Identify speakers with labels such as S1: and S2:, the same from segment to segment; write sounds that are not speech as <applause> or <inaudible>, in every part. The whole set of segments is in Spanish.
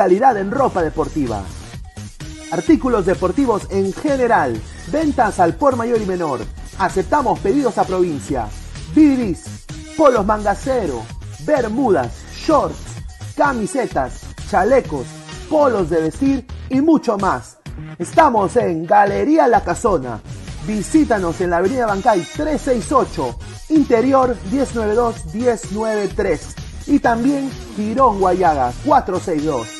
S1: Calidad en ropa deportiva. Artículos deportivos en general. Ventas al por mayor y menor. Aceptamos pedidos a provincia. Bidris, polos mangacero, bermudas, shorts, camisetas, chalecos, polos de vestir y mucho más. Estamos en Galería La Casona. Visítanos en la Avenida Bancay 368, Interior 192-193 y también Girón Guayaga 462.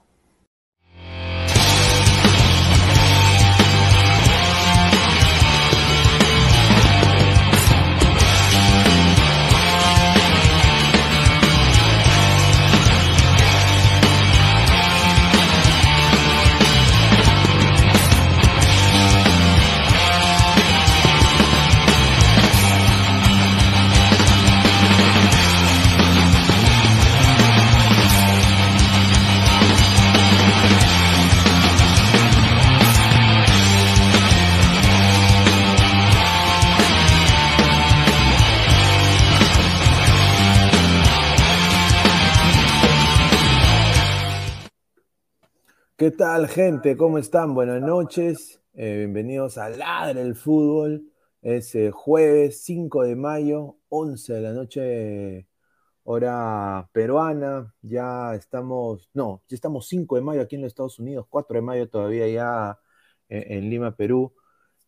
S2: ¿Qué tal, gente? ¿Cómo están? Buenas noches. Eh, bienvenidos a Ladre el Fútbol. Es eh, jueves 5 de mayo, 11 de la noche, hora peruana. Ya estamos, no, ya estamos 5 de mayo aquí en los Estados Unidos, 4 de mayo todavía ya eh, en, Lima, Perú.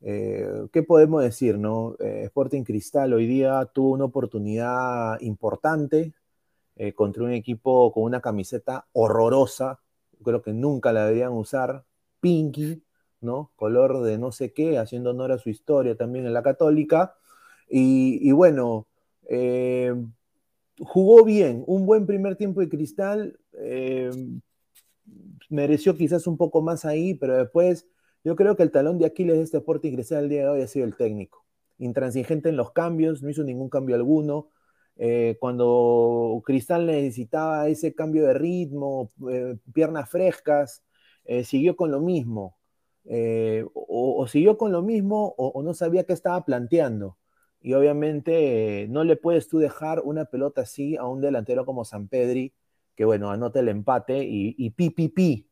S2: ¿Qué podemos decir, no? Sporting Cristal hoy día tuvo una oportunidad importante contra un equipo con una camiseta horrorosa, creo que nunca la deberían usar, Pinky, ¿no? Color de no sé qué, haciendo honor a su historia también en la católica. Y, bueno, eh, jugó bien, un buen primer tiempo de cristal, eh, mereció quizás un poco más ahí, pero después yo creo que el talón de Aquiles de este Sporting Cristal el día de hoy ha sido el técnico. Intransigente en los cambios, no hizo ningún cambio alguno, eh, cuando Cristal necesitaba ese cambio de ritmo, eh, piernas frescas, eh, siguió con lo mismo. O, siguió con lo mismo o, no sabía qué estaba planteando. y obviamente no le puedes tú dejar una pelota así a un delantero como San Pedri, que bueno, anota el empate y, y pi,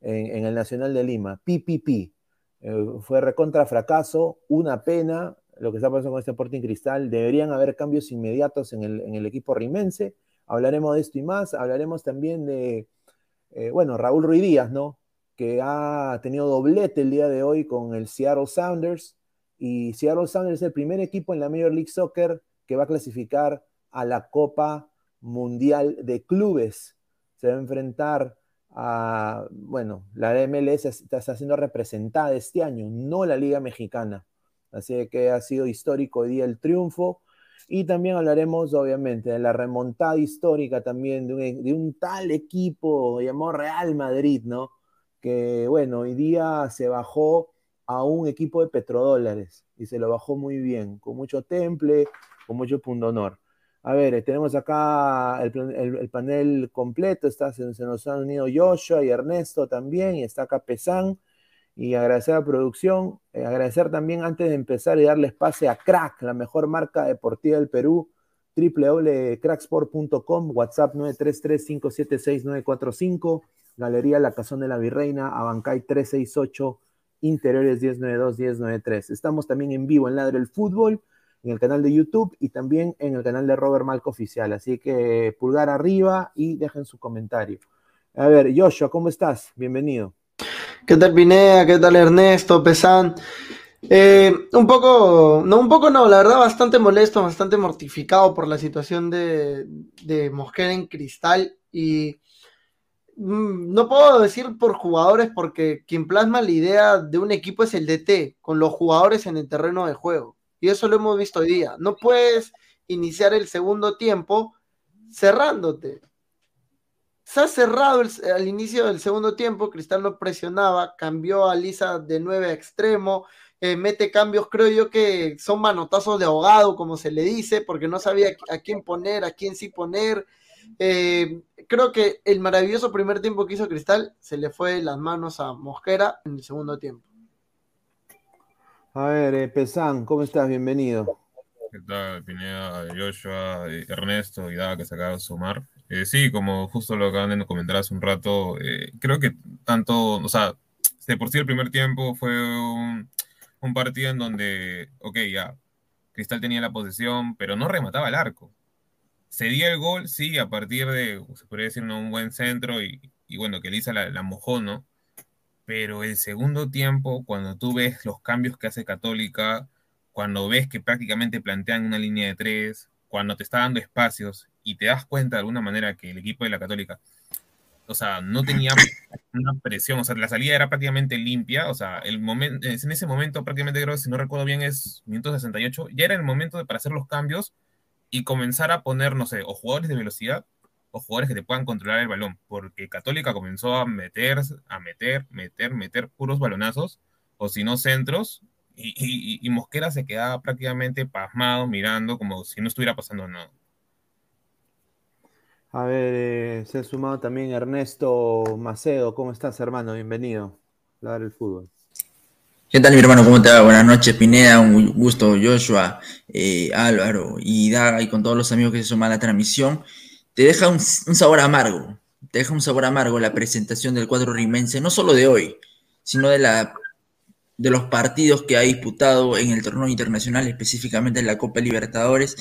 S2: en, en, el Nacional de Lima, pi, pi, fue recontra fracaso, una pena lo que está pasando con este Sporting Cristal. Deberían haber cambios inmediatos en el, equipo rimense. Hablaremos de esto y más. Hablaremos también de, eh, bueno, Raúl Ruiz Díaz, ¿no? Que ha tenido doblete el día de hoy con el Seattle Sounders. Y Seattle Sounders es el primer equipo en la Major League Soccer que va a clasificar a la Copa Mundial de Clubes. Se va a enfrentar a, bueno, la MLS está, siendo representada este año, no la Liga Mexicana. Así que ha sido histórico hoy día el triunfo. Y también hablaremos, obviamente, de la remontada histórica también de un, de un tal equipo llamado Real Madrid, ¿no? Que, bueno, hoy día se bajó a un equipo de petrodólares y se lo bajó muy bien, con mucho temple, con mucho punto honor. A ver, tenemos acá el, panel completo, está, se, nos han unido Joshua y Ernesto también, y está acá Pesán, y agradecer a la producción, eh, agradecer también antes de empezar y darle espacio a Crack, la mejor marca deportiva del Perú, www.cracksport.com, WhatsApp 933-576-945, Galería La Cazón de la Virreina, Abancay 368, Interiores 1092-1093. Estamos también en vivo en Ladre el Fútbol, en el canal de YouTube y también en el canal de Robert Malco Oficial. Así que pulgar arriba y dejen su comentario. A ver, Joshua, ¿cómo estás? Bienvenido.
S3: ¿Qué tal Pinea? ¿Qué tal Ernesto? Pesan. Eh, un poco, no, un poco no, la verdad bastante molesto, bastante mortificado por la situación de, de Mosquera en Cristal y mm, no puedo decir por jugadores porque quien plasma la idea de un equipo es el DT, con los jugadores en el terreno de juego. Y eso lo hemos visto hoy día. No puedes iniciar el segundo tiempo cerrándote. Se ha cerrado al inicio del segundo tiempo, Cristal lo presionaba, cambió a Lisa de 9 a extremo, eh, mete cambios, creo yo que son manotazos de ahogado, como se le dice, porque no sabía a quién poner, a quién sí poner. Eh, creo que el maravilloso primer tiempo que hizo Cristal se le fue las manos a Mosquera en el segundo tiempo.
S2: A ver, eh, Pesán, ¿cómo estás? Bienvenido.
S4: ¿Qué tal, Pineda, Joshua, Ernesto y Dada que se acaba de sumar? Eh, sí, como justo lo acaban de comentar hace un rato, eh, creo que tanto, o sea, de por sí el primer tiempo fue un, partido en donde, ok, ya, Cristal tenía la posesión, pero no remataba el arco. Se dio el gol, sí, a partir de, se podría decir, un buen centro y, y bueno, que Lisa la, la mojó, ¿no? pero el segundo tiempo, cuando tú ves los cambios que hace Católica, cuando ves que prácticamente plantean una línea de tres, cuando te está dando espacios y te das cuenta de alguna manera que el equipo de la Católica, o sea, no tenía <clears throat> una presión, o sea, la salida era prácticamente limpia, o sea, el momento, en ese momento prácticamente creo, si no recuerdo bien, es minuto 68, ya era el momento de, para hacer los cambios y comenzar a poner, no sé, o jugadores de velocidad o jugadores que te puedan controlar el balón, porque Católica comenzó a meter, a meter, meter, meter puros balonazos, o si no centros, y, Mosquera se quedaba prácticamente pasmado mirando como si no estuviera pasando nada.
S2: A ver, eh, se ha sumado también Ernesto Macedo. ¿Cómo estás, hermano? Bienvenido a dar el fútbol.
S5: ¿Qué tal, mi hermano? ¿Cómo te va? Buenas noches, Pineda. Un gusto, Joshua, eh, Álvaro y Daga, y con todos los amigos que se suman a la transmisión te deja un, sabor amargo, te deja un sabor amargo la presentación del cuadro rimense, no solo de hoy, sino de, la, de los partidos que ha disputado en el torneo internacional, específicamente en la Copa Libertadores,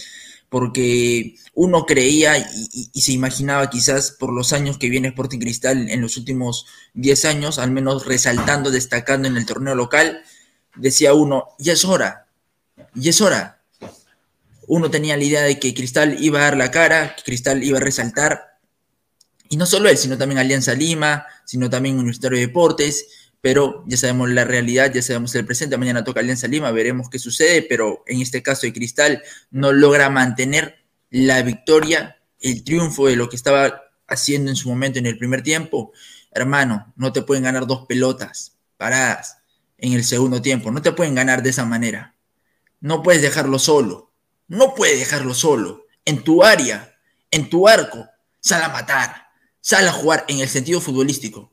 S5: porque uno creía y, se imaginaba quizás por los años que viene Sporting Cristal en los últimos 10 años, al menos resaltando, destacando en el torneo local, decía uno, ya es hora, ya es hora, uno tenía la idea de que Cristal iba a dar la cara, que Cristal iba a resaltar, y no solo él, sino también Alianza Lima, sino también Universitario de Deportes, pero ya sabemos la realidad, ya sabemos el presente, mañana toca Alianza Lima, veremos qué sucede, pero en este caso de Cristal no logra mantener la victoria, el triunfo de lo que estaba haciendo en su momento en el primer tiempo. Hermano, no te pueden ganar dos pelotas paradas en el segundo tiempo, no te pueden ganar de esa manera. No puedes dejarlo solo. No puede dejarlo solo. En tu área, en tu arco, sal a matar, sal a jugar en el sentido futbolístico.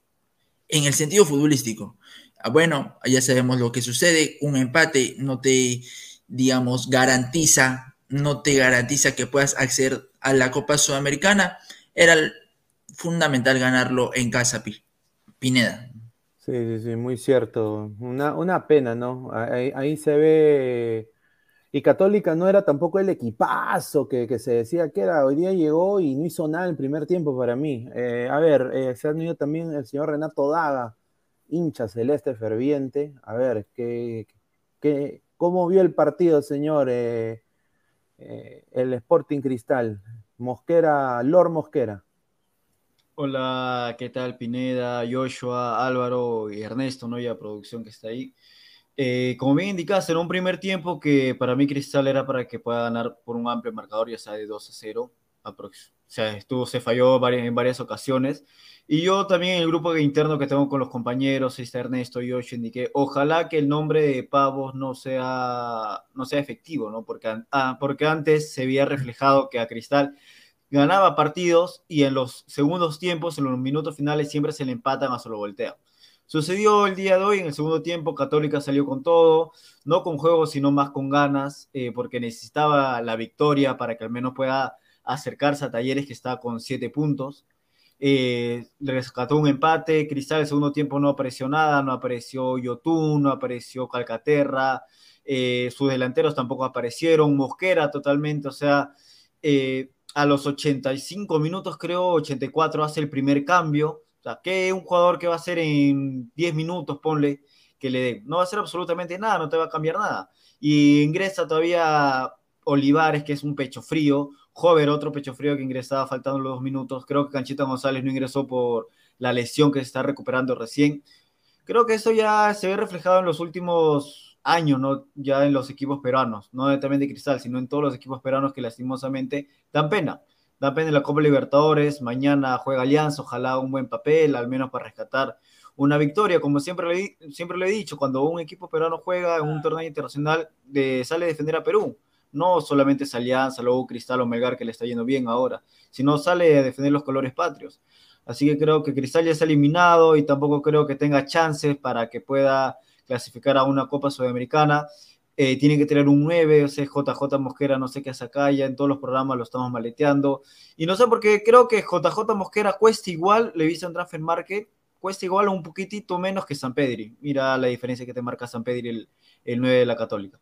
S5: En el sentido futbolístico. Ah, bueno, ya sabemos lo que sucede. Un empate no te, digamos, garantiza, no te garantiza que puedas acceder a la Copa Sudamericana, era fundamental ganarlo en casa, Pineda.
S2: Sí, sí, sí, muy cierto. Una, pena, ¿no? Ahí, se ve. Y Católica no era tampoco el equipazo que, se decía que era. Hoy día llegó y no hizo nada en primer tiempo para mí. Eh, a ver, eh, se ha unido también el señor Renato Daga, hincha celeste ferviente. A ver, ¿qué, qué, ¿cómo vio el partido, señor? Eh, el Sporting Cristal. Mosquera, Lord Mosquera.
S6: Hola, ¿qué tal Pineda, Joshua, Álvaro y Ernesto, ¿no? Y producción que está ahí. Eh, como bien indicaste, en un primer tiempo que para mí Cristal era para que pueda ganar por un amplio marcador, ya sea de 2 a 0. O sea, estuvo, se falló varias, en varias ocasiones. Y yo también en el grupo interno que tengo con los compañeros, está Ernesto y Joshua, indiqué, ojalá que el nombre de Pavos no sea, no sea efectivo, ¿no? Porque, ah, porque antes se había reflejado que a Cristal ganaba partidos y en los segundos tiempos, en los minutos finales, siempre se le empatan a solo volteo. Sucedió el día de hoy, en el segundo tiempo, Católica salió con todo, no con juegos, sino más con ganas, eh, porque necesitaba la victoria para que al menos pueda acercarse a Talleres, que está con siete puntos. Eh, rescató un empate, Cristal el segundo tiempo no apareció nada, no apareció Yotun, no apareció Calcaterra, eh, sus delanteros tampoco aparecieron, Mosquera totalmente, o sea, a los 85 minutos, creo, 84, hace el primer cambio. O sea, que un jugador que va a hacer en 10 minutos, ponle, que le dé. No va a hacer absolutamente nada, no te va a cambiar nada. Y ingresa todavía Olivares, que es un pecho frío. Jover, otro pecho frío que ingresaba faltando los dos minutos. Creo que Canchita González no ingresó por la lesión que se está recuperando recién. Creo que eso ya se ve reflejado en los últimos años, ¿no? Ya en los equipos peruanos, no también de Cristal, sino en todos los equipos peruanos que lastimosamente dan pena. Dan pena en la Copa Libertadores, mañana juega Alianza, ojalá un buen papel, al menos para rescatar una victoria, como siempre le, siempre he dicho, cuando un equipo peruano juega en un torneo internacional, de, sale a defender a Perú. No solamente es Alianza, luego Cristal o Melgar que le está yendo bien ahora, sino sale a defender los colores patrios. Así que creo que Cristal ya está eliminado y tampoco creo que tenga chances para que pueda clasificar a una Copa Sudamericana. Eh, tiene que tener un 9, o sea, JJ Mosquera, no sé qué hace acá, ya en todos los programas lo estamos maleteando. Y no sé, porque creo que JJ Mosquera cuesta igual, le viste en Transfer Market, cuesta igual un poquitito menos que San Pedri. Mira la diferencia que te marca San Pedri, el, el 9 de la Católica.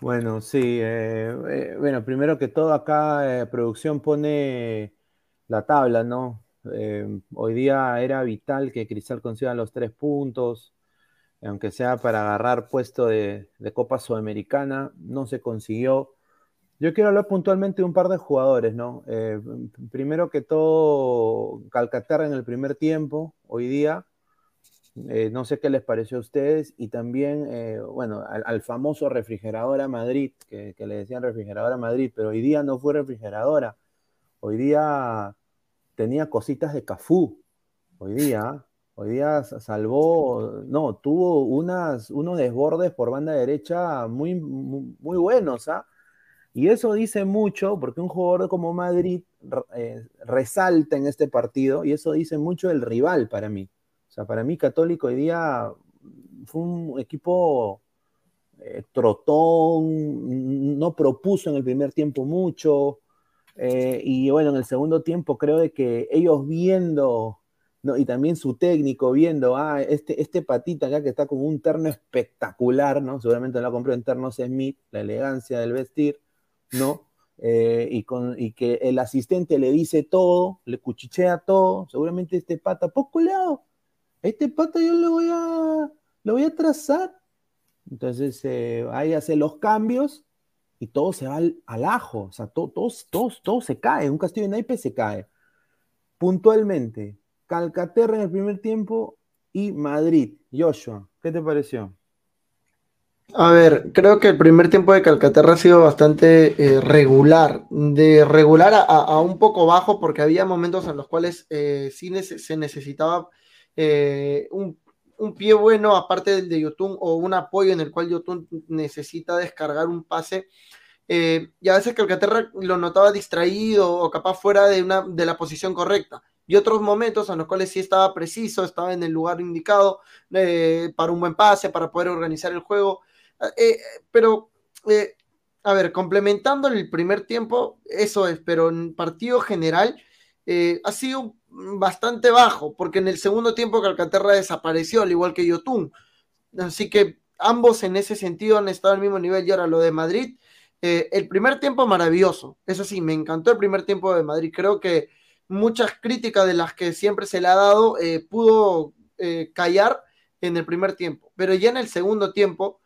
S2: Bueno, sí, eh, eh, bueno, primero que todo acá producción pone la tabla, ¿no? Eh, hoy día era vital que Cristal consiga los tres puntos, aunque sea para agarrar puesto de, Copa Sudamericana, no se consiguió. Yo quiero hablar puntualmente de un par de jugadores, ¿no? Eh, primero que todo, Calcaterra en el primer tiempo, hoy día, eh, no sé qué les pareció a ustedes, y también, bueno, al, famoso refrigeradora Madrid, que, que le decían refrigeradora Madrid, pero hoy día no fue refrigeradora, hoy día tenía cositas de Cafú hoy día. Hoy día salvó, no, tuvo unas, unos desbordes por banda derecha muy, muy, buenos, ¿ah? Y eso dice mucho, porque un jugador como Madrid eh, resalta en este partido, y eso dice mucho del rival para mí. O sea, para mí Católico hoy día fue un equipo eh, trotón, no propuso en el primer tiempo mucho, eh, y bueno, en el segundo tiempo creo de que ellos viendo, y también su técnico viendo, ah, este, este patita acá que está con un terno espectacular, ¿no? Seguramente lo compró en ternos Smith, la elegancia del vestir, ¿no? Eh, y, con, y que el asistente le dice todo, le cuchichea todo, seguramente este pata, poco leado, este pata yo le voy a, lo voy a trazar. Entonces eh, ahí hace los cambios y todo se va al, ajo, o sea, todo, todo, todo, se cae, un castillo de naipes se cae. Puntualmente, Calcaterra en el primer tiempo y Madrid. Joshua, ¿qué te pareció?
S3: A ver, creo que el primer tiempo de Calcaterra ha sido bastante eh, regular, de regular a, un poco bajo, porque había momentos en los cuales eh, sí se necesitaba eh, un pie bueno, aparte del de Yotun, o un apoyo en el cual Yotun necesita descargar un pase. Eh, y a veces Calcaterra lo notaba distraído o capaz fuera de, una, de la posición correcta. Y otros momentos en los cuales sí estaba preciso, estaba en el lugar indicado eh, para un buen pase, para poder organizar el juego. Eh, pero, eh, a ver, complementando el primer tiempo, eso es, pero en partido general ha sido bastante bajo, porque en el segundo tiempo Calcaterra desapareció, al igual que Yotun. Así que ambos en ese sentido han estado al mismo nivel. Y ahora lo de Madrid, el primer tiempo maravilloso. Eso sí, me encantó el primer tiempo de Madrid. Creo que muchas críticas de las que siempre se le ha dado pudo callar en el primer tiempo. Pero ya en el segundo tiempo,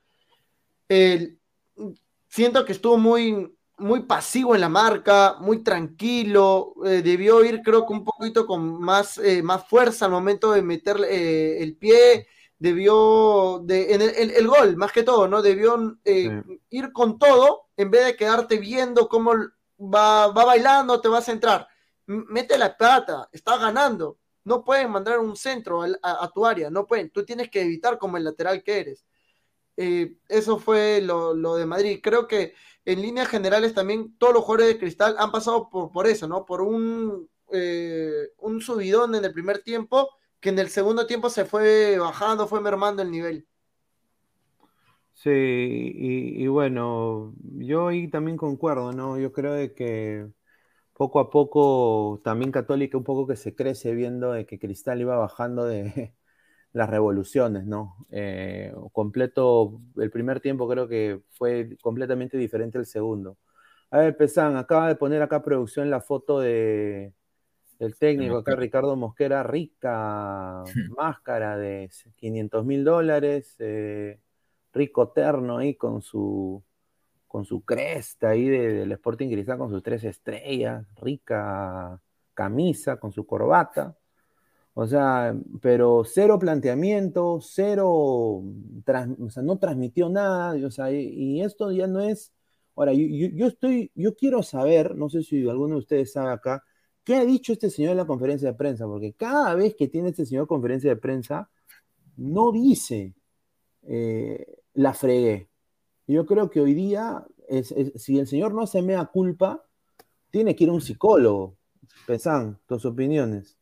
S3: siento que estuvo muy, muy pasivo en la marca, muy tranquilo, eh, debió ir creo que un poquito con más, eh, más fuerza al momento de meter eh, el pie, debió, de, en el, gol más que todo, ¿no? Debió ir con todo en vez de quedarte viendo cómo va, va bailando, te vas a entrar. Mete la plata, está ganando. No pueden mandar un centro a, tu área, no pueden. Tú tienes que evitar como el lateral que eres. Eh, eso fue lo, de Madrid. Creo que en líneas generales también todos los jugadores de Cristal han pasado por, por eso, ¿no? Por un, eh, un subidón en el primer tiempo que en el segundo tiempo se fue bajando, fue mermando el nivel.
S2: Sí, y, bueno, yo ahí también concuerdo, ¿no? Yo creo que poco a poco también Católica un poco que se crece viendo de que Cristal iba bajando de <laughs> las revoluciones, ¿no? Eh, completo, el primer tiempo creo que fue completamente diferente al segundo. A ver, Pesan, acaba de poner acá producción la foto de el técnico, acá Ricardo Mosquera, rica <laughs> máscara de 500 mil dólares, eh, rico terno ahí con su con su cresta ahí del Sporting Cristal, con sus tres estrellas, rica camisa, con su corbata. O sea, pero cero planteamiento, cero, o sea, no transmitió nada, o sea, y, esto ya no es, ahora, yo, estoy, yo quiero saber, no sé si alguno de ustedes sabe acá, ¿qué ha dicho este señor en la conferencia de prensa? Porque cada vez que tiene este señor conferencia de prensa, no dice, eh, la fregué, yo creo que hoy día, si el señor no se mea culpa, tiene que ir a un psicólogo. Pensan, tus opiniones.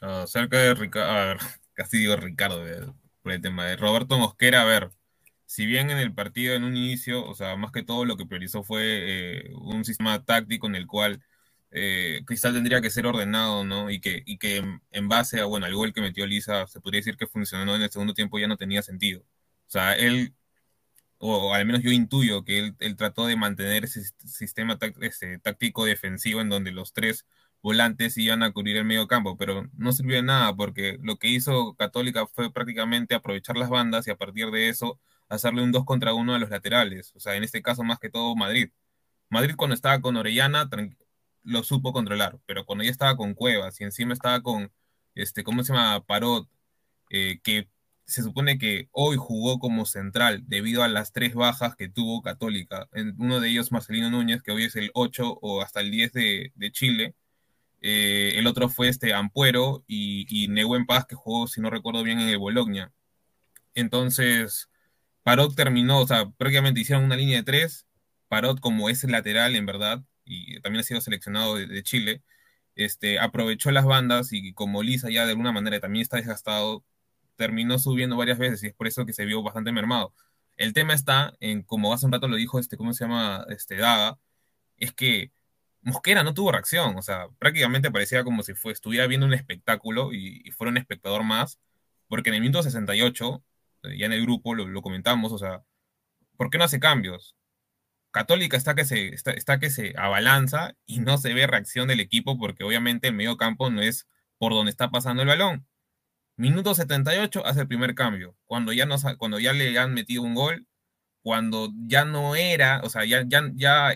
S4: Acerca de Ricardo, <laughs> casi digo Ricardo, por el tema de Roberto Mosquera, a ver, si bien en el partido en un inicio, o sea, más que todo lo que priorizó fue eh, un sistema táctico en el cual eh, Cristal tendría que ser ordenado, ¿no? Y que, y que en base a, bueno, al gol que metió Lisa, se podría decir que funcionó en el segundo tiempo ya no tenía sentido. O sea, él o al menos yo intuyo que él, trató de mantener ese sistema ese táctico defensivo en donde los tres volantes iban a cubrir el medio campo, pero no sirvió de nada porque lo que hizo Católica fue prácticamente aprovechar las bandas y a partir de eso hacerle un 2 contra 1 a los laterales, o sea, en este caso más que todo Madrid. Madrid cuando estaba con Orellana lo supo controlar, pero cuando ya estaba con Cuevas y encima estaba con, este, ¿cómo se llama? Parot, eh, que se supone que hoy jugó como central debido a las tres bajas que tuvo Católica. uno de ellos, Marcelino Núñez, que hoy es el 8 o hasta el 10 de, Chile. Eh, el otro fue este Ampuero y, y Nehuen Paz, que jugó, si no recuerdo bien, en el Bologna. Entonces, Parot terminó, o sea, prácticamente hicieron una línea de tres. Parot, como es lateral, en verdad, y también ha sido seleccionado de, de Chile, este, aprovechó las bandas y como Lisa ya de alguna manera también está desgastado, terminó subiendo varias veces y es por eso que se vio bastante mermado. El tema está en, como hace un rato lo dijo este, ¿cómo se llama? Este Daga, es que Mosquera no tuvo reacción, o sea, prácticamente parecía como si fue, estuviera viendo un espectáculo y, fuera un espectador más, porque en el minuto 68, ya en el grupo lo, comentamos, o sea, ¿por qué no hace cambios? Católica está que, se, está, está que se abalanza y no se ve reacción del equipo porque obviamente el medio campo no es por donde está pasando el balón. Minuto 78 hace el primer cambio. Cuando ya, no, cuando ya le han metido un gol, cuando ya no era, o sea, ya, ya, ya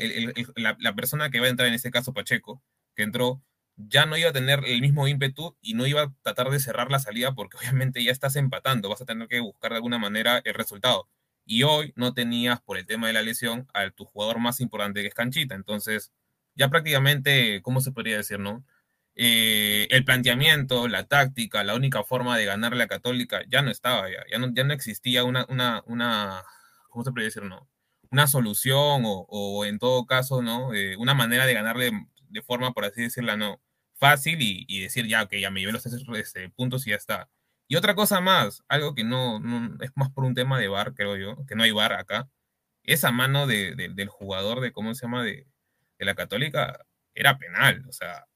S4: la, persona que va a entrar, en este caso Pacheco, que entró, ya no iba a tener el mismo ímpetu y no iba a tratar de cerrar la salida porque <laughs> obviamente ya estás empatando, vas a tener que buscar de alguna manera el resultado. Y hoy no tenías, por el tema de la lesión, a tu jugador más importante que es Canchita. Entonces, ya prácticamente, ¿cómo se podría decir, no? Eh, el planteamiento, la táctica, la única forma de ganarle a Católica ya no estaba, ya, ya, no, ya no existía una, una, ¿cómo se puede decir? No? Una solución o, en todo caso, ¿no? Eh, una manera de ganarle de forma, por así decirla, no, fácil y, decir ya, que ya me llevé los tres este, puntos y ya está. Y otra cosa más, algo que no, es más por un tema de bar, creo yo, que no hay bar acá. Esa mano del jugador de, ¿cómo se llama? De, la Católica era penal. O sea,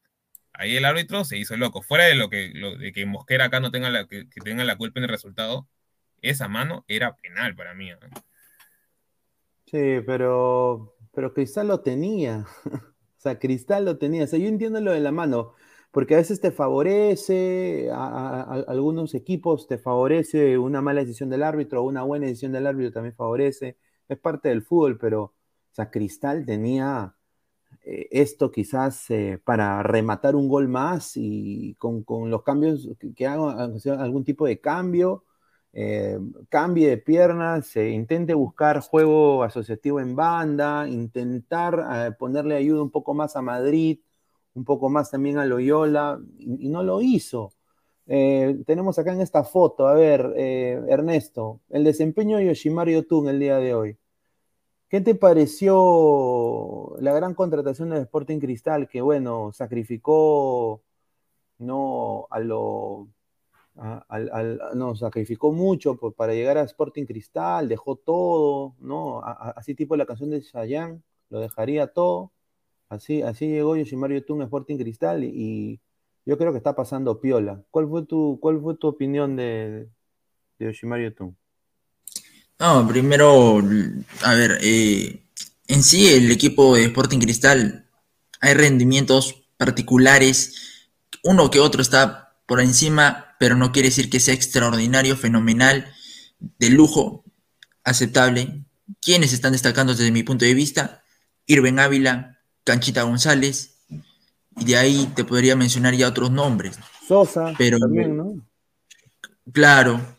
S4: ahí el árbitro se hizo loco. Fuera de lo que, de que Mosquera acá no tenga la, que, tenga la culpa en el resultado, esa mano era penal para mí.
S2: Sí, pero, pero Cristal lo tenía. <laughs> o sea, Cristal lo tenía. O sea, yo entiendo lo de la mano porque a veces te favorece, a, algunos equipos te favorece una mala decisión del árbitro, una buena decisión del árbitro también favorece, es parte del fútbol, pero o sea, Cristal tenía eh, esto quizás eh, para rematar un gol más y con, los cambios que, hagan algún tipo de cambio, eh, cambie de piernas, intente buscar juego asociativo en banda, intentar ponerle ayuda un poco más a Madrid un poco más también a Loyola y, no lo hizo. Tenemos acá en esta foto, a ver, Ernesto, el desempeño de Yoshimar Yotun el día de hoy. ¿Qué te pareció la gran contratación del Sporting Cristal que, bueno, sacrificó, no, a lo, no, sacrificó mucho para llegar a Sporting Cristal, dejó todo, ¿no? así tipo la canción de Chayanne, lo dejaría todo. Así, así llegó Yoshimaru Yotun a Sporting Cristal y, yo creo que está pasando piola. ¿Cuál fue tu, cuál fue tu opinión de, de Yoshimaru Yotun?
S5: No, primero, a ver, eh, en sí el equipo de Sporting Cristal hay rendimientos particulares, uno que otro está por encima, pero no quiere decir que sea extraordinario, fenomenal, de lujo, aceptable. ¿Quiénes están destacando desde mi punto de vista? Irben Ávila, Canchita González, y de ahí te podría mencionar ya otros nombres.
S2: Sosa, pero, también, ¿no?
S5: Claro,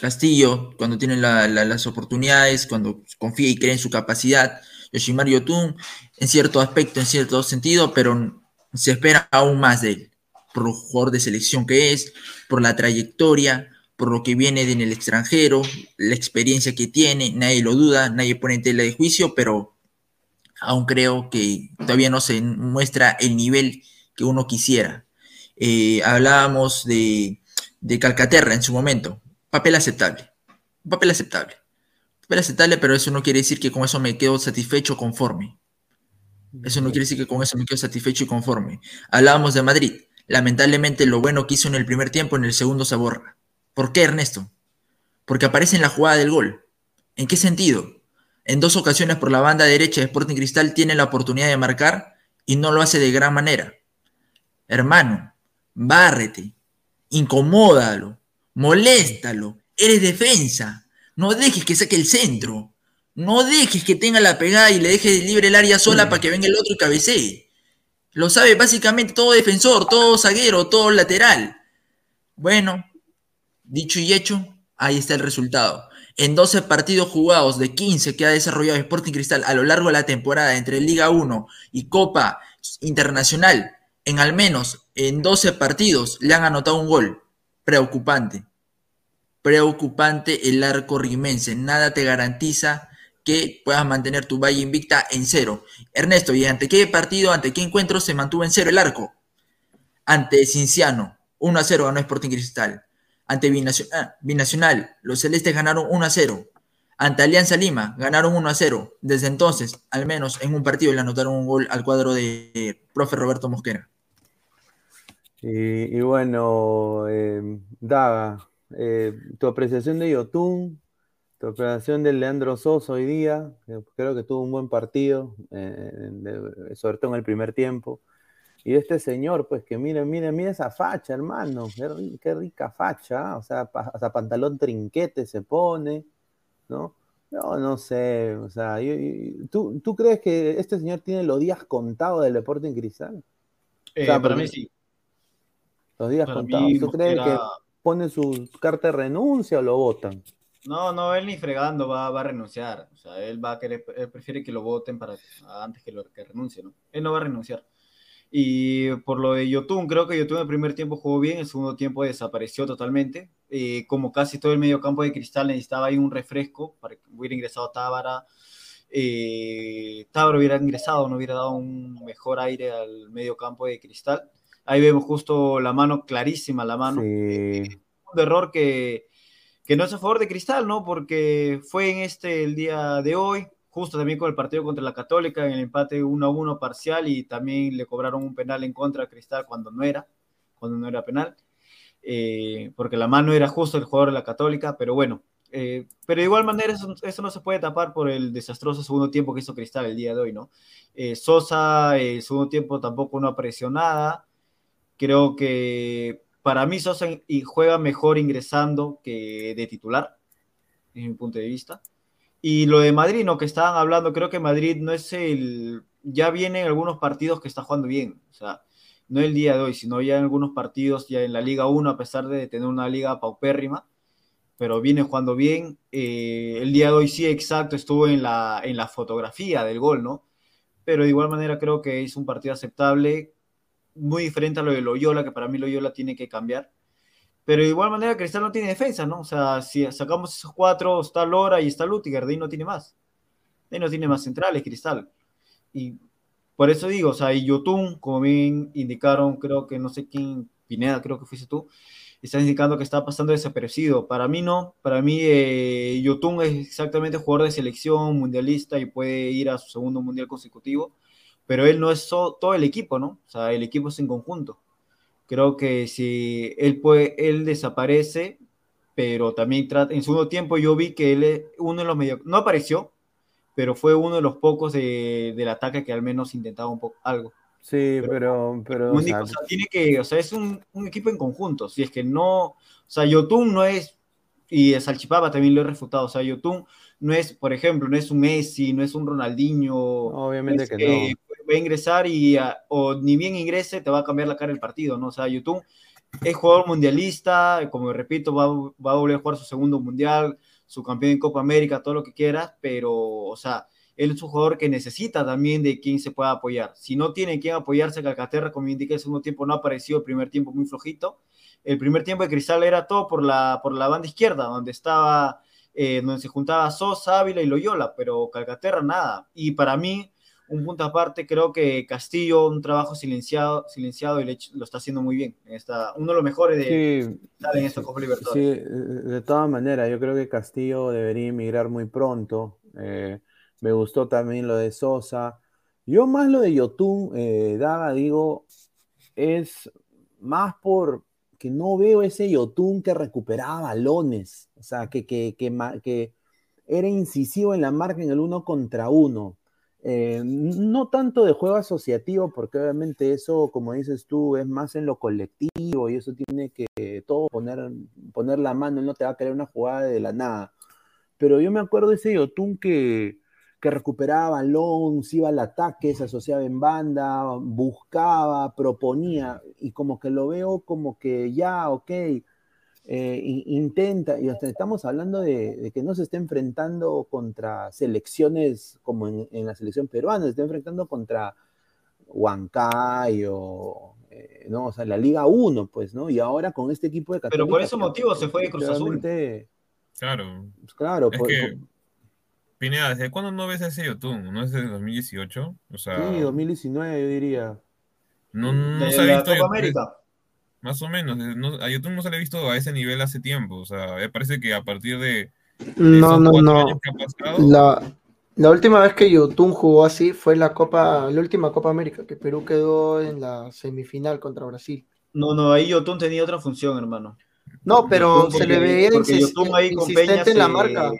S5: Castillo, cuando tiene las oportunidades, cuando confía y cree en su capacidad. Yoshimar Yotun, en cierto aspecto, en cierto sentido, pero se espera aún más de él, por lo jugador de selección que es, por la trayectoria, por lo que viene en el extranjero, la experiencia que tiene, nadie lo duda, nadie pone en tela de juicio, pero aún creo que todavía no se muestra el nivel que uno quisiera. Eh, hablábamos de, Calcaterra en su momento, papel aceptable, papel aceptable, papel aceptable, pero eso no quiere decir que con eso me quedo satisfecho o conforme. Eso no quiere decir que con eso me quedo satisfecho y conforme. Hablábamos de Madrid. Lamentablemente lo bueno que hizo en el primer tiempo, en el segundo se borra. ¿Por qué, Ernesto? Porque aparece en la jugada del gol. ¿En qué sentido? En dos ocasiones por la banda derecha de Sporting Cristal tiene la oportunidad de marcar y no lo hace de gran manera. Hermano, bárrete, incomódalo, moléstalo, eres defensa. No dejes que saque el centro. No dejes que tenga la pegada y le deje libre el área sola para que venga el otro y cabecee. Lo sabe básicamente todo defensor, todo zaguero, todo lateral. Bueno, dicho y hecho, ahí está el resultado en 12 partidos jugados de 15 que ha desarrollado Sporting Cristal a lo largo de la temporada entre Liga 1 y Copa Internacional, en al menos en 12 partidos le han anotado un gol. Preocupante. Preocupante el arco rimense. Nada te garantiza que puedas mantener tu valle invicta en cero. Ernesto, ¿y ante qué partido, ante qué encuentro se mantuvo en cero el arco? Ante Cinciano. 1 a 0 ganó Sporting Cristal. Ante ah, Binacional, los celestes ganaron 1 a 0. Ante Alianza Lima, ganaron 1 a 0. Desde entonces, al menos en un partido, le anotaron un gol al cuadro de profe Roberto Mosquera.
S2: Y, bueno, eh, Daga, eh, tu apreciación de Yotun, tu apreciación de Leandro Sosa hoy día, creo que tuvo un buen partido, eh, sobre todo en el primer tiempo. Y este señor, pues que miren, miren, miren esa facha, hermano, qué, rica facha, ¿ah? o sea, hasta pantalón trinquete se pone, ¿no? No, no sé, o sea, ¿tú, ¿tú, crees que este señor tiene los días contados del deporte en cristal?
S6: Eh, para mí sí.
S2: Los días contados. ¿Tú crees que pone su carta de renuncia o lo votan?
S6: No, no, él ni fregando va, va, a renunciar. O sea, él va a querer, él prefiere que lo voten para antes que lo que renuncie, ¿no? Él no va a renunciar. Y por lo de Yotun, creo que Yotun el primer tiempo jugó bien, el segundo tiempo desapareció totalmente. Eh, como casi todo el medio campo de Cristal necesitaba ahí un refresco para que hubiera ingresado Tábara. Eh, Tábara hubiera ingresado, no hubiera dado un mejor aire al medio campo de Cristal. Ahí vemos justo la mano clarísima, la mano. segundo error que, que no es a favor de Cristal, ¿no? Porque fue en este el día de hoy, justo también con el partido contra la Católica, en el empate 1 a 1 parcial y también le cobraron un penal en contra a Cristal cuando no era, cuando no era penal, eh, porque la mano era justo el jugador de la Católica, pero bueno, eh, pero de igual manera eso, no se puede tapar por el desastroso segundo tiempo que hizo Cristal el día de hoy, ¿no? Eh, Sosa, el segundo tiempo tampoco no apareció nada, creo que para mí Sosa juega mejor ingresando que de titular, desde mi punto de vista. Y lo de Madrid, ¿no? Que estaban hablando, creo que Madrid no es el... Ya vienen algunos partidos que está jugando bien, o sea, no el día de hoy, sino ya en algunos partidos, ya en la Liga 1, a pesar de tener una liga paupérrima, pero viene jugando bien. Eh, el día de hoy sí, exacto, estuvo en la, en la fotografía del gol, ¿no? Pero de igual manera creo que es un partido aceptable, muy diferente a lo de Loyola, que para mí Loyola tiene que cambiar. Pero de igual manera, Cristal no tiene defensa, ¿no? O sea, si sacamos esos cuatro, está Lora y está Lutiger, de ahí no tiene más. De ahí no tiene más centrales, Cristal. Y por eso digo, o sea, y Yotun, como bien indicaron, creo que no sé quién, Pineda, creo que fuiste tú, está indicando que está pasando desaparecido. Para mí no, para mí eh, Yotun es exactamente jugador de selección mundialista y puede ir a su segundo mundial consecutivo, pero él no es todo el equipo, ¿no? O sea, el equipo es en conjunto. Creo que si él, puede, él desaparece, pero también trata, en segundo tiempo yo vi que él uno de los medios, no apareció, pero fue uno de los pocos de, del ataque que al menos intentaba un poco algo.
S2: Sí, pero... pero,
S6: o sea, tiene que, o sea, es un, un, equipo en conjunto, si es que no, o sea, Yotun no es, y Salchipapa también lo he refutado, o sea, Yotun no es, por ejemplo, no es un Messi, no es un Ronaldinho.
S2: Obviamente que no
S6: va a ingresar y o ni bien ingrese te va a cambiar la cara del partido, ¿no? O sea, YouTube es jugador mundialista, como repito, va, va, a volver a jugar su segundo mundial, su campeón en Copa América, todo lo que quieras, pero, o sea, él es un jugador que necesita también de quien se pueda apoyar. Si no tiene quien apoyarse, Calcaterra, como indica, el segundo tiempo no ha aparecido, el primer tiempo muy flojito. El primer tiempo de Cristal era todo por la, por la banda izquierda, donde estaba, eh, donde se juntaba Sosa, Ávila y Loyola, pero Calcaterra nada. Y para mí, un punto aparte, creo que Castillo, un trabajo silenciado, silenciado y lo está haciendo muy bien. Está uno de los mejores de, en esta Copa Libertadores.
S2: Sí, de todas maneras, yo creo que Castillo debería emigrar muy pronto. Eh, me gustó también lo de Sosa. Yo más lo de Yotun, eh, Daga, digo, es más por que no veo ese Yotun que recuperaba balones, o sea, que, que, que, que era incisivo en la marca en el uno contra uno. Eh, no tanto de juego asociativo, porque obviamente eso, como dices tú, es más en lo colectivo y eso tiene que todo poner, poner la mano, él no te va a crear una jugada de la nada. Pero yo me acuerdo de ese Yotun que, que recuperaba balón, se iba al ataque, se asociaba en banda, buscaba, proponía, y como que lo veo como que ya, ok, eh, intenta, y hasta estamos hablando de, que no se esté enfrentando contra selecciones como en, la selección peruana, se está enfrentando contra Huancay o, eh, ¿no? o sea, la Liga 1, pues, ¿no? Y ahora con este equipo de
S6: Católica, Pero por ese motivo se fue de Cruz Azul.
S4: Claro.
S2: Pues, claro,
S4: es que, Pineda, ¿desde cuándo no ves ese YouTube? ¿No es de 2018? O sea,
S2: sí, 2019 yo diría.
S4: No, no, se ha visto. América. Más o menos. No, a YouTube no se le ha visto a ese nivel hace tiempo. O sea, me parece que a partir de.
S3: no, no, no. la, la, última vez que YouTube jugó así fue la Copa, la última Copa América, que Perú quedó en la semifinal contra Brasil.
S6: No, no, ahí YouTube tenía otra función, hermano.
S3: No, pero se le veía insistente en la marca.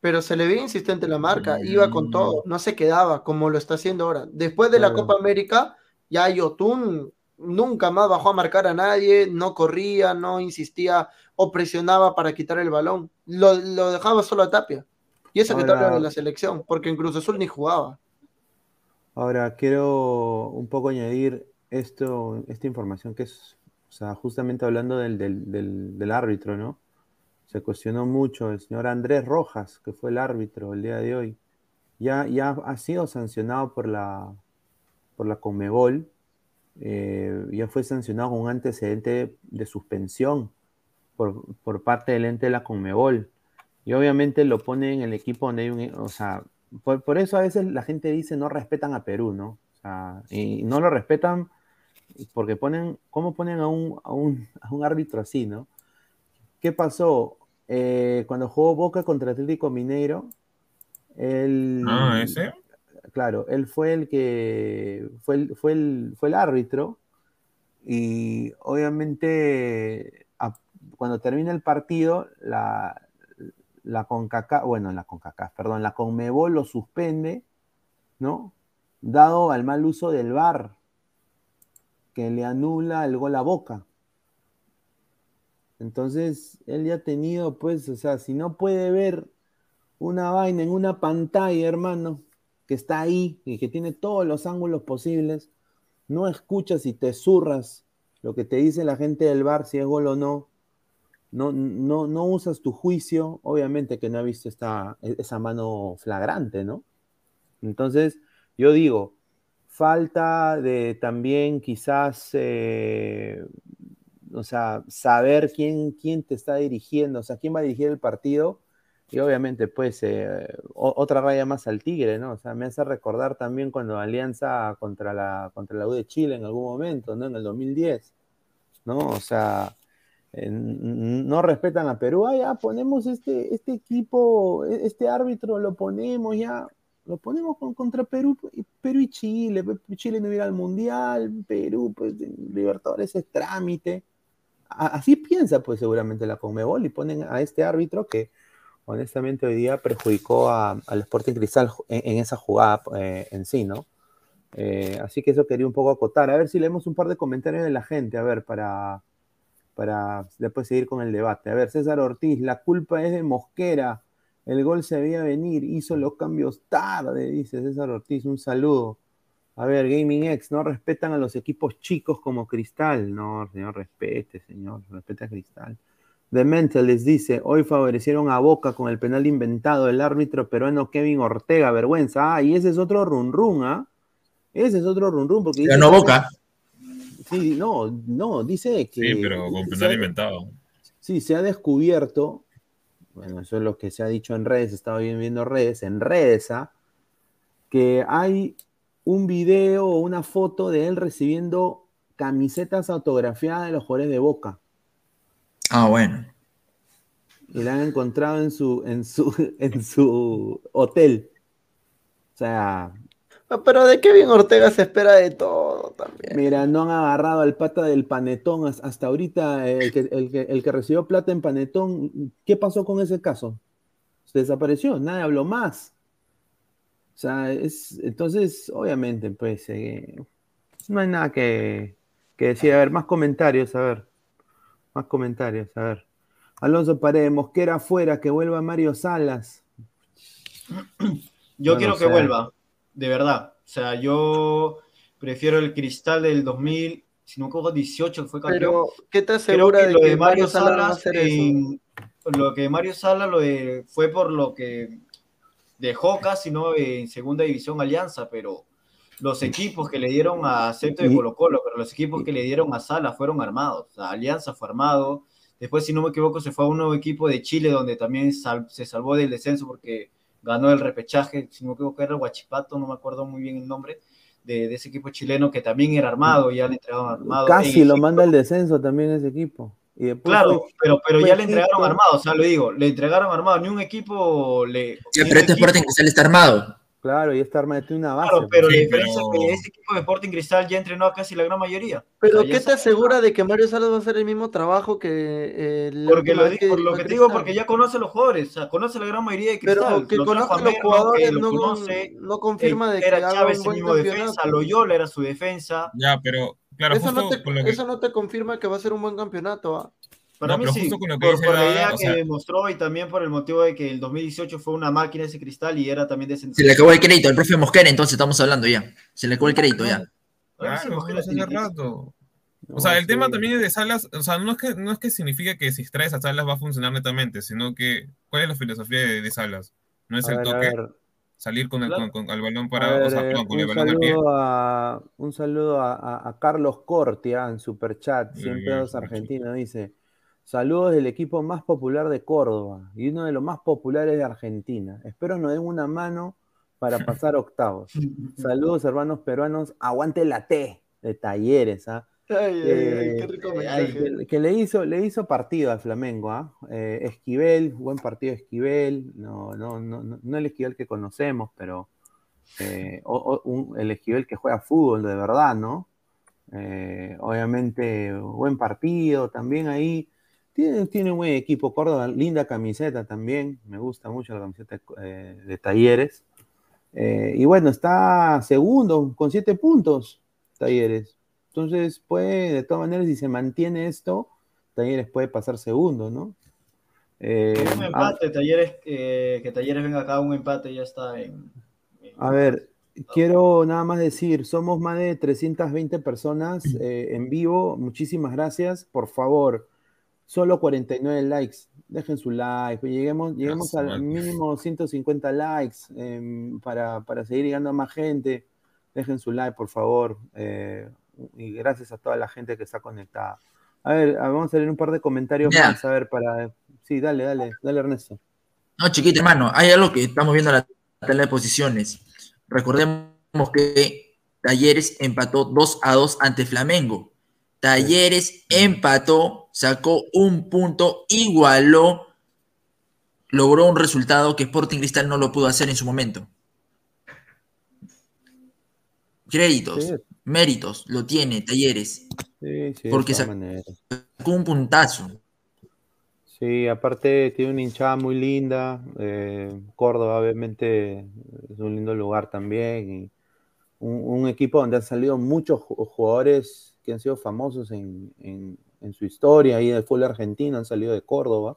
S3: Pero se le veía insistente en la marca, iba con todo, no se quedaba como lo está haciendo ahora. Después de la Copa América, ya Yotun nunca más bajó a marcar a nadie, no corría, no insistía o presionaba para quitar el balón. Lo, dejaba solo a Tapia. Y eso que Tapia de la selección, porque en Cruz Azul ni jugaba.
S2: Ahora, quiero un poco añadir esto, esta información que es, o sea, justamente hablando del, del, árbitro, ¿no? Se cuestionó mucho el señor Andrés Rojas, que fue el árbitro el día de hoy. Ya, ya ha sido sancionado por la, por la Conmebol eh, ya fue sancionado con un antecedente de suspensión por, parte del ente de la Conmebol. Y obviamente lo pone en el equipo donde hay un... O sea, por, eso a veces la gente dice no respetan a Perú, ¿no? O sea, y no lo respetan porque ponen... ¿Cómo ponen a un, a un, árbitro así, ¿no? ¿Qué pasó? Eh, cuando jugó Boca contra Atlético Mineiro, él,
S4: Ah, ese.
S2: claro, él fue el que fue el, fue el, fue el árbitro y obviamente a- cuando termina el partido, la, la CONCACAF, bueno, la CONCACAF, perdón, la CONMEBOL lo suspende, ¿no? Dado al mal uso del VAR, que le anula el gol a Boca. Entonces, él ya ha tenido, pues, o sea, si no puede ver una vaina en una pantalla, hermano, que está ahí y que tiene todos los ángulos posibles, no escuchas y te zurras lo que te dice la gente del bar, si es gol o no, no, no, no usas tu juicio, obviamente que no ha visto esta, esa mano flagrante, ¿no? Entonces, yo digo, falta de también quizás, eh, o sea, saber quién, quién te está dirigiendo, o sea, quién va a dirigir el partido. Y obviamente, pues, eh, otra raya más al Tigre, ¿no? O sea, me hace recordar también cuando Alianza contra la, contra la U de Chile en algún momento, ¿no? En el 2010, ¿no? O sea, eh, no respetan a Perú. Ah, ya, ponemos este, este equipo, e- este árbitro, lo ponemos ya, lo ponemos con- contra Perú, y- Perú y Chile. Chile no irá al Mundial, Perú, pues, Libertadores es trámite. Así piensa, pues, seguramente la Conmebol y ponen a este árbitro que honestamente hoy día perjudicó al Sporting Cristal en esa jugada eh, en sí, ¿no? Eh, así que eso quería un poco acotar. A ver si leemos un par de comentarios de la gente, a ver, para, para después seguir con el debate. A ver, César Ortiz, la culpa es de Mosquera. El gol se veía venir, hizo los cambios tarde, dice César Ortiz. Un saludo. A ver, Gaming X, no respetan a los equipos chicos como Cristal. No, señor, respete, señor, respete a Cristal. The Mental les dice, hoy favorecieron a Boca con el penal inventado del árbitro peruano Kevin Ortega, vergüenza. Ah, y ese es otro run run, ¿ah? Ese es otro run run porque dice
S5: Ganó
S2: que-
S5: Boca.
S2: Sí, no, no, dice que
S4: Sí, pero con penal
S2: ha-
S4: inventado.
S2: Sí, se ha descubierto, bueno, eso es lo que se ha dicho en redes, he estado bien viendo redes, en redes, ¿ah? que hay un video o una foto de él recibiendo camisetas autografiadas de los jugadores de Boca.
S5: Ah, bueno.
S2: y la han encontrado en su, en su, <laughs> en su hotel. O sea,
S3: Ah, Pero de Kevin Ortega se espera de todo también.
S2: mira, no han agarrado al pata del panetón has- hasta ahorita, eh, el que, el que, el que recibió plata en panetón, ¿qué pasó con ese caso? Se desapareció, nadie habló más. O sea, es, entonces, obviamente, pues, eh, no hay nada que, que decir. A ver, más comentarios, a ver. Más comentarios, a ver. Alonso Paredes, Mosquera afuera, que vuelva Mario Salas.
S6: Yo
S2: No
S6: quiero que vuelva, de verdad. O sea, yo prefiero el cristal del 2000, si no equivoco, 18 que fue campeón.
S3: Pero, ¿qué te
S6: Creo
S3: asegura
S6: que
S3: de
S6: lo
S3: que
S6: de
S3: Mario
S6: Mario
S3: Salas
S6: en- lo que Mario Salas lo de- fue por lo que dejó casi no en segunda división Alianza, pero los equipos que le dieron a Centro de Colo Colo, pero los equipos que le dieron a Salas fueron armados. Alianza fue armado. Después, si no me equivoco, se fue a un nuevo equipo de Chile donde también sal- se salvó del descenso porque ganó el repechaje. Si no me equivoco, era el Huachipato, no me acuerdo muy bien el nombre de, de ese equipo chileno que también era armado, ya le entregaron armado.
S2: Casi lo manda al descenso también ese equipo. Y después
S6: Claro,
S2: fue-
S6: pero, pero ya le entregaron armado, o sea, lo digo, le entregaron armado, ni un equipo le. Ni
S5: pero este Sporting Cristal está armado.
S2: Claro, y esta arma tiene una base.
S6: Claro, pero la
S4: Sí,
S6: diferencia es que ese equipo de Sporting Cristal ya entrenó a casi la gran mayoría.
S3: Pero
S6: O sea, ya
S3: ¿qué te asegura de que Mario Salas va a hacer el mismo trabajo que eh, la
S6: Porque lo,
S3: vez
S6: di- por lo que te digo, porque ya conoce a los jugadores, o sea, conoce la gran mayoría de Cristal.
S3: Pero que conozca
S6: a
S3: a los jugadores
S6: que lo
S3: no,
S6: conoce,
S3: no confirma de que
S6: era Chávez el mismo defensa. Loyola era su defensa.
S4: Ya, pero claro,
S3: Eso no, te,
S4: que,
S3: eso no te confirma que va a ser un buen campeonato. ¿ah?
S6: Para
S4: No,
S6: mí sí, por, la idea que
S4: sea-
S6: demostró y también por el motivo de que el 2018 fue una máquina ese Cristal y era también de
S5: Se le acabó el crédito al profe Mosquera, entonces estamos hablando ya. Se le acabó el crédito ya.
S4: Claro,
S6: Mosquera
S4: hace
S6: tiene
S4: rato.
S2: No,
S4: O sea, el
S2: sí.
S4: tema también es de Salas, o sea, no es que no es que significa que si extraes a Salas va a funcionar netamente, sino que ¿cuál es la filosofía de, de Salas? No es
S2: A
S4: el
S2: ver, a
S4: toque,
S2: ver,
S4: salir con el, con, balón para,
S2: ver,
S4: o sea,
S2: eh,
S4: perdón, con el
S2: un
S4: balón al pie.
S2: saludo a, un saludo a, a- a Carlos Cortia en Superchat, 100
S4: Bien,
S2: pesos
S4: Superchat.
S2: argentino, dice, saludos del equipo más popular de Córdoba y uno de los más populares de Argentina. Espero nos den una mano para pasar <laughs> octavos. <laughs> Saludos hermanos peruanos, aguante la T de Talleres, ¿ah? Que, le hizo, le hizo partido al Flamengo, ¿ah? eh, Esquivel, buen partido Esquivel, no, no, no, no el Esquivel que conocemos, pero eh, el Esquivel que juega fútbol de verdad, ¿no? Eh, obviamente, buen partido también ahí. Tiene, tiene un buen equipo, Córdoba, linda camiseta también, me gusta mucho la camiseta de Talleres. y bueno, está segundo con siete puntos, Talleres. Entonces, puede, de todas maneras, si se mantiene esto, Talleres puede pasar segundo, ¿no?
S6: Eh, un ah, empate, Talleres, eh, que Talleres venga acá, un empate ya está en.
S2: a ver, quiero nada más decir, somos más de 320 personas eh, en vivo. Muchísimas gracias. Por favor, solo 49 likes. Dejen su like. Lleguemos, lleguemos al mínimo 150 likes em, para, para, seguir llegando a más gente. Dejen su like, por favor y gracias a toda la gente que está conectada. A ver, vamos a leer un par de comentarios más, a ver, para... Sí, dale, dale, dale Ernesto.
S5: No, chiquito, hermano, hay algo que estamos viendo en la tabla de posiciones. Recordemos que Talleres empató 2 a 2 ante Flamengo. Talleres empató, sacó un punto, igualó, logró un resultado que Sporting Cristal no lo pudo hacer en su momento. Créditos méritos, lo tiene, Talleres. Sí, sí, porque sacó un puntazo.
S2: Sí, aparte tiene una hinchada muy linda. Eh, Córdoba, obviamente, es un lindo lugar también. Y un, equipo donde han salido muchos jugadores que han sido famosos en, su historia. Y del fútbol argentino han salido de Córdoba.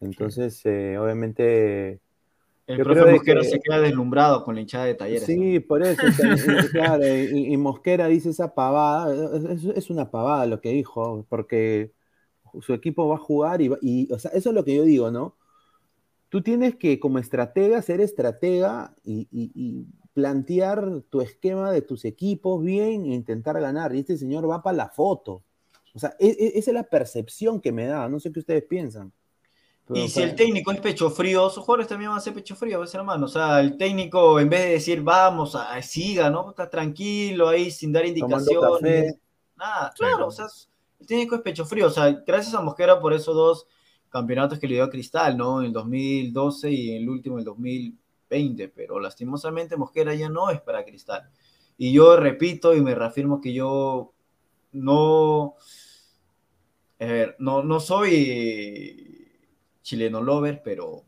S2: Entonces, eh, obviamente,
S6: el profe Mosquera se queda deslumbrado con la hinchada de talleres.
S2: Sí, por eso, <laughs> claro, y, Mosquera dice esa pavada, es, una pavada lo que dijo, porque su equipo va a jugar y, o sea, eso es lo que yo digo, ¿no? Tú tienes que como estratega ser estratega y, plantear tu esquema de tus equipos bien e intentar ganar. Y este señor va para la foto. O sea, e, e, esa es la percepción que me da, no sé qué ustedes piensan
S6: y si el técnico es pecho frío, sus jugadores también van a ser pecho frío, a veces hermano. O sea, el técnico, en vez de decir vamos, a, siga, ¿no? Está tranquilo ahí, sin dar indicaciones. Nada, claro, o sea, el técnico es pecho frío. O sea, gracias a Mosquera por esos dos campeonatos que le dio a Cristal, ¿no? En el 2012 y el último, en el 2020. Pero lastimosamente Mosquera ya no es para Cristal. Y yo repito y me reafirmo que yo no. no, no soy chileno lover, pero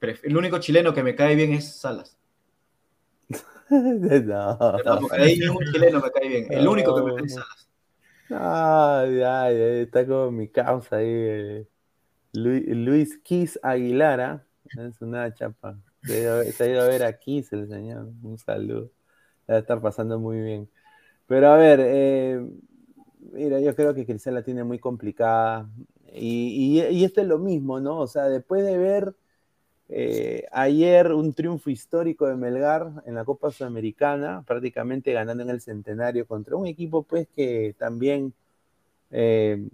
S6: el único chileno que me cae bien es Salas. <laughs> no. Ahí ningún chileno me cae bien. El único que me cae es Salas.
S2: Ay, ay, está como mi causa ahí. Eh. Luis, Kiss Aguilara. Es una chapa. Se ha ido a ver a Kiss el señor. Un saludo. Debe estar pasando muy bien. Pero a ver, eh, mira, yo creo que Cristal la tiene muy complicada. Y, y, esto es lo mismo, ¿no? O sea, después de ver eh, ayer un triunfo histórico de Melgar en la Copa Sudamericana, prácticamente ganando en el centenario contra un equipo pues que también eh,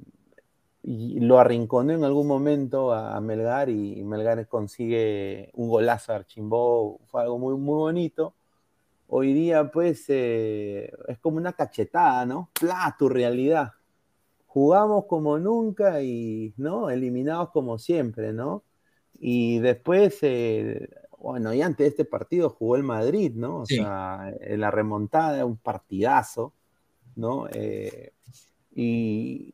S2: lo arrinconó en algún momento a, Melgar y, Melgar consigue un golazo a Archimbó, fue algo muy, muy bonito. Hoy día pues eh, es como una cachetada, ¿no? ¡Pla! Tu realidad jugamos como nunca y, ¿no? Eliminados como siempre, ¿no? Y después, eh, bueno, y antes de este partido jugó el Madrid, ¿no? O sea, en la remontada, un partidazo, ¿no? Eh, y,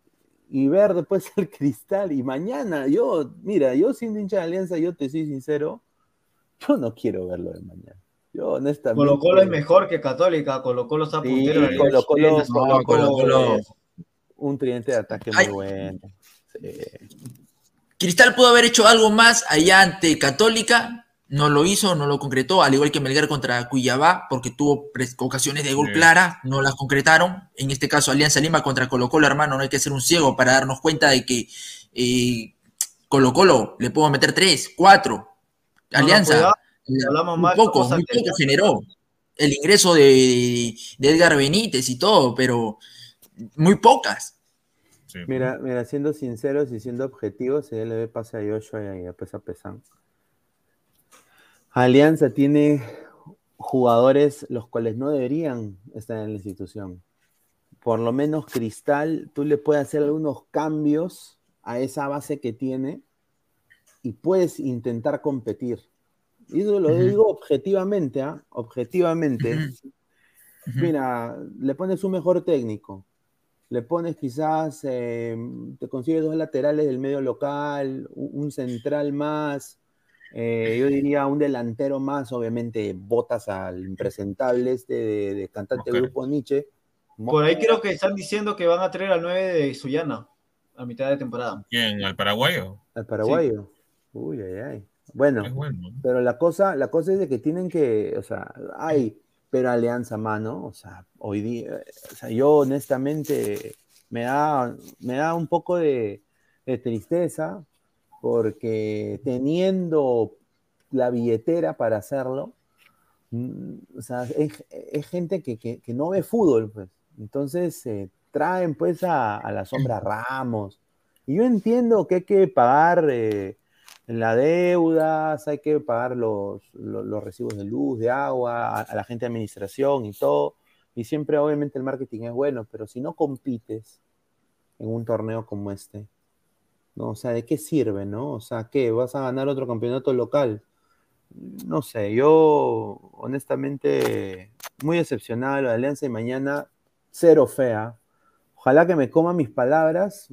S2: ver después <laughs> el cristal y mañana, yo, mira, yo siendo hincha de Alianza, yo te soy sincero, yo no quiero verlo de mañana. Yo honestamente.
S6: Colo Colo es mejor que Católica, Colo Colo está puntero. Colo
S2: Colo, un tridente de ataque muy bueno.
S5: Cristal pudo haber hecho algo más allá ante Católica, no lo hizo, no lo concretó, al igual que Melgar contra Cuyabá, porque tuvo ocasiones de gol clara, no las concretaron. En este caso, Alianza Lima contra Colo Colo, hermano, no hay que ser un ciego para darnos cuenta de que eh, Colo Colo le puedo meter tres, cuatro. Alianza, muy poco, muy poco generó el ingreso de, de Edgar Benítez y todo, pero muy pocas.
S2: Mira, mira, siendo sinceros y siendo objetivos, se le ve pase a Joshua y a Pesa Pesan. Alianza tiene jugadores los cuales no deberían estar en la institución. por lo menos Cristal, tú le puedes hacer algunos cambios a esa base que tiene y puedes intentar competir. Y eso lo digo objetivamente, ¿ah? Objetivamente. Mira, le pones un mejor técnico, le pones quizás, eh, te consigues dos laterales del medio local, un central más, eh, yo diría un delantero más, obviamente botas al impresentable este de, de cantante
S4: Mosquera.
S2: grupo Nietzsche.
S6: Por ahí creo que están diciendo que van a traer al 9 de Suyana a mitad de temporada.
S4: ¿Quién? ¿Al paraguayo?
S2: Al paraguayo. Uy, ay, ay. Bueno,
S4: bueno.
S2: Pero la cosa, la cosa es de que tienen que, o sea, hay, pero alianza mano, o sea, hoy día, o sea, yo honestamente me da, me da un poco de, tristeza porque teniendo la billetera para hacerlo, mm, o sea, es, gente que, que- no ve fútbol, pues. Entonces eh, traen pues a, a la sombra Ramos. Y yo entiendo que hay que pagar eh, la deuda, hay que pagar los, los, recibos de luz, de agua, a, la gente de administración y todo. Y siempre obviamente el marketing es bueno, pero si no compites en un torneo como este, ¿no? O sea, ¿de qué sirve, no? O sea, ¿qué? ¿Vas a ganar otro campeonato local? No sé, yo honestamente muy decepcionado de Alianza y mañana cero fea. Ojalá que me coma mis palabras.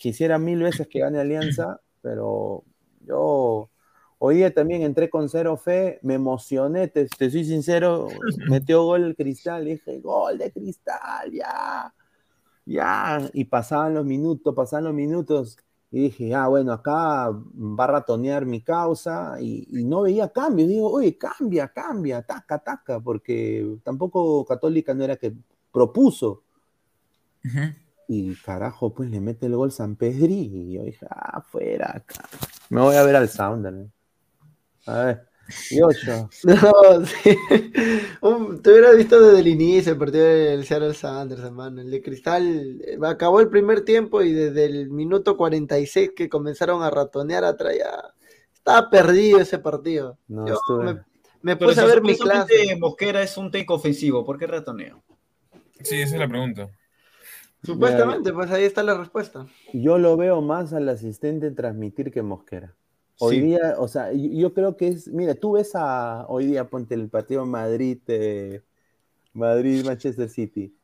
S2: Quisiera mil veces que gane Alianza, pero yo hoy día también entré con cero fe, me emocioné, te, te soy sincero, <laughs> metió gol el cristal, dije, gol de cristal, ya, ya, y pasaban los minutos, pasaban los minutos, y dije, ah, bueno, acá va a ratonear mi causa, y, y no veía cambios, digo, oye, cambia, cambia, taca, taca, porque tampoco Católica no era que propuso,
S5: Ujú.
S2: Y carajo, pues le mete el gol San Pedri, y yo dije, ah, fuera acá, me voy a ver al Sounder, a ver, y ocho, <laughs>
S3: No, sí. Un- te hubiera visto desde el inicio el partido del Seattle Sanders, hermano. El de Cristal eh, acabó el primer tiempo y desde el minuto 46 que comenzaron a ratonear atrás ya estaba perdido ese partido.
S2: no
S3: Yo
S2: estuve.
S3: me, me
S6: Pero
S3: puse
S6: si
S3: a ver mi clase.
S6: Mosquera es un técnico ofensivo, ¿por qué ratoneo?
S4: Sí, esa es la pregunta.
S3: Supuestamente, pues ahí está la respuesta.
S2: Yo lo veo más al asistente transmitir que Mosquera. Hoy
S6: Sí.
S2: día, o sea, yo, yo creo que es, mira, tú ves a, hoy día, ponte el partido Madrid, eh, Madrid-Manchester City.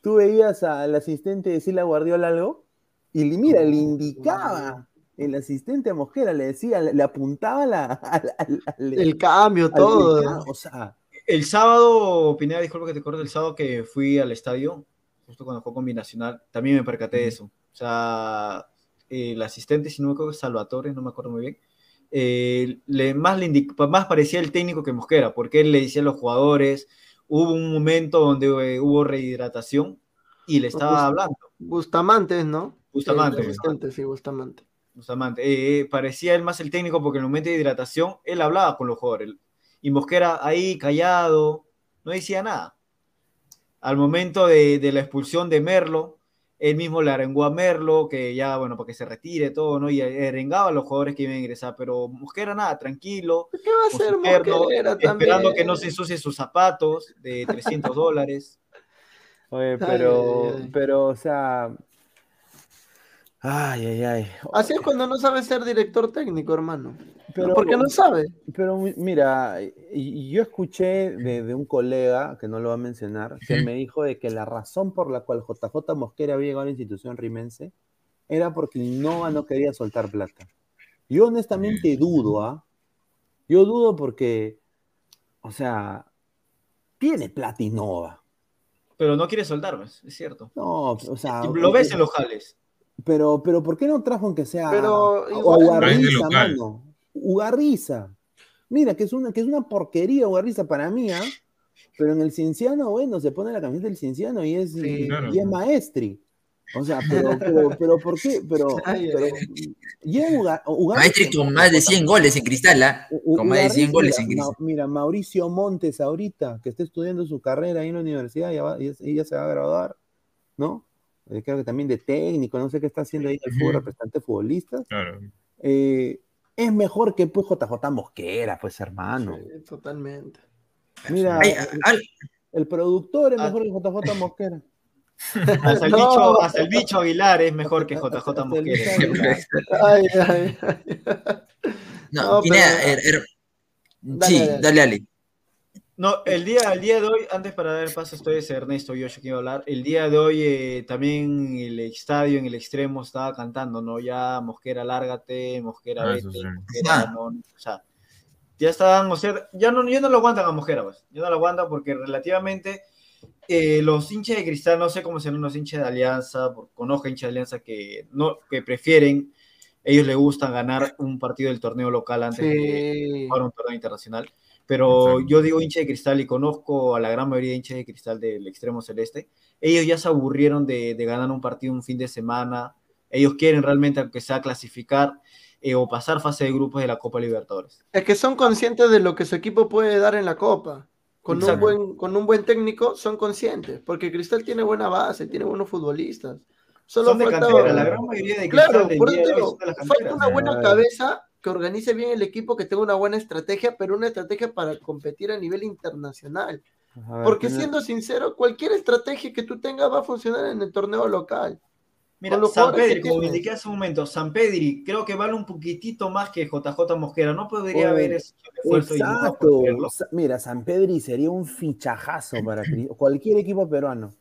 S2: Tú veías al asistente decirle a Guardiola algo y le- mira, le indicaba el asistente a Mosquera, le decía, le, le apuntaba la, al, al- al-
S3: El cambio,
S2: al
S3: todo.
S2: picado, o sea,
S6: El sábado, Pineda, disculpa que te corte, el sábado que fui al estadio, justo cuando jugó con Binacional, también me percaté de eso. O sea, el asistente, si no me acuerdo, Salvatore, no me acuerdo muy bien, eh, le, más, le indic- más parecía el técnico que Mosquera, porque él le decía a los jugadores, hubo un momento donde eh, hubo rehidratación y le estaba
S3: Pues,
S6: hablando.
S3: Bustamante, ¿no?
S6: Bustamante,
S3: asistente, sí, Bustamante.
S6: Bustamante. Eh, eh, parecía él más el técnico porque en el momento de hidratación él hablaba con los jugadores. Y Mosquera ahí callado, no decía nada. Al momento de, de la expulsión de Merlo, él mismo le arengó a Merlo, que ya, bueno, para que se retire todo, ¿no? Y arengaba a los jugadores que iban a ingresar. Pero Mosquera nada, tranquilo,
S3: ¿Qué va a hacer Mosquera
S6: esperando
S3: también?
S6: que no se ensucien sus zapatos de 300 dólares.
S2: oye,
S3: Ay,
S2: pero,
S3: ay, ay.
S2: pero, o sea, ay, ay, ay.
S3: Así es cuando no sabe ser director técnico, hermano.
S2: Pero-
S3: Porque no sabe.
S2: Pero mi- mira, yo escuché de, de un colega, que no lo va a mencionar, que me dijo de que la razón por la cual JJ Mosquera había llegado a la institución rimense era porque Innova no quería soltar plata. Yo honestamente dudo, ¿ah? Yo dudo porque, o sea, tiene plata Innova.
S6: Pero no quiere soltar, pues, es cierto.
S2: No, o sea,
S6: Lo ves en los jales.
S2: Pero, pero ¿por qué no trajo aunque sea
S3: Pero
S2: a Ugarriza, mano? Ugarriza. Mira, que es una, que es una porquería Ugarriza para mí, ¿ah? Pero en el Cienciano, bueno, se pone la camiseta del Cienciano y es,
S3: Sí,
S2: y-
S4: claro.
S2: y es maestri. O sea, pero, pero, pero ¿por qué? Pero, <laughs>
S5: Maestri con más de 100 goles en Cristal, ¿ah? Con más de 100
S2: Ugarriza,
S5: goles en Cristal.
S2: Mira, Mauricio Montes ahorita, que está estudiando su carrera ahí en la universidad, ya, va- ya, ya se va a graduar, ¿no? Eh, creo que también de técnico, no sé qué está haciendo ahí el fútbol,
S5: Ujú.
S2: representante futbolista.
S4: Claro.
S2: Eh, es mejor que pues JJ Mosquera, pues hermano.
S3: Sí, totalmente.
S2: Mira,
S5: Ay,
S2: el,
S5: al-
S2: el productor es
S6: Ah.
S2: mejor que JJ Mosquera. <laughs>
S6: Hasta el,
S3: No.
S6: bicho, hasta el bicho Aguilar es mejor que JJ Mosquera. <laughs>
S3: Ay, ay.
S5: No,
S3: No,
S5: Pineda,
S3: pero-
S5: er- er-
S3: Dale,
S5: sí,
S3: dale.
S5: dale, Ale.
S6: No, el día, el día de hoy, antes para dar el paso a ustedes, Ernesto y yo, que iba a hablar, el día de hoy eh, también el estadio en el extremo estaba cantando, ¿no? Ya Mosquera, lárgate, Mosquera,
S4: Ah,
S6: vete,
S4: eso sí.
S6: Mosquera,
S5: Ah.
S6: no, o sea, ya estaban, o sea, ya no, ya no lo aguantan a Mosquera, pues, ya no lo aguantan porque relativamente eh, los hinchas de Cristal, no sé cómo serán los hinchas de Alianza, conozco hinchas de Alianza que, no, que prefieren, ellos les gusta ganar un partido del torneo local antes de
S3: Sí.
S6: jugar un torneo internacional. Pero
S4: Exacto.
S6: yo digo hincha de cristal y conozco a la gran mayoría de hinchas de cristal del extremo celeste. Ellos ya se aburrieron de, de ganar un partido un fin de semana. Ellos quieren realmente, aunque sea clasificar eh, o pasar fase de grupos de la Copa Libertadores.
S3: Es que son conscientes de lo que su equipo puede dar en la Copa. Con un, buen, con un buen técnico son conscientes, porque Cristal tiene buena base, tiene buenos futbolistas. Solo
S6: son de
S3: falta-
S6: cantera, la gran mayoría de cristal
S3: Claro, por eso falta una buena cabeza que organice bien el equipo, que tenga una buena estrategia, pero una estrategia para competir a nivel internacional.
S2: A ver,
S3: Porque
S2: tiene-
S3: siendo sincero, cualquier estrategia que tú tengas va a funcionar en el torneo local.
S6: Mira, San Pedri, como indiqué hace un momento, San Pedri creo que vale un poquitito más que JJ Mosquera. No podría
S2: Oh,
S6: haber ese esfuerzo y no
S2: Exacto. Mira, San Pedri sería un fichajazo para <clears throat> cualquier equipo peruano.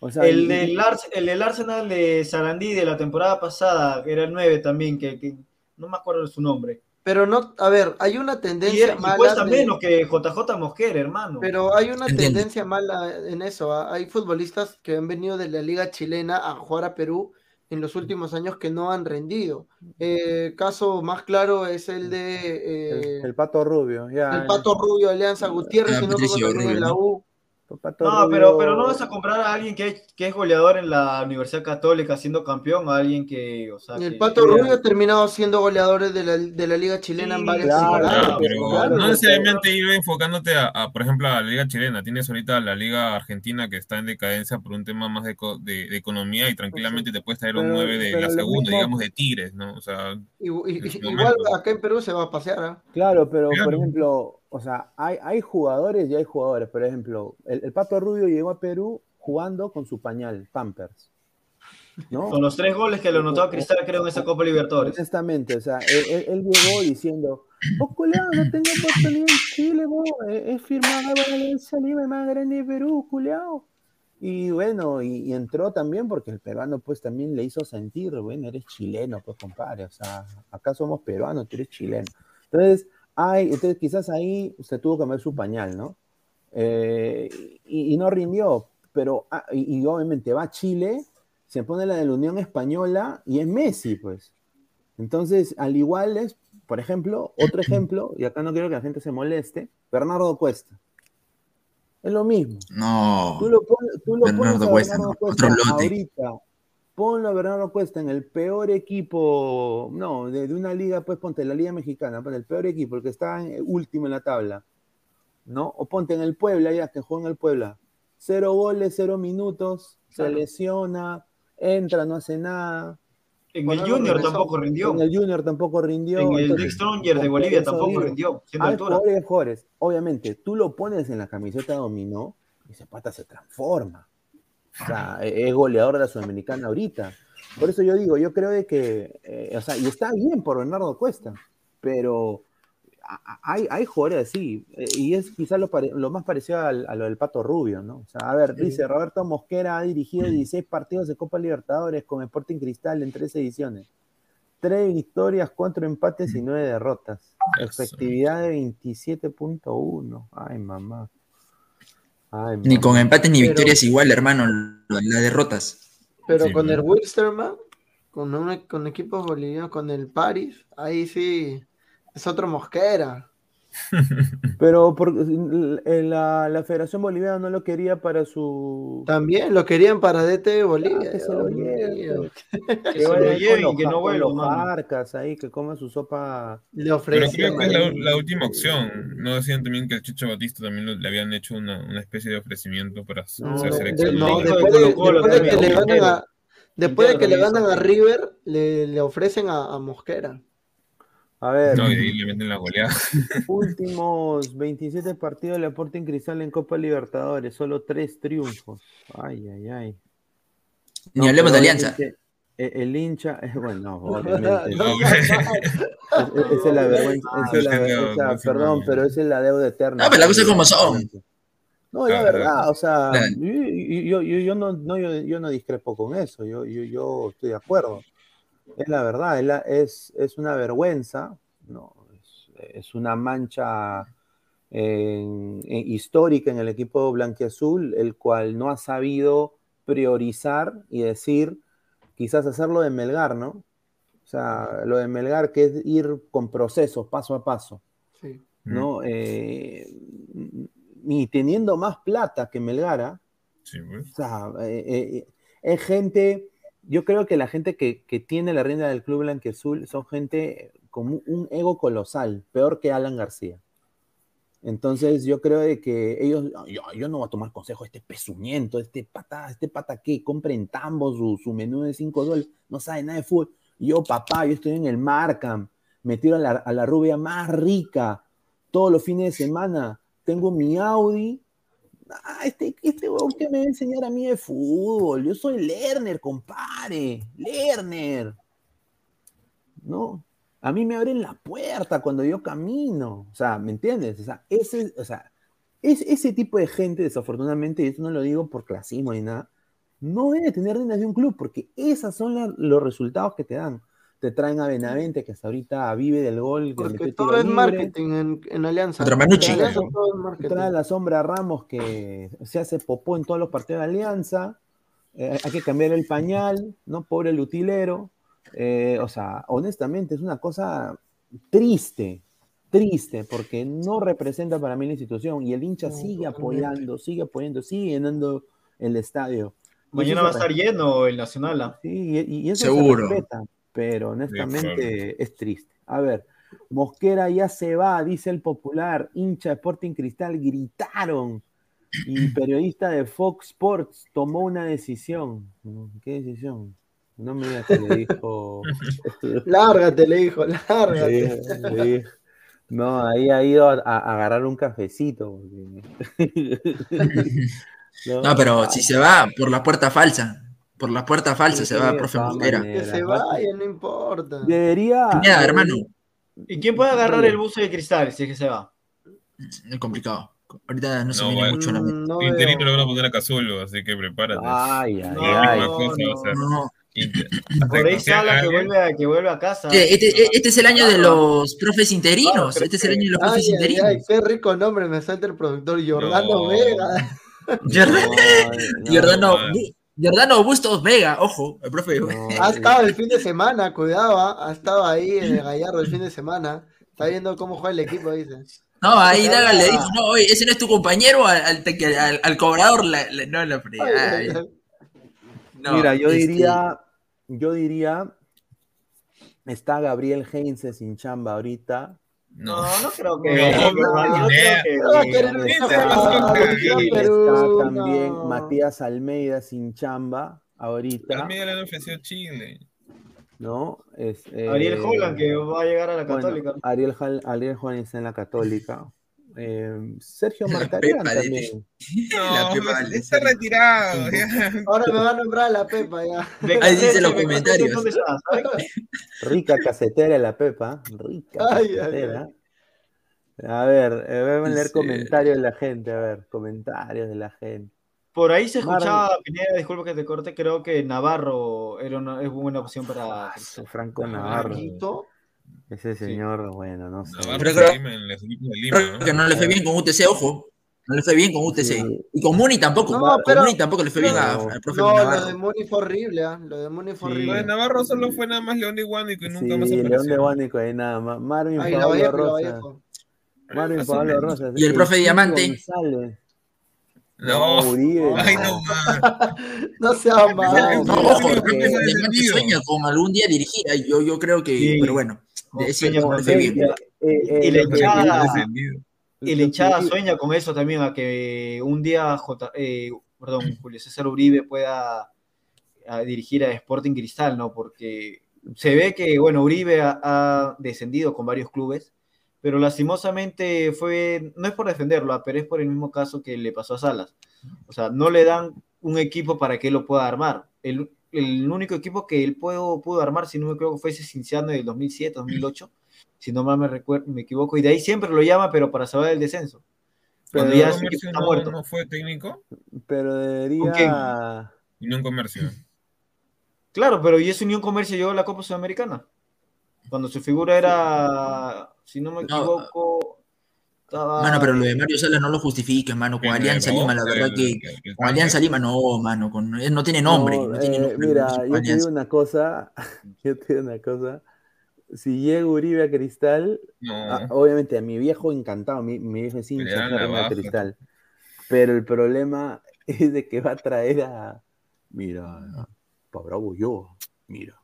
S2: O sea,
S6: El
S2: y-
S6: del, Ars- el del Arsenal de Sarandí de la temporada pasada, que era el 9 también, que, que no me acuerdo de su nombre.
S3: Pero no, a ver, hay una
S6: Y,
S3: tendencia
S6: y
S3: mala.
S6: cuesta
S3: de-
S6: menos que JJ Mosquera, hermano.
S3: Pero hay una
S5: Entiendo.
S3: tendencia mala en eso. ¿ah? Hay futbolistas que han venido de la liga chilena a jugar a Perú en los últimos años que no han rendido. Eh, caso más claro es el de eh,
S2: el, el Pato Rubio. Ya,
S3: el Pato Rubio, Alianza Gutiérrez, que no en
S5: Rubio,
S3: la
S5: ¿no?
S3: U.
S6: no,
S2: Rubio-
S6: pero, pero no vas a comprar a alguien que, que es goleador en la Universidad Católica siendo campeón, a alguien que, o sea,
S3: El
S6: que-
S3: Pato
S6: que-
S3: Rubio ha terminado siendo goleadores de la, de la liga chilena en varias
S2: claro,
S3: temporadas.
S4: Claro, pero
S2: claro,
S4: no necesariamente ir enfocándote a, a, por ejemplo, a la liga chilena. Tienes ahorita la liga argentina que está en decadencia por un tema más de, de- de economía y tranquilamente te puedes traer un
S2: Pero-
S4: 9 de la segunda,
S2: mismo-
S4: digamos, de Tigres, ¿no? O sea,
S3: Y- y-
S4: en su
S3: igual acá en Perú se va a pasear. ¿ah?
S2: Claro, pero por ejemplo, o sea, hay, hay jugadores y hay jugadores. Por ejemplo, el, el Pato Rubio llegó a Perú jugando con su pañal, Pampers. ¿No?
S6: Con los tres goles que le anotó a Cristal, creo, en esa Copa Libertadores.
S2: Honestamente, o sea, él, él- llegó diciendo, oh, culiao, no tengo oportunidad en Chile, bo, he firmado para Alianza Lima más grande de Perú, culiao. Y bueno, y, y entró también porque el peruano pues también le hizo sentir, bueno, eres chileno, pues compadre, o sea, acá somos peruanos, tú eres chileno. Entonces, hay, entonces quizás ahí se tuvo que comer su pañal, ¿no? Eh, y, y no rindió, pero, ah, y, y obviamente va a Chile, se pone la de la Unión Española y es Messi, pues. Entonces, al igual es, por ejemplo, otro <clears throat> ejemplo, y acá no quiero que la gente se moleste, Bernardo Cuesta. Es lo mismo.
S5: No.
S2: Tú lo, pon- tú lo
S5: Bernardo
S2: pones a
S5: Cuesta,
S2: Bernardo
S5: no,
S2: Cuesta
S5: otro lote.
S2: ahorita. Ponlo a Bernardo Cuesta en el peor equipo, no, de, de una liga, pues ponte la liga mexicana, pon el peor equipo, el que está en- último en la tabla, ¿no? O ponte en el Puebla, ya que juega en el Puebla. Cero goles, cero minutos, se lesiona, entra, no hace nada.
S6: En el Junior
S3: regresó.
S6: tampoco rindió.
S2: En el Junior tampoco rindió.
S6: En el Dick Stronger de Bolivia tampoco
S2: digo,
S6: rindió,
S2: hay jugadores. Obviamente, tú lo pones en la camiseta dominó y ese pata se transforma. O sea, e- es goleador de la Sudamericana ahorita. Por eso yo digo, yo creo de que, eh, o sea, y está bien por Bernardo Cuesta, pero hay, hay jugadores así, eh, y es quizás lo, más parecido al- a lo del Pato Rubio, ¿no? O sea, a ver, dice Roberto Mosquera ha dirigido 16 partidos de Copa Libertadores con Sporting Cristal en tres ediciones. Tres victorias, cuatro empates y nueve derrotas. Efectividad de 27.1. Ay, mamá. Ay,
S5: Ni con empates ni
S3: Pero-
S5: victorias igual, hermano, lo- las derrotas.
S3: Pero
S4: Sí,
S3: con el Wilstermann, con, un- con equipos bolivianos, con el Paris, ahí sí es otro Mosquera. <laughs>
S2: Pero por, en la, la Federación Boliviana no lo quería para su.
S3: También lo querían para DT de Bolivia.
S2: Ah, que se lo lleven. <laughs>
S6: Que se lo lleven que no
S2: con
S6: vuelva,
S2: los
S6: mano.
S2: Jarcas ahí, que coma su sopa.
S3: Le
S4: Pero
S3: ofrecían.
S4: creo que es la, última opción. No decían también que el Chicho Batista también lo- le habían hecho una, una especie de ofrecimiento para
S2: No,
S4: ser
S3: de después de,
S6: Colo-Colo
S3: después de que le ganan a, después de
S6: Quintero
S3: que le
S6: también
S3: ganan a
S6: hizo.
S3: River, le, le ofrecen a, a Mosquera.
S2: A ver,
S4: No, y de ahí le meten la goleada. <laughs>
S2: últimos 27 partidos del Sporting Cristal en Copa Libertadores, solo tres triunfos. Ay, ay, ay.
S5: Ni
S2: No,
S5: hablemos de Alianza.
S2: El, hincha, bueno, no, obviamente. <laughs>
S3: No,
S2: Es- Esa es la vergüenza, esa es la vergüenza, perdón, pero esa es la deuda eterna.
S5: No, pero las cosas como son.
S2: No, es la
S4: Claro.
S2: verdad, o sea, yo, yo, yo no, no, yo, yo no discrepo con eso, yo, yo, yo estoy de acuerdo. Es la verdad, es, la- es, es una vergüenza, no, es, es una mancha en- en- histórica en el equipo blanquiazul, el cual no ha sabido priorizar y decir, quizás hacerlo de Melgar, ¿no? O sea, lo de Melgar, que es ir con procesos, paso a paso.
S3: Sí.
S2: ¿no? Eh, ni teniendo más plata que Melgara,
S4: Sí, pues.
S2: o sea, eh, eh, es gente, yo creo que la gente que, que tiene la rienda del club blanquiazul son gente con un- ego colosal, peor que Alan García. Entonces yo creo de que ellos, yo, no voy a tomar consejo este pezuñento, este pata, este pata que compre en tambo su, su menú de 5 dólares, no sabe nada de fútbol. Yo, papá, yo estoy en el Markham, me tiro a la, a la rubia más rica todos los fines de semana, tengo mi Audi. Ah, este, este huevón que me va a enseñar a mí de fútbol, yo soy Lerner, compadre, Lerner. ¿No? A mí me abren la puerta cuando yo camino. O sea, ¿me entiendes? O sea, ese, o sea, es, ese tipo de gente, desafortunadamente, y esto no lo digo por clasismo ni nada, no debe tener riendas de un club, porque esos son los resultados que te dan. Te traen a Benavente, que hasta ahorita vive del gol. que
S3: Porque
S2: metió
S3: todo es
S2: libre.
S3: marketing en, en Alianza. Es marketing.
S2: Trae a la sombra a Ramos que se hace popó en todos los partidos de Alianza. Eh, hay que cambiar el pañal, ¿no? Pobre el utilero. Eh, o sea, honestamente es una cosa triste, triste, porque no representa para mí la institución y el hincha
S3: No,
S2: sigue apoyando, sigue apoyando, sigue llenando el estadio.
S6: Mañana va a estar lleno el Nacional. ¿ah?
S2: Sí, y, y eso
S5: Seguro.
S2: se respeta, pero honestamente es triste. A ver, Mosquera ya se va, dice el popular, hincha de Sporting Cristal, gritaron. Y <clears throat> periodista de Fox Sports tomó una decisión. ¿Qué decisión? No me digas que le dijo. <laughs>
S3: Lárgate, le dijo, lárgate.
S2: No, ahí ha ido a, a agarrar un cafecito. porque- <laughs> <laughs>
S5: No, pero si se va por la puerta falsa, por la puerta falsa se va, profe Mosquera.
S3: Que se vaya, no importa.
S2: Debería.
S5: Pineda, hermano,
S6: ¿Y quién puede agarrar el buzo de cristal si es que se va?
S5: es complicado. Ahorita no se
S4: No,
S5: viene
S4: vale.
S5: mucho a la mente.
S3: Mm, No
S4: Interino lo van a poner a Casulo, así que prepárate.
S2: Ay, ay,
S6: No,
S2: ay.
S4: misma cosa
S6: no.
S4: ser.
S5: No,
S4: Inter-
S6: Por ahí habla que vuelve a, que vuelve a casa.
S5: Este, este es el año de los profes interinos. Este es el año de los profes
S3: ay,
S5: interinos.
S3: ay, qué rico nombre me salta el productor Jordano
S4: No.
S3: Vega.
S5: Jordano,
S2: No,
S5: Jordano, Jordano Bustos Vega, ojo, el profe.
S2: no, <laughs>
S3: Ha estado el fin de semana, cuidado, ¿ah? ha estado ahí en el Gallardo el fin de semana. Está viendo cómo juega el equipo, dice.
S5: No, ahí Daga le dijo, no, oye, ese no es tu compañero, al, al, al- al cobrador la- la- no la. No,
S2: Mira, yo
S5: este,
S2: diría, yo diría, está Gabriel Heinze sin chamba ahorita.
S6: No,
S4: No.
S6: creo que. <laughs>
S4: No,
S6: no,
S2: Está también
S3: no.
S2: Matías Almeida sin chamba ahorita,
S4: También le han ofrecido Chile.
S2: ¿no? Es, eh,
S6: Ariel Holland, que va a llegar a la
S2: bueno,
S6: Católica.
S2: Ariel, Hal- Ariel Holland está en la Católica. Eh, Sergio
S5: La
S2: Marcarán también.
S5: La
S4: No,
S5: Pepa vale,
S4: está retirado. ya.
S3: Ahora me va a nombrar la Pepa ya.
S5: Ahí dice los comentarios.
S6: ¿dónde está? ¿Sabe?
S2: Rica casetera la Pepa. Rica
S3: Ay, ay,
S2: casetera. A ver, eh, vamos a leer
S5: Sí.
S2: comentarios de la gente. A ver, comentarios de la gente.
S6: Por ahí se escuchaba, Pineda, disculpa que te corte, creo que Navarro era una, es buena opción para.
S2: Ah, Franco Navarro.
S3: Marquito.
S2: Ese señor, bueno, no sé.
S5: Pero creo-
S4: en de Lima.
S5: Que no le fue bien con UTC, ojo. No le fue bien con UTC.
S2: Sí.
S5: Y con Muni tampoco.
S3: No,
S5: con
S3: pero-
S5: Muni tampoco le fue bien a-
S2: No.
S5: al profe
S3: No, lo de Muni fue horrible, ¿ah? Lo de Muni fue
S2: Sí.
S4: Lo de
S3: horrible.
S4: Navarro solo fue nada más León de Guánico y nunca
S2: Sí,
S4: más
S2: León
S4: apareció.
S2: de Guánico ahí nada más. Marvin
S3: Ay,
S2: Pablo
S3: Vallejo,
S2: Rosa.
S3: Vallejo.
S2: Marvin
S4: Así
S2: Pablo. Rosa.
S5: Y el profe Diamante.
S2: González.
S4: No,
S2: Uribe.
S4: ay no más. <laughs>
S3: No sea mal. <laughs>
S5: No,
S2: No,
S5: ojo,
S2: porque-
S5: porque Diamante sueña con algún día dirigir. Yo, yo creo que,
S6: Sí.
S5: pero bueno, Bien.
S2: Eh, eh,
S6: Y la hinchada- la hinchada sueña con eso también, a que un día J, eh, perdón, Julio César Uribe pueda a dirigir a Sporting Cristal, ¿no? Porque se ve que, bueno, Uribe ha, ha descendido con varios clubes, pero lastimosamente fue, no es por defenderlo, ah, pero es por el mismo caso que le pasó a Salas. O sea, no le dan un equipo para que él lo pueda armar. El, el único equipo que él pudo, pudo armar, si no me equivoco, fue ese Cinciano del 2007, 2008, si no mal me, recuerdo, me equivoco, y de ahí siempre lo llama, pero para saber el descenso.
S4: Pero
S6: Cuando ya
S4: no,
S6: está
S4: no,
S6: muerto.
S4: no fue técnico
S2: Pero
S6: ¿Con quién?
S2: debería.
S4: en comercio.
S6: Claro, pero y ese Unión Comercio llegó a la Copa Sudamericana. Cuando su figura era, si no me
S5: No.
S6: equivoco, estaba...
S5: Mano, pero lo de Mario Salas no lo justifiques, mano. Con Alianza Lima, la verdad que. Con Alianza. Lima, no, mano. Con, él no tiene nombre. No,
S2: No,
S5: tiene
S2: eh,
S5: nombre.
S2: mira, yo te digo una cosa. <laughs> Yo te digo una cosa. Si llega Uribe a Cristal,
S4: No,
S2: ah, obviamente a mi viejo encantado, mi, mi viejo es hincha
S4: baja.
S2: Cristal. Pero el problema <laughs> es de que va a traer a. Mira, pa' bravo yo. Mira.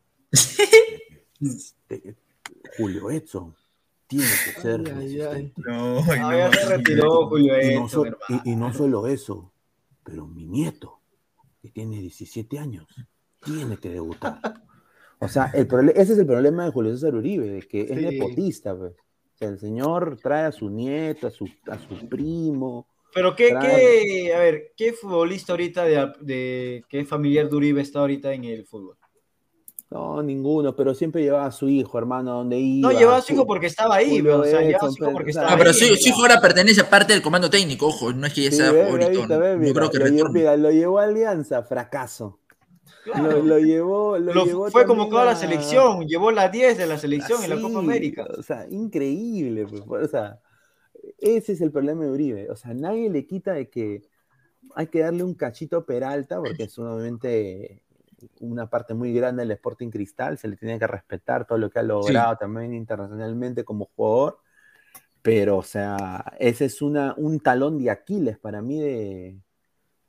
S2: Te- <laughs> Julio Edson tiene que ser
S3: Ay, ay, ay.
S2: resistente.
S4: no, no,
S6: ya se retiró Julio
S2: Y no,
S6: Edson,
S2: so-
S6: hermano.
S2: y- y no solo eso, pero mi nieto, que tiene 17 años, tiene que debutar. O sea, el ese es el problema de Julio César Uribe, de que es nepotista. Pues. O sea, el señor trae a su nieto, a su, a su primo.
S6: Pero qué, qué, a ver, ¿qué futbolista ahorita de, de qué familiar de Uribe está ahorita en el fútbol?
S2: No, ninguno, pero siempre llevaba a su hijo, hermano, a donde iba.
S6: No, llevaba a su hijo porque estaba ahí,
S2: Julio
S6: o sea, llevaba a su hijo
S2: pero,
S6: porque estaba
S5: Ah, pero
S6: ahí.
S5: su, su hijo ahora pertenece a parte del comando técnico, ojo, no es que ya
S2: Sí,
S5: sea
S2: ve, ve,
S5: favorito.
S2: ve,
S5: Yo
S2: mira,
S5: creo que
S2: lo, lle-
S5: retorne.
S2: mira, lo llevó a Alianza, fracaso.
S6: Claro.
S2: Lo, lo llevó, lo
S6: Lo-
S2: llevó
S6: fue convocado a la selección, llevó la 10 de la selección en la
S2: Así,
S6: Copa América.
S2: O sea, increíble. pues, o sea, ese es el problema de Uribe. O sea, nadie le quita de que hay que darle un cachito a Peralta, porque es obviamente una parte muy grande del Sporting Cristal, se le tiene que respetar todo lo que ha logrado también internacionalmente como jugador. Pero, o sea, ese es una, un talón de Aquiles para mí de,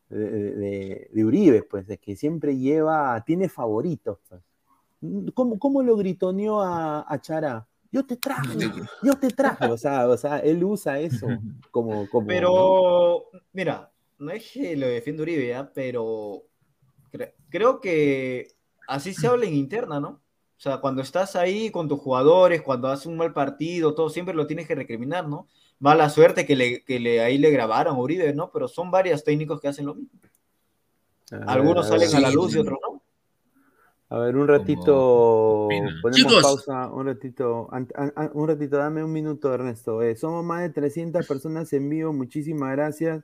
S2: de, de- de Uribe, pues, de que siempre lleva, tiene favoritos. pues. ¿Cómo, cómo lo gritoneó a, a Chará? Yo te traje, yo te traje. O sea, o sea, él usa eso <laughs> como. como ¿no?
S6: Pero, mira, no es que lo defienda Uribe, ¿ya? pero cre- creo que así se habla en interna, ¿no? O sea, cuando estás ahí con tus jugadores, cuando haces un mal partido, todo, siempre lo tienes que recriminar, ¿no? Mala suerte que, le, que le, ahí le grabaron a Uribe, ¿no? Pero son varios técnicos que hacen lo mismo. Algunos
S2: a
S6: salen a la
S5: sí,
S6: luz y otros no.
S2: A ver, un ratito. Ponemos
S5: Chicos.
S2: pausa, un ratito. an- an- an- un ratito, dame un minuto, Ernesto. Eh, somos más de 300 <laughs> personas en vivo. Muchísimas gracias.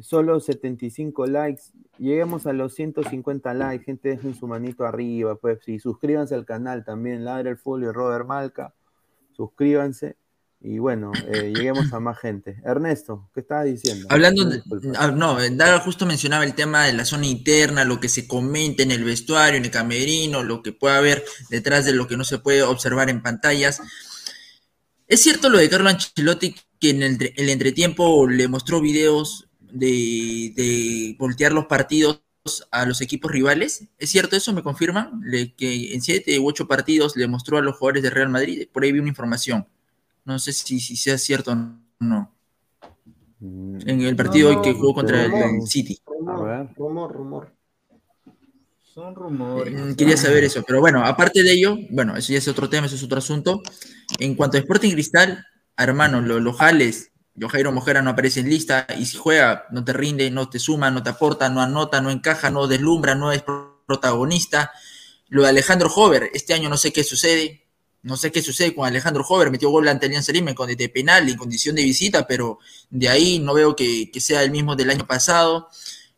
S2: Solo 75 likes. Lleguemos a los 150 likes. Gente, dejen su manito arriba. Pues, y suscríbanse al canal también. Ladre el Folio y Robert Malca. Suscríbanse. Y bueno, eh, lleguemos a más gente. Ernesto, ¿qué estabas diciendo?
S5: Hablando, de- ah, no, Daga justo mencionaba el tema de la zona interna, lo que se comenta en el vestuario, en el camerino, lo que puede haber detrás de lo que no se puede observar en pantallas. Es cierto lo de Carlo Ancelotti que en el, el entretiempo le mostró videos de, de voltear los partidos a los equipos rivales. ¿Es cierto eso? ¿Me confirman? Le- que en siete u ocho partidos le mostró a los jugadores de Real Madrid. Por ahí vi una información. No sé si, si sea cierto o no.
S2: Mm,
S5: En el partido
S3: No,
S5: que jugó contra el, City.
S3: Rumor, rumor, rumor.
S6: Son rumores.
S5: Mm, Quería saber eso, pero bueno, aparte de ello, bueno, eso ya es otro tema, eso es otro asunto. En cuanto a Sporting Cristal, hermano, lo- los jales, Jairo Mojera no aparece en lista y si juega no te rinde, no te suma, no te aporta, no anota, no encaja, no deslumbra, no es pro- protagonista. Lo de Alejandro Hover, este año no sé qué sucede, no sé qué sucede con Alejandro Hover, metió gol ante Alianza Lima con de penal en condición de visita, pero de ahí no veo que, que sea el mismo del año pasado.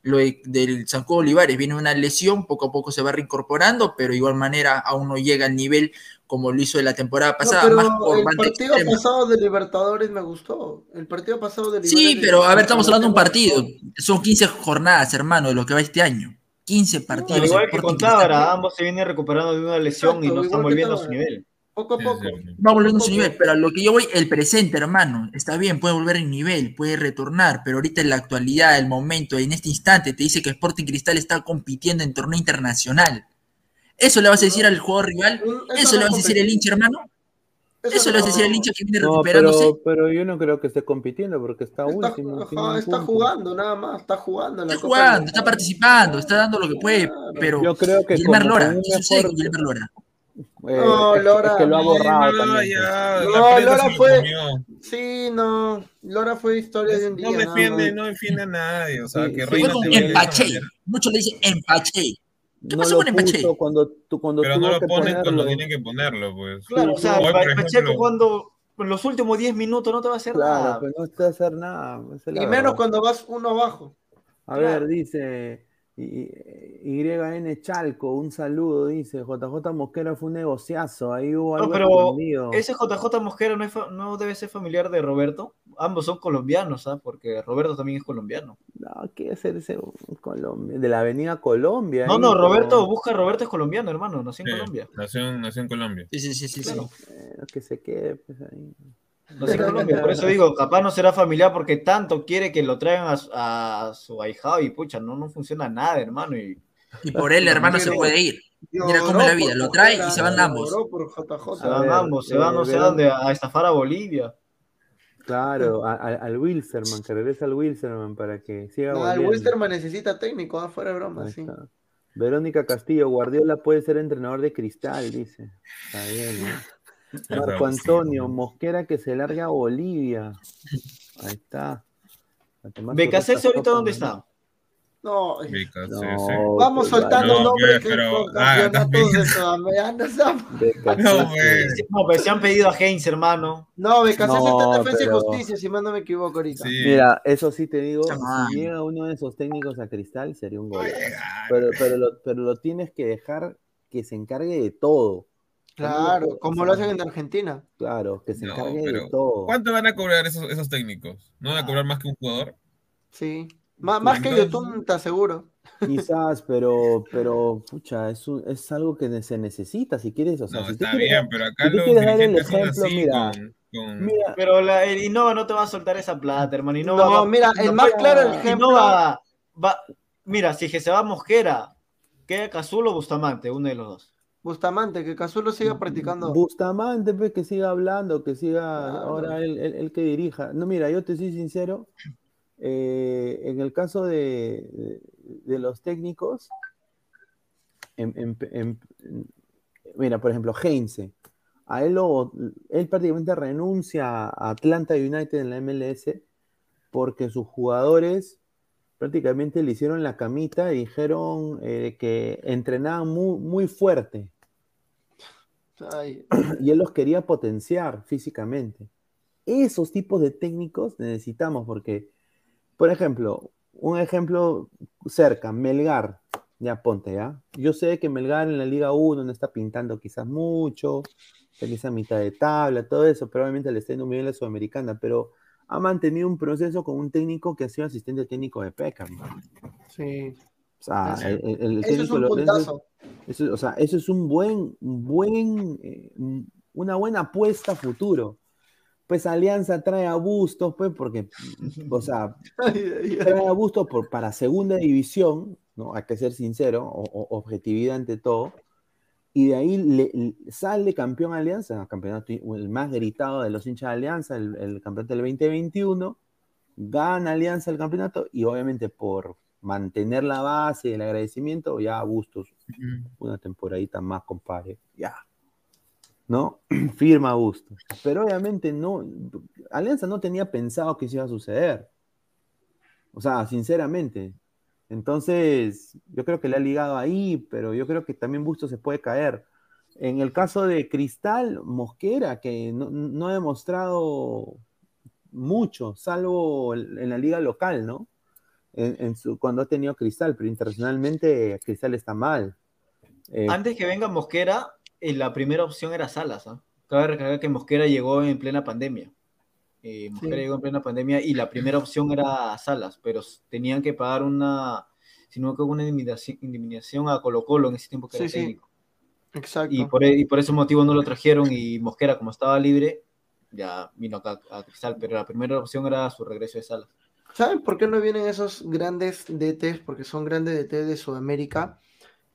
S5: Lo de- del Sanco Olivares viene una lesión, poco a poco se va reincorporando, pero de igual manera aún no llega al nivel como lo hizo de la temporada
S3: No,
S5: pasada,
S3: pero
S5: más por
S3: el partido
S5: extrema.
S3: pasado de Libertadores me gustó. El partido pasado de
S5: Sí,
S3: Libertadores.
S5: pero a ver, estamos hablando de un partido. Son 15 jornadas, hermano, de lo que va este año. 15 partidos.
S6: Al igual que
S5: Sporting
S6: con
S5: Cristal.
S6: Tábara, ambos se vienen recuperando de una lesión
S3: Exacto,
S6: y no están volviendo a su nivel.
S3: Poco a
S4: Sí,
S3: poco.
S4: sí, sí.
S5: Va volviendo a su nivel, pero a lo que yo voy, el presente, hermano, está bien, puede volver en nivel, puede retornar, pero ahorita en la actualidad, el momento, en este instante, te dice que Sporting Cristal está compitiendo en torneo internacional. ¿Eso le vas a decir al jugador rival? ¿Eso le
S3: no
S5: vas a decir al hincha, hermano? ¿Eso le vas a decir al hincha que viene
S2: No,
S5: recuperándose?
S2: pero, pero yo no creo que esté compitiendo porque está,
S3: Está,
S2: último.
S3: ajá, está
S2: punto.
S3: jugando nada más, está jugando. en la
S5: Está
S3: Copa
S5: jugando, está participando, está dando lo que puede,
S3: Claro.
S5: pero
S2: Yo creo que
S5: Gilmar Lora, ¿qué sucede con Gilmar Lora?
S2: Eh,
S3: No, Lora,
S2: es que lo ha
S3: no,
S2: borrado
S4: no,
S2: también.
S4: ya,
S2: pues.
S3: No, Lora
S4: lo
S3: fue-
S4: comió.
S3: Sí, no. Lora fue historia de un día.
S4: No defiende, no defiende a nadie. O sea,
S2: Sí,
S4: que
S2: sí.
S5: Fue
S4: Reina
S5: con empaché, muchos le dicen empaché. ¿Qué
S2: no
S5: pasó
S2: lo
S5: con Empaché?
S2: cuando, tú, cuando
S4: Pero no lo
S2: que
S4: ponen cuando tienen que ponerlo, pues.
S6: Claro, o sea,
S4: Hoy,
S6: Pacheco
S4: ejemplo-
S6: cuando en los últimos 10 minutos no te va a hacer
S2: Claro,
S6: nada.
S2: pues no está a hacer nada. esa es la
S3: Y menos
S2: verdad.
S3: cuando vas uno abajo.
S2: A
S6: Claro.
S2: ver, dice YN Chalco, un saludo, dice JJ Mosquera fue un negociazo, ahí hubo
S6: No,
S2: algo
S6: pero
S2: escondido.
S6: ese JJ Mosquera no, es no debe ser familiar de Roberto. Ambos son colombianos, ¿ah? Porque Roberto también es colombiano.
S2: No, quiere hacerse un Colombia, de la avenida Colombia.
S6: No,
S2: ahí,
S6: no,
S2: pero-
S6: Roberto, busca Roberto es colombiano, hermano, nació en
S4: Sí,
S6: Colombia.
S4: Nació, en- nació en Colombia.
S5: Sí, sí, sí, sí. sí.
S2: Que se quede pues, ahí.
S6: Nació en Colombia, por eso digo, capaz no será familiar porque tanto quiere que lo traigan a, su- a su ahijado y pucha, no, no funciona nada, hermano. Y
S5: Y por él, hermano, se puede ir. Mira cómo la vida, lo trae y se van ambos.
S6: se van ambos, se van no sé dónde, a estafar a Bolivia.
S2: Claro, al Wilserman, que regrese al Wilserman para que siga
S3: No, el
S2: volviendo.
S3: Wilstermann necesita técnico, ah, fuera de broma, sí.
S2: Verónica Castillo, Guardiola puede ser entrenador de cristal, dice. Está bien, ¿no? Marco Antonio, Mosquera que se larga a Bolivia. Ahí está.
S6: Becasese ahorita dónde está.
S3: No, vamos soltando
S4: no,
S3: nombres que
S4: pero- ah,
S3: campeonatos de Sudamérica. No. <laughs>
S4: No, pues.
S6: Se han pedido a Heinz, hermano.
S3: No, Becasese está en defensa
S2: pero-
S3: y justicia, si más no me equivoco ahorita.
S4: Sí.
S2: Mira, eso sí te digo, si llega uno de esos técnicos a Cristal, sería un gol. Pero, pero, lo, pero lo tienes que dejar que se encargue de todo.
S3: Claro, como lo hacen en Argentina.
S2: Claro, que se
S4: No,
S2: encargue de todo.
S4: ¿Cuánto van a cobrar esos, esos técnicos? ¿No van a cobrar más que un jugador?
S3: Sí. Má- más que YouTube, te aseguro.
S2: Quizás, <laughs> pero, pero, pucha, es, un- es algo que se necesita si quieres, o sea,
S4: No,
S2: si
S4: está
S2: quieres-
S4: bien, pero acá
S2: si
S4: los
S2: quieres dar el ejemplo,
S4: así
S2: mira,
S4: con, con-
S2: Mira,
S6: Pero la, el Innova no te va a soltar esa plata, hermano.
S3: No,
S6: Innova va-
S3: mira, el
S6: no
S3: más claro ejemplo.
S6: Innova va, mira, si es que se va Mosquera, queda Cazulo o Bustamante, uno de los dos.
S3: Bustamante, que Cazulo siga practicando.
S2: Bustamante, pues, que siga hablando, que siga
S3: Claro.
S2: ahora él, él- él que dirija. No, mira, yo te soy sincero, eh, en el caso de, de- de los técnicos, en- en- en- mira, por ejemplo, Heinze, a él, lo- él prácticamente renuncia a Atlanta United en la MLS porque sus jugadores prácticamente le hicieron la camita y dijeron eh, que entrenaban muy, muy fuerte
S3: Ay, <clears throat>
S2: y él los quería potenciar físicamente. Esos tipos de técnicos necesitamos porque, por ejemplo, un ejemplo cerca, Melgar, ya ponte, ¿ya? Yo sé que Melgar en la Liga 1 no está pintando quizás mucho, está a mitad de tabla, todo eso, pero obviamente le está yendo muy bien la Sudamericana, pero ha mantenido un proceso con un técnico que ha sido asistente técnico de Peckerman.
S3: sí.
S2: O sea,
S3: Sí.
S2: el, el- el
S3: Eso es
S2: técnico
S3: un puntazo.
S2: eso, o sea, eso es un buen, buen, eh, un- una buena apuesta a futuro. Pues Alianza trae a Bustos, pues, porque, o sea, <laughs> trae a Bustos por, para segunda división, ¿no? Hay que ser sincero, o- o- objetividad ante todo. Y de ahí le- le- sale campeón Alianza, el campeonato el más gritado de los hinchas de Alianza, el, el campeonato del 2021. Gana Alianza el campeonato y obviamente por mantener la base el agradecimiento, ya Bustos una temporadita más, compadre. Ya. ¿No? <clears throat> Firma Bustos. Pero obviamente no. Alianza no tenía pensado que eso iba a suceder. O sea, sinceramente. Entonces, yo creo que le ha ligado ahí, pero yo creo que también Bustos se puede caer. En el caso de Cristal, Mosquera, que no, ha demostrado mucho, salvo en la liga local, ¿no? En, su, cuando ha tenido Cristal, pero internacionalmente Cristal está mal. Eh,
S6: Antes que venga Mosquera, eh, la primera opción era Salas. ¿ah? Cabe recalcar que Mosquera llegó en plena pandemia. Eh, Mosquera
S3: Sí.
S6: llegó en plena pandemia y la primera opción era Salas, pero tenían que pagar una, si no que una indemnización, a Colo Colo en ese tiempo que
S3: Sí,
S6: era
S3: sí.
S6: técnico.
S3: Exacto.
S6: Y por, e- y por ese motivo no lo trajeron y Mosquera, como estaba libre, ya vino acá a Cristal, pero la primera opción era su regreso de Salas.
S3: ¿Saben por qué no vienen esos grandes DTs? Porque son grandes DTs de Sudamérica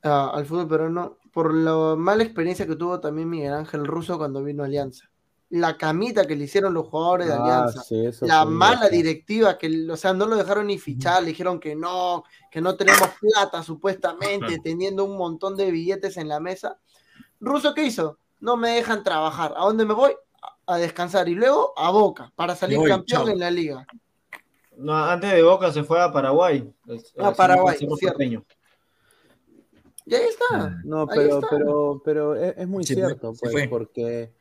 S3: ah, al fútbol peruano. Por la mala experiencia que tuvo también Miguel Ángel Russo cuando vino a Alianza. La camita que le hicieron los jugadores de
S2: ah,
S3: Alianza.
S2: sí,
S3: la mala directiva, que, o sea, no lo dejaron ni fichar, le dijeron que no, que no tenemos plata supuestamente, teniendo un montón de billetes en la mesa. Russo, ¿qué hizo? No me dejan trabajar. ¿A dónde me voy? A, descansar. Y luego a Boca, para salir
S5: voy,
S3: campeón
S5: chao.
S3: en la liga.
S6: No, antes de Boca se fue a Paraguay.
S3: A
S6: el
S3: Paraguay, cierto. Y ahí está.
S2: Mm. No, pero,
S3: está.
S2: pero, pero es, es muy cierto, pues, porque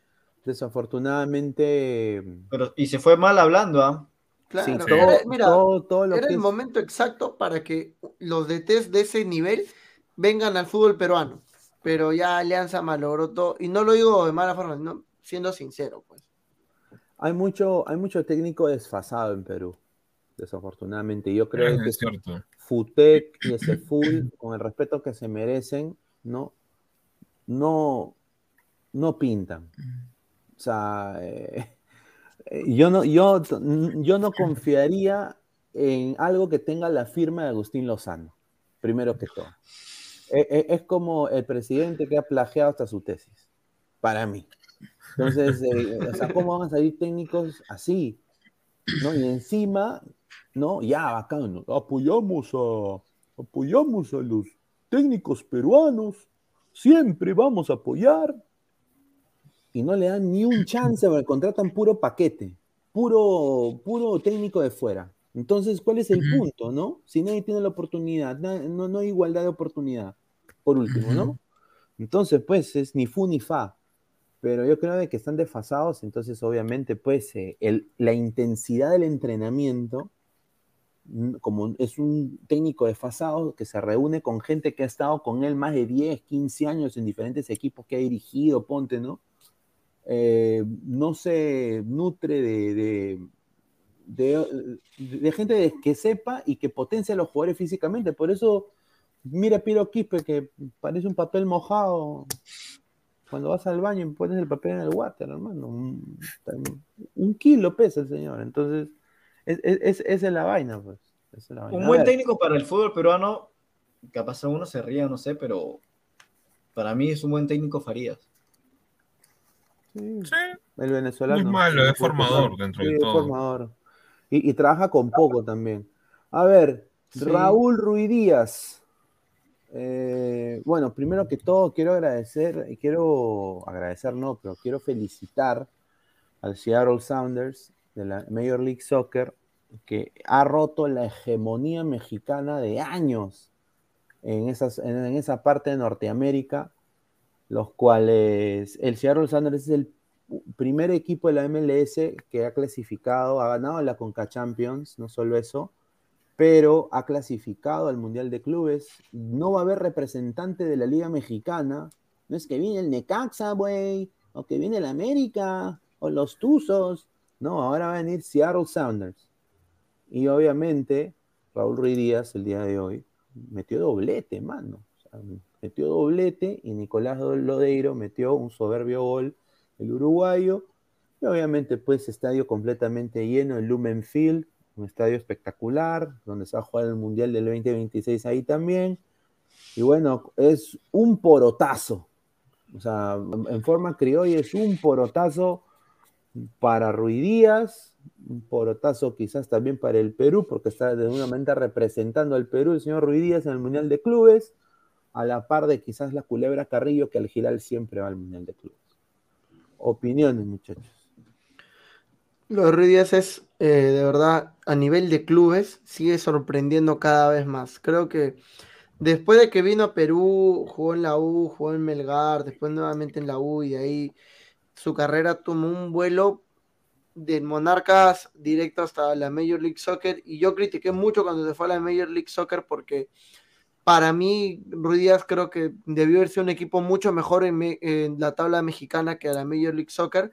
S2: desafortunadamente
S6: Pero, y se fue mal hablando, ¿ah?
S3: Claro,
S2: sí,
S4: Sí.
S2: todo,
S3: era, mira,
S2: todo, todo lo
S3: era
S2: que
S3: el
S2: es-
S3: momento exacto para que los DTs de ese nivel vengan al fútbol peruano. Pero ya Alianza malogró todo. Y no lo digo de mala forma, no, siendo sincero, pues.
S2: hay mucho, hay mucho técnico desfasado en Perú, desafortunadamente. Yo creo que
S4: Es cierto.
S2: Futec y ese full, con el respeto que se merecen, no, no, no pintan. Sea, eh, eh, yo no, yo, yo no confiaría en algo que tenga la firma de Agustín Lozano, primero que todo. Eh, eh, Es como el presidente que ha plagiado hasta su tesis, para mí. Entonces, eh, o sea, ¿cómo van a salir técnicos así? ¿No? Y encima, ¿no? Ya, bacán, apoyamos a, apoyamos a los técnicos peruanos, siempre vamos a apoyar. Y no le dan ni un chance, porque contratan puro paquete, puro, puro técnico de fuera. Entonces, ¿cuál es el punto, no? Si nadie tiene la oportunidad, no, no hay igualdad de oportunidad, por último, ¿no? Entonces, pues, es ni fu ni fa. Pero yo creo que están desfasados, entonces obviamente, pues, eh, el- la intensidad del entrenamiento, mm, como es un técnico desfasado que se reúne con gente que ha estado con él más de 10, 15 años en diferentes equipos que ha dirigido, ponte, ¿no? Eh, no se nutre de, de, de- de gente que sepa y que potencie a los jugadores físicamente. Por eso, mira a Piero Quispe, que parece un papel mojado. Cuando vas al baño y pones el papel en el water, hermano. Un, un kilo pesa el señor. Entonces, es, es- es- esa es la vaina, pues. Esa es la vaina.
S6: Un buen técnico para el fútbol peruano, capaz a uno se ría, no sé, pero para mí es un buen técnico Farías.
S2: Sí,
S4: Sí,
S2: el venezolano.
S4: No es malo, es formador dentro de
S2: es
S4: todo.
S2: formador. Y, y trabaja con poco también. A ver,
S3: Sí.
S2: Raúl Ruiz Díaz. Eh, bueno, primero que todo quiero agradecer, quiero agradecer, no, pero quiero felicitar al Seattle Sounders de la Major League Soccer que ha roto la hegemonía mexicana de años en, esas, en, en esa parte de Norteamérica, los cuales el Seattle Sounders es el primer equipo de la MLS que ha clasificado, ha ganado la Conca Champions, no solo eso, pero ha clasificado al Mundial de Clubes. No va a haber representante de la Liga Mexicana. No es que viene el Necaxa, güey, o que viene el América, o los Tuzos. No, ahora va a venir Seattle Sounders. Y obviamente, Raúl Ruiz Díaz, el día de hoy, metió doblete, mano. Metió doblete y Nicolás Lodeiro metió un soberbio gol, el uruguayo. Y obviamente, pues, estadio completamente lleno, el Lumen Field, un estadio espectacular, donde se va a jugar el Mundial del 2026 ahí también. Y bueno, es un porotazo. O sea, en forma criolla es un porotazo para Ruiz Díaz, un porotazo quizás también para el Perú, porque está de una manera representando al Perú el señor Ruiz Díaz en el Mundial de Clubes, a la par de quizás la culebra Carrillo, que al giral siempre va al Mundial de Clubes. Opiniones, muchachos.
S3: Lo de Ruiz Díaz es, eh, de verdad, a nivel de clubes, sigue sorprendiendo cada vez más. Creo que después de que vino a Perú, jugó en la U, jugó en Melgar, después nuevamente en la U y de ahí su carrera tomó un vuelo de Monarcas directo hasta la Major League Soccer y yo critiqué mucho cuando se fue a la Major League Soccer porque para mí Ruiz Díaz creo que debió sido un equipo mucho mejor en, la tabla mexicana que la Major League Soccer,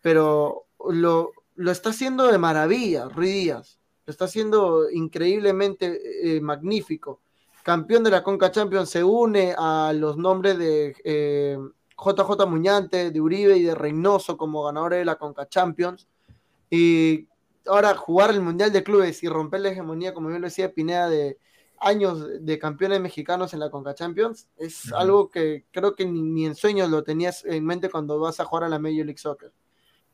S3: pero lo, lo está haciendo de maravilla, Ruiz Díaz. Lo está haciendo increíblemente eh, magnífico. Campeón de la Conca Champions se une a los nombres de eh, JJ Muñante, de Uribe y de Reynoso como ganadores de la Conca Champions. Y ahora jugar el Mundial de Clubes y romper la hegemonía, como yo lo decía Pineda, de años de campeones mexicanos en la Conca Champions, es algo que creo que ni, ni en sueños lo tenías en mente cuando vas a jugar a la Major League Soccer.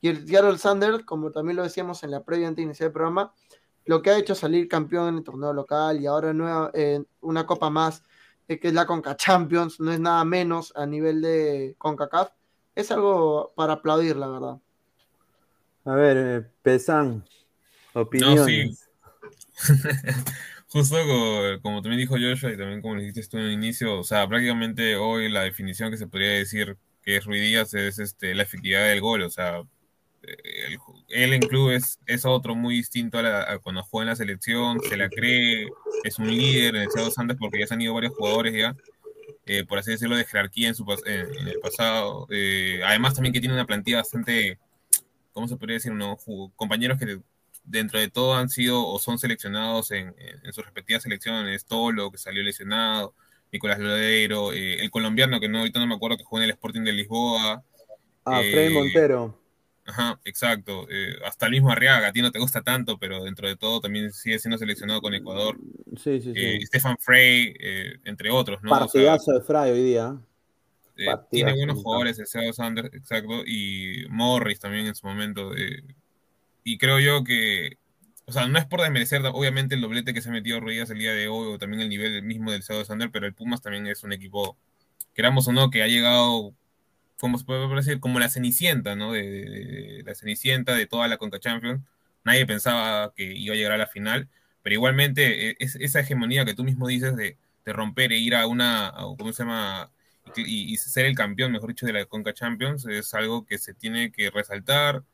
S3: Y el Seattle Sanders, como también lo decíamos en la previa antes de iniciar el programa, lo que ha hecho salir campeón en el torneo local y ahora nueva, eh, una copa más, eh, que es la Conca Champions, no es nada menos a nivel de CONCACAF, es algo para aplaudir, la verdad.
S2: A ver, eh, Pesan, opiniones. <laughs>
S4: justo como, también dijo Joshua y también como dijiste tú en el inicio, o sea, prácticamente hoy la definición que se podría decir que es Ruiz Díaz es este, la efectividad del gol, o sea, él en club es, otro muy distinto a, cuando juega en la selección, se la cree, es un líder en el Seattle Sanders porque ya se han ido varios jugadores ya, eh, por así decirlo, de jerarquía en, su, en, el pasado. Eh, además también que tiene una plantilla bastante, ¿cómo se podría decir? No? Compañeros que dentro de todo han sido o son seleccionados en, sus respectivas selecciones, Tolo, que salió lesionado, Nicolás Lodeiro, eh, el colombiano, que no, ahorita no me acuerdo, que jugó en el Sporting de Lisboa.
S2: Ah, Freddy Montero.
S4: Ajá, exacto. Eh, hasta el mismo Arriaga, a ti no te gusta tanto, pero dentro de todo también sigue siendo seleccionado con Ecuador.
S2: Sí, sí, sí.
S4: Eh, Stefan Frey, eh, entre otros, ¿no?
S2: Partidazo de Frey hoy día.
S4: tiene buenos jugadores, el Sanders, exacto, y Morris también en su momento. Y creo yo que, o sea, no es por desmerecer, obviamente, el doblete que se ha metido Ruiz el día de hoy, o también el nivel mismo del Seattle Sanders, pero el Pumas también es un equipo, queramos o no, que ha llegado como se puede decir, como la cenicienta, ¿no? De, la cenicienta de toda la Conca Champions. Nadie pensaba que iba a llegar a la final, pero igualmente e, es, esa hegemonía que tú mismo dices de, romper e ir a una, ¿cómo se llama? Y, ser el campeón, mejor dicho, de la Conca Champions es algo que se tiene que resaltar,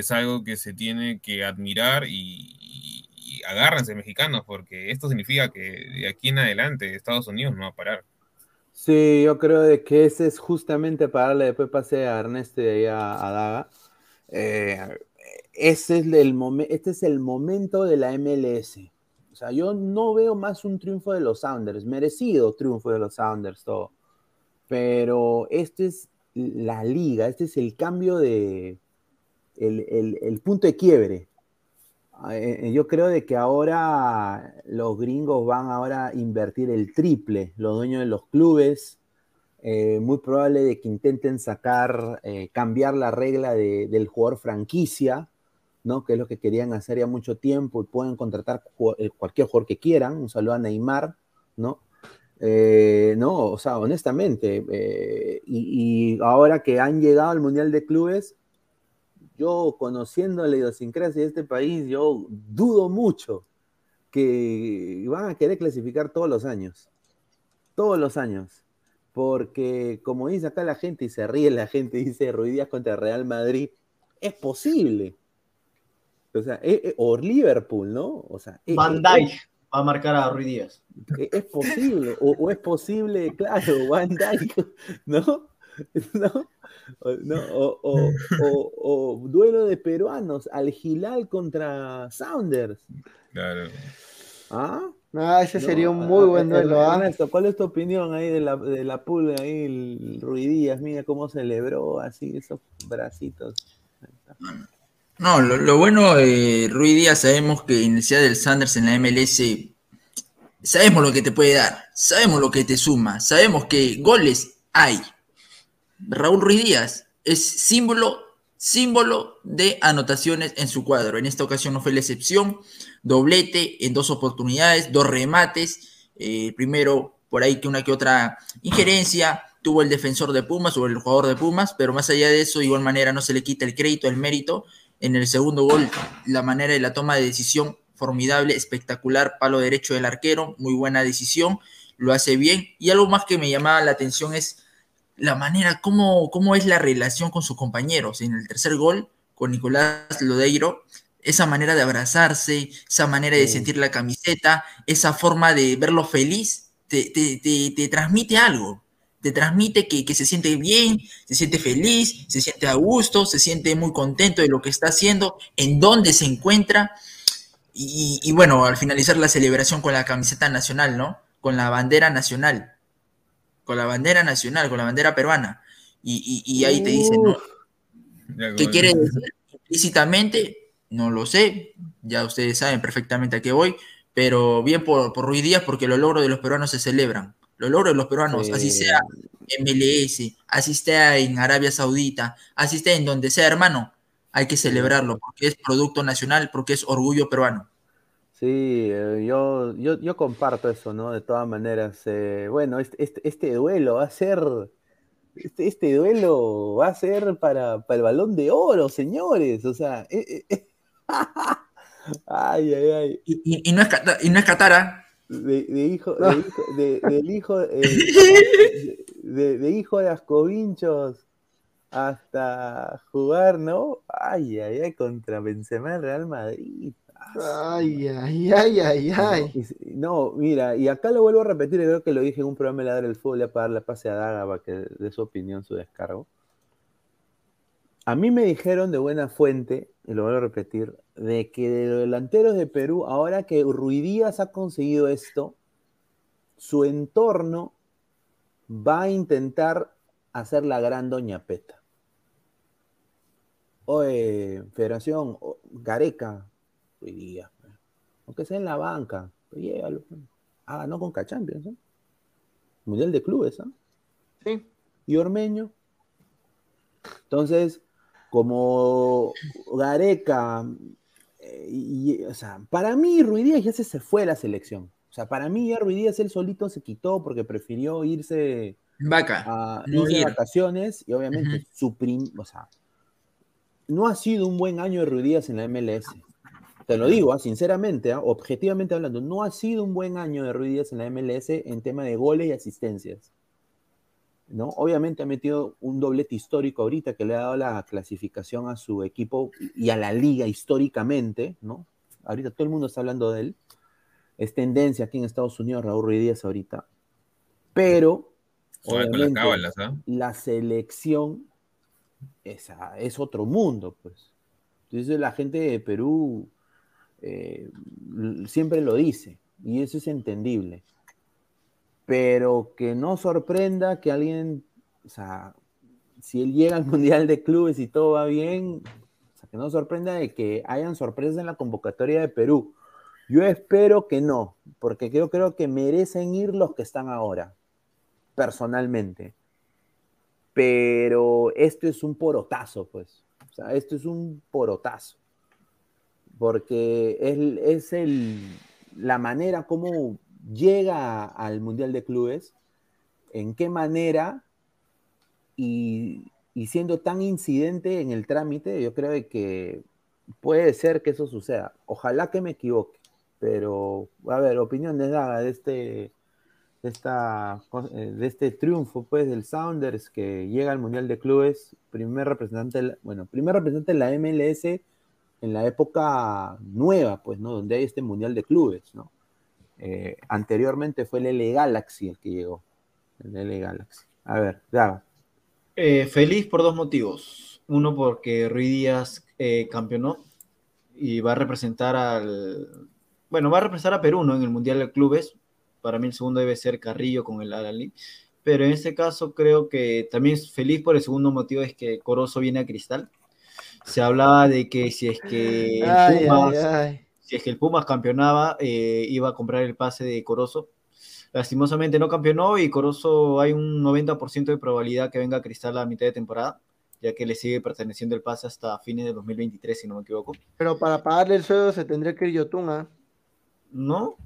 S4: es algo que se tiene que admirar y, y agárrense mexicanos, porque esto significa que de aquí en adelante Estados Unidos no va a parar.
S2: Sí, yo creo de que ese es justamente para darle después pase a Ernesto y a, Daga. Eh, ese es el este es el momento de la MLS. O sea, yo no veo más un triunfo de los Sounders, merecido triunfo de los Sounders, todo. Pero este es la liga, este es el cambio de, el punto de quiebre. Eh, eh, yo creo de que ahora los gringos van ahora a invertir el triple, los dueños de los clubes, eh, muy probable de que intenten sacar, cambiar la regla del jugador franquicia, ¿no? Que es lo que querían hacer ya mucho tiempo y pueden contratar cualquier jugador que quieran. Un saludo a Neymar, ¿no? no, o sea, honestamente, y ahora que han llegado al Mundial de Clubes, yo conociendo la idiosincrasia de este país, yo dudo mucho que van a querer clasificar todos los años. Todos los años. Porque como dice acá la gente y se ríe la gente, <laughs> dice Ruidías contra Real Madrid, es posible. O sea, eh, eh, o Liverpool, ¿no? O sea,
S6: eh, Van Dijk va a marcar a Ruidías.
S2: Es posible, o, o, es posible, <laughs> claro, Van Dijk, ¿no? <laughs> ¿No? O, duelo de peruanos, al Gilal contra Sounders.
S4: Claro.
S2: ¿Ah?
S3: ah ese sería un muy buen duelo. ¿ah?
S2: ¿cuál es tu opinión ahí de la, de la pulga ahí, el Ruidías? Mira cómo celebró así esos bracitos.
S5: No, lo, bueno de Ruidías, sabemos que iniciar del Sanders en la MLS, sabemos lo que te puede dar, sabemos lo que te suma, sabemos que goles hay, Raúl Ruiz Díaz es símbolo, símbolo de anotaciones en su cuadro. En esta ocasión no fue la excepción. Doblete en dos oportunidades, dos remates. Eh, primero, por ahí que una que otra injerencia tuvo el defensor de Pumas o el jugador de Pumas, pero más allá de eso, de igual manera no se le quita el crédito, el mérito. En el segundo gol, la manera de la toma de decisión formidable, espectacular, palo derecho del arquero, muy buena decisión, lo hace bien. Y algo más que me llamaba la atención es la manera, cómo, cómo es la relación con sus compañeros. En el tercer gol, con Nicolás Lodeiro, esa manera de abrazarse, esa manera de sentir la camiseta, esa forma de verlo feliz, te, te, transmite algo. Te transmite que, que, se siente bien, se siente feliz, se siente a gusto, se siente muy contento de lo que está haciendo, en dónde se encuentra. Y, y bueno, al finalizar la celebración con la camiseta nacional, ¿no? Con la bandera nacional con la bandera nacional, con la bandera peruana. Y, ahí te dicen, ¿no? ¿Qué quiere decir implícitamente? No lo sé, ya ustedes saben perfectamente a qué voy, pero bien por, por Ruiz Díaz, porque los logros de los peruanos se celebran. Los logros de los peruanos, así sea en MLS, así sea en Arabia Saudita, así sea en donde sea, hermano, hay que celebrarlo, porque es producto nacional, porque es orgullo peruano.
S2: Sí, eh, yo, yo, yo, comparto eso, ¿no? De todas maneras. Eh, bueno, este, este, este, duelo va a ser. Este, este duelo va a ser para, para, el balón de oro, señores. O sea. Eh, <laughs> ay, ay, ay.
S5: Y, y, no es, y no es Catara.
S2: de, de hijo, de <laughs> hijo, de, del hijo, <laughs> de, hijo de Ascovinchos hasta jugar, ¿no? Ay, ay, ay, contra Benzema Real Madrid.
S3: Ay, ay, ay, ay, ay.
S2: No, no, mira, y acá lo vuelvo a repetir, creo que lo dije en un programa de Ladra el Fútbol, ya para darle pase a Daga para que dé su opinión, su descargo. A mí me dijeron de buena fuente, y lo vuelvo a repetir, de que de los delanteros de Perú, ahora que Ruidías ha conseguido esto, su entorno va a intentar hacer la gran Doña Peta. Oye, Federación, o- Ruidías, pues. aunque sea en la banca, pues llévalo. pues. Ah, ganó con Champions, ¿no? Mundial de Clubes, ¿ah?
S3: Sí.
S2: y Ormeño. Entonces, como Gareca, eh, y, o sea, para mí Ruidías ya se, se fue de la selección. O sea, para mí ya Ruidías él solito se quitó porque prefirió irse
S5: Vaca.
S2: a,
S5: no
S2: irse de vacaciones y obviamente
S5: Ujú.
S2: su prim- o sea, no ha sido un buen año de Ruidías en la MLS. Te lo digo, ah, sinceramente, ah, objetivamente hablando, no ha sido un buen año de Ruidías en la MLS en tema de goles y asistencias. ¿no? Obviamente ha metido un doblete histórico ahorita que le ha dado la clasificación a su equipo y a la liga históricamente, ¿no? Ahorita todo el mundo está hablando de él. Es tendencia aquí en Estados Unidos, Raúl Ruiz Díaz ahorita. Pero, obviamente,
S4: cábalas, ¿ah?
S2: la selección es, a- es otro mundo, pues. Entonces la gente de Perú eh, siempre lo dice, y eso es entendible. Pero que no sorprenda que alguien, o sea, si él llega al <laughs> Mundial de Clubes y todo va bien, o sea, que no sorprenda de que hayan sorpresas en la convocatoria de Perú. Yo espero que no, porque yo creo que merecen ir los que están ahora, personalmente. Pero esto es un porotazo, pues. O sea, esto es un porotazo. Porque es, es el, la manera como llega al Mundial de Clubes, en qué manera y, y siendo tan incidente en el trámite, yo creo que puede ser que eso suceda. Ojalá que me equivoque, pero a ver, opinión de Daga de este, de, esta, de este triunfo pues del Sounders que llega al Mundial de Clubes, primer representante, bueno, primer representante de la MLS en la época nueva, pues, ¿no? Donde hay este Mundial de Clubes, ¿no? Eh, anteriormente fue el L Galaxy el que llegó. El L Galaxy. A ver, Daga.
S6: Eh, feliz por dos motivos. Uno, porque Rui Díaz eh, campeonó y va a representar al. Bueno, va a representar a Perú, ¿no? En el Mundial de Clubes. Para mí, el segundo debe ser Carrillo con el Al-Ahly. Pero en este caso, creo que también es feliz por el segundo motivo: es que Corozo viene a Cristal. Se hablaba de que si es que el
S3: Ay,
S6: Pumas,
S3: ay, ay.
S6: si es que el Pumas campeonaba, eh, iba a comprar el pase de Corozo. Lastimosamente no campeonó y Corozo hay un 90% de probabilidad que venga a Cristal a mitad de temporada, ya que le sigue perteneciendo el pase hasta fines de 2023, si no me equivoco.
S3: Pero para pagarle el sueldo se tendría que ir Yotun, ¿ah?
S6: ¿No?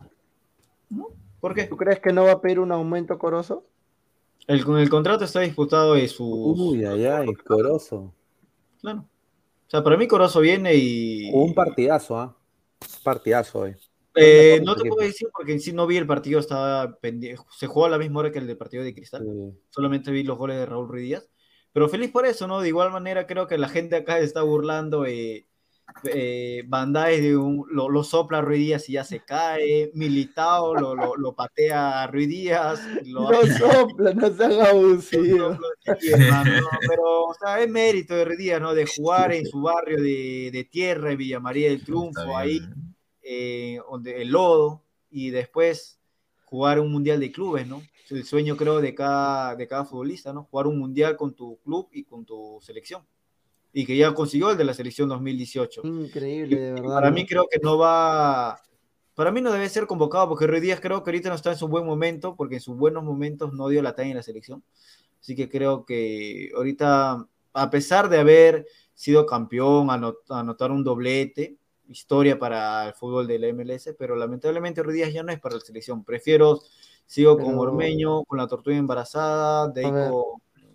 S6: ¿No? ¿Por qué?
S3: ¿Tú crees que no va a pedir un aumento coroso?
S6: El, con el contrato está disputado de sus...
S2: Uy, ay, ay, Corozo.
S6: Claro. O sea, para mí Corozo viene y...
S2: Un partidazo, ¿ah? Partidazo hoy.
S6: Eh, no te puedo decir porque en sí no vi el partido, estaba pendiente. Se jugó a la misma hora que el del partido de Cristal.
S2: Sí.
S6: solamente vi los goles de Raúl Ruiz Díaz. Pero feliz por eso, ¿no? De igual manera creo que la gente acá está burlando. Eh, eh, Bandai de un- lo, lo sopla a Ruiz Díaz y ya se cae. Militao lo, lo, lo patea a Ruiz Díaz. Lo
S3: No sopla, no sean abusivos.
S6: Pero o sea, es mérito de Ruiz Díaz, ¿no? De jugar en su barrio de, de tierra, en Villa María del Triunfo, ahí, eh, donde el lodo, y después jugar un mundial de clubes, ¿no? El sueño, creo, de cada, de cada futbolista, ¿no? Jugar un mundial con tu club y con tu selección. Y que ya consiguió el de la selección 2018.
S3: Increíble, de verdad.
S6: Para mí creo que no va, para mí no debe ser convocado porque Ruiz Díaz creo que ahorita no está en su buen momento porque en sus buenos momentos no dio la talla en la selección. Así que creo que ahorita, a pesar de haber sido campeón, anot- anotar un doblete, historia para el fútbol de la MLS, pero lamentablemente Ruiz Díaz ya no es para la selección. Prefiero, sigo con
S3: Pero-
S6: Ormeño, con la tortuga embarazada, de ahí con,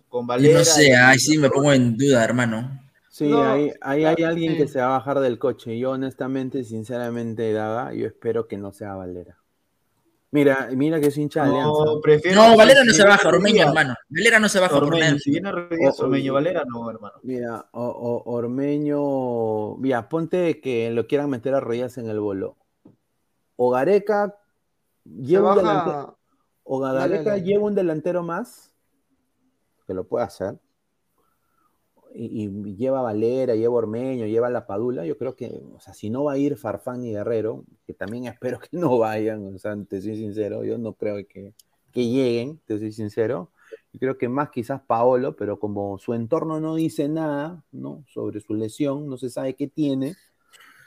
S6: con
S5: Yo
S6: Valera.
S5: no sé, ahí sí me pongo en duda, hermano.
S2: Sí,
S3: No,
S2: ahí, ahí hay alguien
S3: sí.
S2: que se va a bajar del coche. Yo honestamente, sinceramente, Daga, yo espero que no sea Valera. Mira, mira que es hincha de Alianza.
S6: No, prefiero.
S5: No, Valera no se baja, Ormeño, hermano. Valera no se baja
S6: Ormeño, si viene
S2: O-
S6: Ormeño, Valera, no, hermano.
S2: Mira, o- o- Ormeño, mira, ponte que lo quieran meter a Rodríguez en el bolo. O Gareca lleva un delantero, o Gareca lleva un delantero más, que lo puede hacer. Y, y lleva a Valera, lleva a Ormeño, lleva a La Padula. Yo creo que, o sea, si no va a ir Farfán y Guerrero, que también <laughs> espero que no vayan, o sea, te soy sincero, yo no creo que, que lleguen, te soy sincero. Yo creo que más quizás Paolo, pero como su entorno no dice nada, ¿no? Sobre su lesión, no se sabe qué tiene,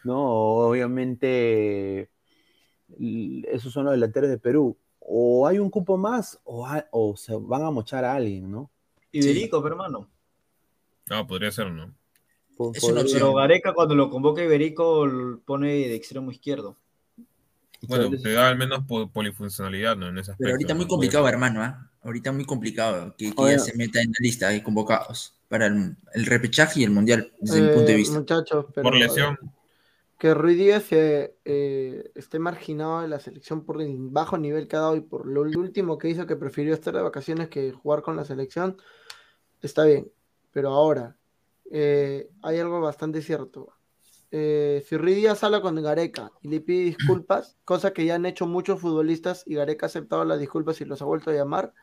S2: ¿no? Obviamente, esos son los delanteros de Perú. O hay un cupo más, o, o se van a mochar a alguien, ¿no?
S6: Iberico, pero, hermano.
S4: No, podría ser, ¿no?
S2: Po-
S5: Es una
S2: podría-
S5: opción.
S6: Pero Gareca, cuando lo convoca Iberico, lo pone de extremo izquierdo.
S4: Bueno, te da al menos po- polifuncionalidad, ¿no? En ese aspecto.
S5: Pero ahorita muy
S4: ¿no?
S5: complicado, hermano, ¿ah? Ahorita muy complicado que, ya se meta en la lista de convocados para el, el repechaje y el mundial, desde mi punto de
S3: Eh,
S5: vista.
S3: Muchachos, pero
S4: Por lesión.
S3: que Ruiz Díaz eh, eh, esté marginado de la selección por el bajo nivel que ha dado y por lo último que hizo que prefirió estar de vacaciones que jugar con la selección, está bien. Pero ahora, eh, hay algo bastante cierto. Eh, si Ruiz Díaz habla con Gareca y le pide disculpas, <clears throat> cosa que ya han hecho muchos futbolistas y Gareca ha aceptado las disculpas y los ha vuelto a llamar,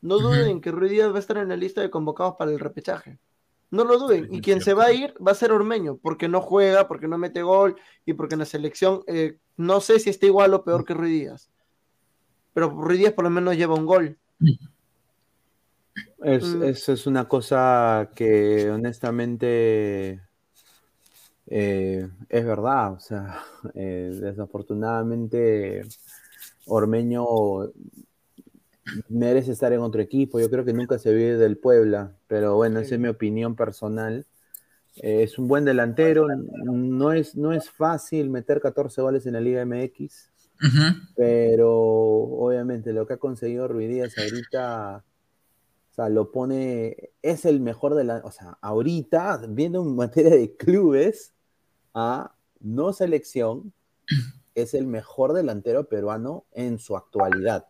S3: no duden que Ruiz Díaz va a estar en la lista de convocados para el repechaje. No lo duden. Y quien se va a ir va a ser Ormeño, porque no juega, porque no mete gol y porque en la selección eh, no sé si está igual o peor que Ruiz Díaz. Pero Ruiz Díaz por lo menos lleva un gol.
S2: Es,
S3: Mm.
S2: es- es una cosa que honestamente eh, es verdad. O sea, <laughs> eh, desafortunadamente Ormeño merece estar en otro equipo. Yo creo que nunca se vive del Puebla, pero bueno, esa es mi opinión personal. Eh, es un buen delantero. No es, no es fácil meter 14 goles en la Liga MX, pero obviamente lo que ha conseguido Ruiz Díaz ahorita, sea, lo pone, es el mejor de la, o sea, ahorita, viendo en materia de clubes, a no selección, <clears throat> es el mejor delantero peruano en su actualidad,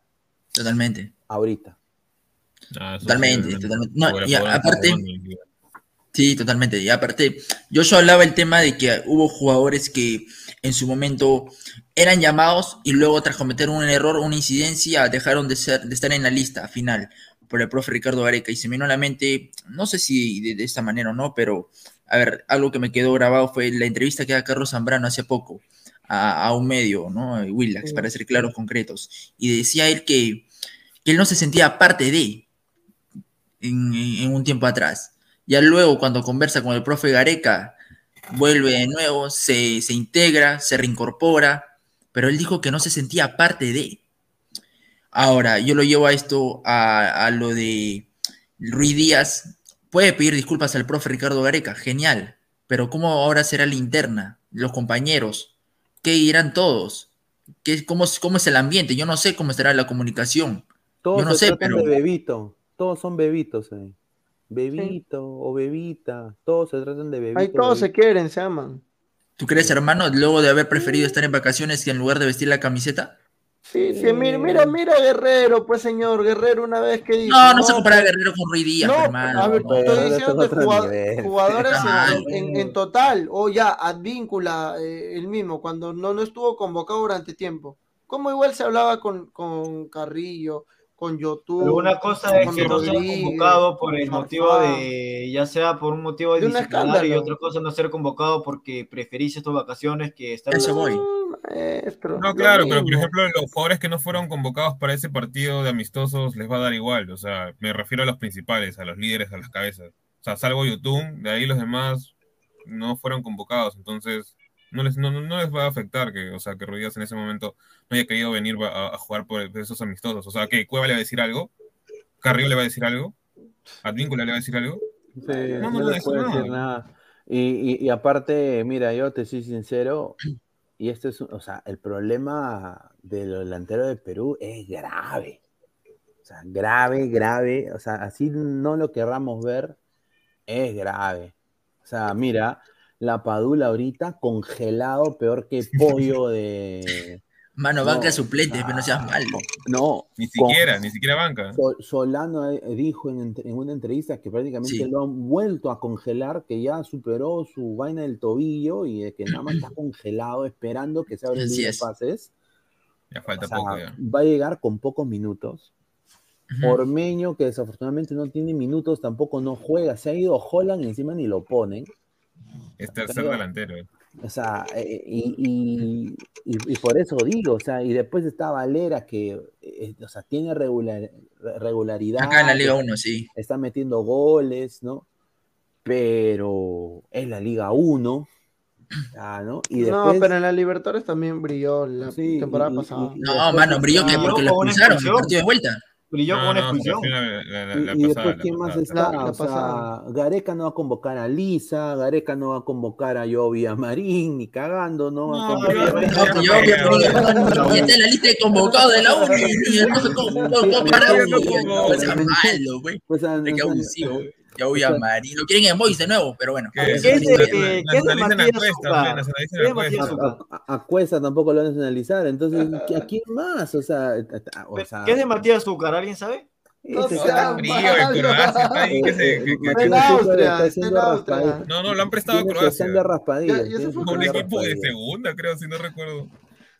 S5: Totalmente.
S2: ahorita.
S4: Ah,
S5: Totalmente,
S4: sí,
S5: totalmente. No, y aparte- Sí, totalmente. Y aparte, yo hablaba el tema de que hubo jugadores que en su momento eran llamados y luego tras cometer un error, una incidencia, dejaron de ser, de estar en la lista final por el profe Ricardo Gareca. Y se me vino a la mente, no sé si de, de esta manera o no, pero a ver, algo que me quedó grabado fue la entrevista que da Carlos Zambrano hace poco a, a un medio, ¿no? Willax, para ser claros, concretos. Y decía él que, que él no se sentía parte de en, en un tiempo atrás. Ya luego, cuando conversa con el profe Gareca, vuelve de nuevo, se, se integra, se reincorpora, pero él dijo que no se sentía parte de. Ahora, yo lo llevo a esto, a, a lo de Ruiz Díaz. Puede pedir disculpas al profe Ricardo Gareca, genial, pero ¿cómo ahora será la interna? Los compañeros, ¿qué dirán todos? ¿Qué, cómo, ¿Cómo es el ambiente? Yo no sé cómo estará la comunicación.
S2: Todos
S5: Yo no
S2: se
S5: sé,
S2: tratan
S5: pero-
S2: de bebito, todos son bebitos ahí. Bebito o bebita, todos se tratan de bebito.
S3: Ahí todos se quieren, se aman.
S5: ¿Tú crees, hermano, luego de haber preferido estar en vacaciones que en lugar de vestir la camiseta?
S3: Sí, sí, mira, mira, mira Guerrero, pues señor, Guerrero una vez que dijo.
S5: No, no se compara a Guerrero con Ruiz Díaz,
S3: No,
S5: hermano.
S3: a ver,
S5: no.
S3: estoy diciendo jugadores
S5: Está
S3: en, en- en total, o ya, Advíncula, eh, el mismo, cuando no, no estuvo convocado durante tiempo. Como igual se hablaba con, con Carrillo, con Yotun,
S6: Pero una cosa es que no
S3: Rodríguez,
S6: convocado por el motivo de, ya sea por un motivo
S3: De un
S6: disciplinario y otra cosa no ser convocado porque preferís estas vacaciones que estar
S5: Eso voy.
S3: Maestro,
S4: No, claro, pero por ejemplo, los jugadores que no fueron convocados para ese partido de amistosos les va a dar igual. O sea, me refiero a los principales, a los líderes, a las cabezas. O sea, salvo Yotun, de ahí los demás no fueron convocados. Entonces, no les, no, no- les va a afectar que, o sea, que Ruiz en ese momento no haya querido venir a, a jugar por esos amistosos. O sea, que Cueva le va a decir algo, Carrillo le va a decir algo, Advíncula le va a decir algo.
S2: Sí,
S4: No,
S2: no,
S4: no, no.
S2: decir nada. Y, y- y aparte, mira, yo te soy sincero, y este es, o sea, el problema del delantero de Perú es grave. O sea, grave, grave. O sea, así no lo querramos ver, es grave. O sea, mira, la Padula ahorita congelado, peor que <laughs> pollo de,
S5: Mano,
S2: No.
S5: banca de suplentes, pero no seas malo.
S2: No,
S4: Ni
S2: con-
S4: siquiera, ni siquiera banca.
S2: Sol- Solano eh, dijo en, una entrevista que prácticamente
S5: Sí.
S2: lo han vuelto a congelar, que ya superó su vaina del tobillo y de que nada más está <clears throat> congelado esperando que se abra el
S5: Así
S2: libro de
S5: es.
S2: pases.
S4: Ya falta
S2: O sea,
S4: poco ya.
S2: va a llegar con pocos minutos.
S5: Ujú.
S2: Ormeño, que desafortunadamente no tiene minutos, tampoco no juega. Se ha ido Holland y encima ni lo ponen.
S4: Es tercer
S2: Pero-
S4: delantero.
S2: O sea, eh, y, y- y- y por eso digo, o sea, y después está Valera, que eh, o sea, tiene regular- regularidad.
S5: Acá en la Liga 1, sí.
S2: está metiendo goles, ¿no? Pero es la Liga 1, ah, ¿no? Y
S3: No,
S2: después,
S3: pero en la Libertadores también brilló la
S2: Sí,
S3: temporada pasada.
S2: y-
S5: No,
S2: después
S5: mano, brilló que porque lo expulsaron en el partido de vuelta.
S6: Brilló con una expulsión.
S2: y, después,
S4: la
S2: ¿quién más está?
S3: La- la
S2: o sea. Gareca no va a convocar a Lisa, Gareca no va a convocar a Yovi a Marín, ni cagando, no va a
S4: No, Ya
S5: está en la lista de convocados de la U. Y el profe con- con- con- para
S4: Ya
S5: U,
S4: no
S5: y el
S4: convocó.
S5: profe sea malo, güey. De que
S2: no,
S5: abusivo, güey. Ya voy a Marín. Lo quieren en Boys de nuevo, pero bueno.
S4: ¿Qué
S6: ¿Qué
S4: es?
S6: de- qué
S4: a Cuesta,
S2: tampoco lo van a nacionalizar, entonces, ¿a quién más? O sea, a- a- o sea,
S6: ¿Qué es de Matías Zúcar? ¿Alguien sabe?
S3: No
S2: Eh.
S4: No, lo han prestado a Croacia. Un equipo de segunda, creo, si no recuerdo.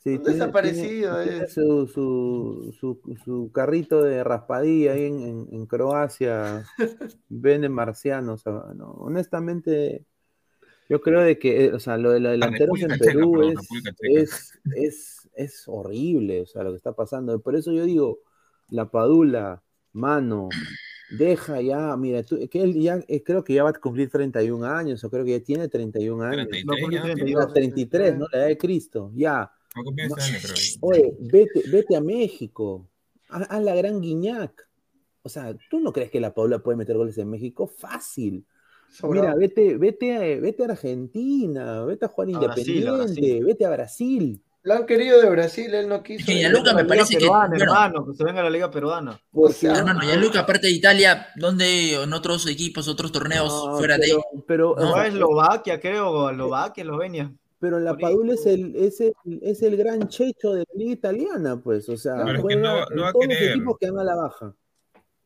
S2: Sí,
S3: Un
S2: tiene-
S3: desaparecido
S2: tiene- tiene
S3: es.
S2: su, su, su, su carrito de raspadilla ahí en, en, en Croacia. <laughs> Vende marcianos. o sea, no, honestamente, yo creo de que, eh, o sea, lo de los delanteros en
S4: Checa,
S2: Perú
S4: perdón,
S2: es, es, es, es horrible, o sea, lo que está pasando. Por eso yo digo, la Padula, mano, deja ya, mira, tú, que él ya, eh, creo que ya va a cumplir 31 años, o creo que ya tiene 31 años.
S4: 33
S6: No,
S4: ya,
S6: porque
S4: tiene-
S2: Ya, 33, ¿no? La edad de Cristo, ya.
S4: No.
S2: Oye, vete, vete a México, a, a la gran Guiñac. O sea, ¿tú no crees que la Paula puede meter goles en México? Fácil.
S3: Sobrado.
S2: Mira, vete, vete, a, vete a Argentina, vete a jugar
S6: A Brasil,
S2: Independiente,
S6: a Brasil.
S2: vete a Brasil.
S3: Lo han querido de Brasil, él no quiso.
S5: Que Gianluca me
S6: Liga
S5: parece que.
S6: peruana,
S5: bueno,
S6: hermano, que se venga a la liga peruana.
S2: Porque,
S3: sea,
S5: hermano, aparte de Italia, ¿dónde en otros equipos, otros torneos
S2: No,
S5: fuera
S2: pero,
S5: de.
S2: pero, o
S6: No, Eslovaquia, creo, Eslovaquia, Eslovenia.
S2: Pero la Padula es el, es, el, es el gran checho de la liga italiana, pues. O sea,
S4: Pero es que
S2: juega
S4: no va-
S2: en
S4: no va a
S2: todos los
S4: querer.
S2: equipos que van a la baja.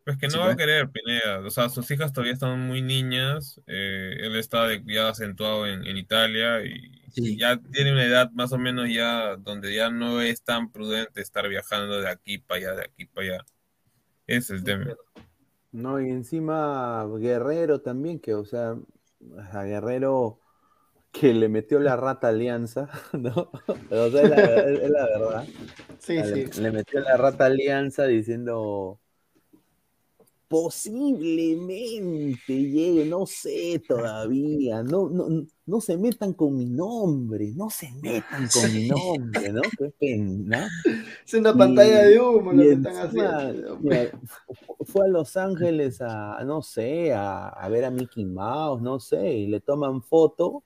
S4: Pues que no
S5: Sí,
S4: va a querer Pineda. O sea, sus hijas todavía están muy niñas. eh, él está de- ya acentuado en, en Italia y
S5: Sí.
S4: ya tiene una edad más o menos ya donde ya no es tan prudente estar viajando de aquí para allá, de aquí para allá. Ese es el tema.
S2: No, y encima Guerrero también, que, o sea, a Guerrero que le metió la rata alianza, <laughs> ¿no? Pero, o sea, es la, es- es la verdad.
S3: Sí,
S2: le,
S3: sí.
S2: le metió la rata alianza diciendo posiblemente llegue, no sé todavía, no, no, no se metan con mi nombre, no se metan con mi nombre, ¿no? Qué pena.
S3: Es una
S2: Y-
S3: pantalla de humo lo que están haciendo.
S2: mira, fue a Los Ángeles a, no sé, a, a ver a Mickey Mouse, no sé, y le toman foto.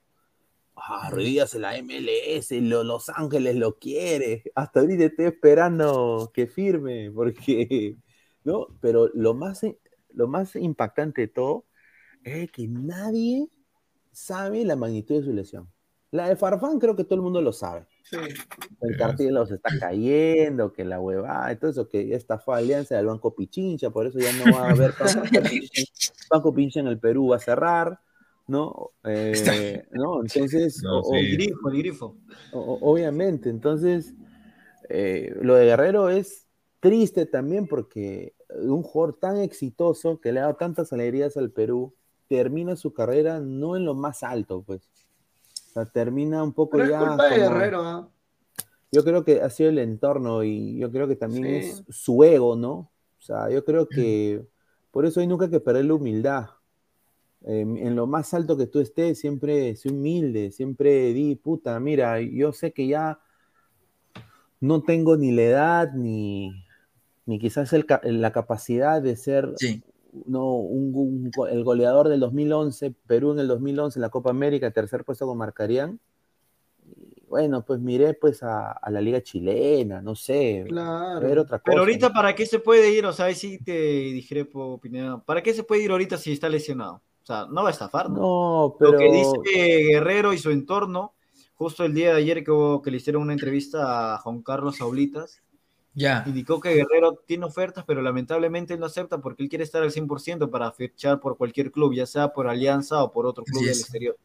S2: Ah, ríase la MLS, lo- Los Ángeles lo quiere. Hasta ahorita estoy esperando que firme, porque, ¿no? Pero lo más, lo más impactante de todo es que nadie sabe la magnitud de su lesión. La de Farfán creo que todo el mundo lo sabe
S3: Sí.
S2: el
S4: Sí,
S2: cartílago se está cayendo, que la huevada, eso, que ya está fue alianza del Banco Pichincha, por eso ya no va a haber Banco <laughs> Pichincha, Banco Pichincha en el Perú va a cerrar, ¿no? Eh, ¿no? <laughs> Entonces,
S4: No,
S2: o- o-
S6: El grifo, el grifo.
S2: o- obviamente, entonces, eh, lo de Guerrero es triste también porque un jugador tan exitoso que le ha dado tantas alegrías al Perú, termina su carrera no en lo más alto, pues. O sea, termina un poco
S3: Pero es
S2: ya
S3: culpa de Guerrero, ¿ah?
S2: yo creo que ha sido el entorno y yo creo que también
S3: Sí.
S2: es su ego, ¿no? O sea, yo creo que <clears throat> por eso hay nunca que perder la humildad. Eh, en lo más alto que tú estés, siempre sé humilde, siempre di, puta, mira, yo sé que ya no tengo ni la edad ni, ni quizás el la capacidad de ser
S5: Sí.
S2: no, un, el goleador del 2011, Perú en el 2011 en la Copa América, tercer puesto con Marcarían. Bueno, pues miré pues a, a la liga chilena, no sé, ver
S3: Claro.
S2: otra cosa.
S6: Pero ahorita,
S2: ¿no?
S6: ¿para qué se puede ir? O sea, ahí sí te discrepo, Pineda. ¿Para qué se puede ir ahorita si está lesionado? O sea, no va a estafar, ¿no?
S2: No,
S6: Lo
S2: pero
S6: que dice Guerrero y su entorno, justo el día de ayer que, hubo, que le hicieron una entrevista a Juan Carlos Saulitas,
S5: Ya.
S6: indicó que Guerrero tiene ofertas, pero lamentablemente él no acepta porque él quiere estar al 100% para fichar por cualquier club, ya sea por Alianza o por otro club del
S5: es.
S6: exterior.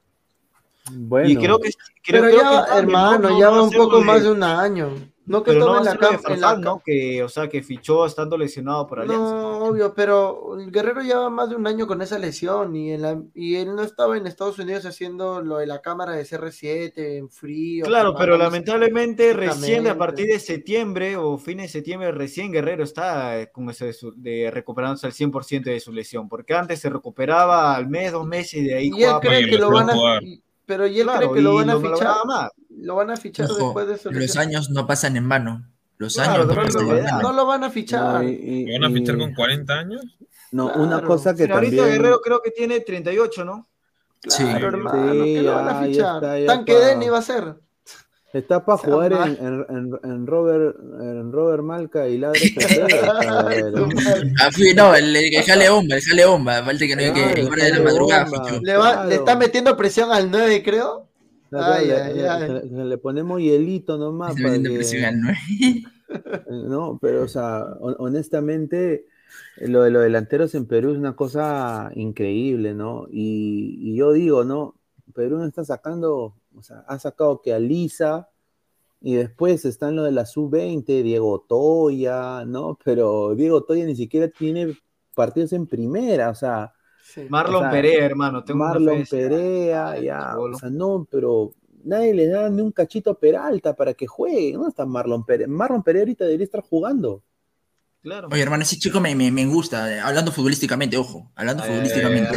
S2: Bueno,
S6: Y creo que, creo,
S3: Pero
S6: creo
S3: ya,
S6: que
S3: hermano,
S6: ¿no?
S3: ya va un poco
S6: de-
S3: más de un año. No que
S6: Pero no
S3: tome la
S6: hacerlo de
S3: cam- en la
S6: Farfán, ¿no? Que, o sea, que fichó estando lesionado por Alianza.
S3: No, obvio, pero el Guerrero lleva más de un año con esa lesión y, en la- y él no estaba en Estados Unidos haciendo lo de la cámara de CR7 en frío.
S6: Claro, pero lamentablemente recién a partir de septiembre o fines de septiembre, recién Guerrero está eh, con eso de, su- de recuperándose al 100% de su lesión, porque antes se recuperaba al mes, dos meses y de ahí
S3: Y él cree que
S4: lo
S3: van a y- pero y él
S6: Claro,
S3: cree que lo van a
S6: no
S3: fichar,
S6: más.
S3: lo van a fichar
S5: Ojo,
S3: después de su
S5: los años no pasan en vano. Los
S6: Claro,
S5: años no pasan
S6: no
S3: lo van a
S2: no,
S3: fichar.
S2: y- y-
S4: ¿Lo van a fichar con 40 años?
S2: no, una cosa que
S6: Pero ahorita
S2: también...
S6: Guerrero creo que tiene 38, ¿no?
S5: Sí.
S3: Hermano,
S2: Sí,
S3: ¿qué lo van a
S2: ya
S3: fichar?
S2: está, ya
S3: Tanque Denny va a ser.
S2: Está para
S3: Sea
S2: jugar en, en, en- en Robert, en Robert Malca y Ladre. <laughs>
S5: Ah, no, el, el jale bomba, el jale bomba. Falta que no hay que de la madrugada.
S3: Le, va, le está metiendo presión al 9, creo. Ay,
S2: le,
S3: ay,
S2: le-
S3: ay.
S2: le- le- ponemos hielito nomás para que-
S5: presión al nueve. <laughs>
S2: No, pero o sea, hon- honestamente, lo de los delanteros en Perú es una cosa increíble, ¿no? Y, y yo digo, ¿no? Perú no está sacando, o sea, ha sacado que a Lisa y después están lo de la sub-20, Diego Toya, ¿no? Pero Diego Toya ni siquiera tiene partidos en primera, o sea,
S3: Sí.
S6: Marlon
S2: O sea,
S6: Perea, hermano. Tengo
S2: Marlon Perea, ya, o sea, no, pero nadie le da ni un cachito a Peralta para que juegue, ¿no? Está Marlon Perea, Marlon Perea ahorita debería estar jugando.
S6: Claro.
S5: Oye, hermano, ese chico me, me, me gusta. eh, Hablando futbolísticamente, ojo. Hablando futbolísticamente.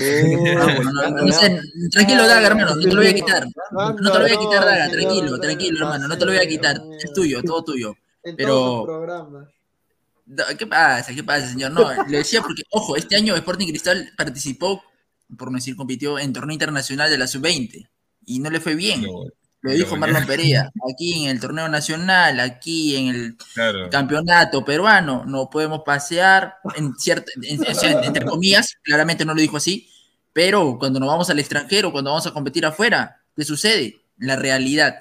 S5: No, sé, tranquilo, Daga, hermano, no te lo voy a quitar.
S3: Ah,
S5: No te lo voy a quitar, Daga, tranquilo, tranquilo,
S3: no,
S5: hermano, no te lo voy a quitar. Es tuyo, todo tuyo. Pero- ¿Qué pasa? ¿Qué pasa, señor? No, le decía porque, ojo, este año Sporting Cristal participó, por no decir compitió, en torneo internacional de la sub-20 y no le fue bien.
S4: Lo-
S5: dijo. Marlon Perea. Aquí en el torneo nacional, aquí en el
S4: Claro.
S5: campeonato peruano, no podemos pasear, en cierta, en- o sea, entre comillas, claramente no lo dijo así, pero cuando nos vamos al extranjero, cuando vamos a competir afuera, ¿qué sucede? La realidad.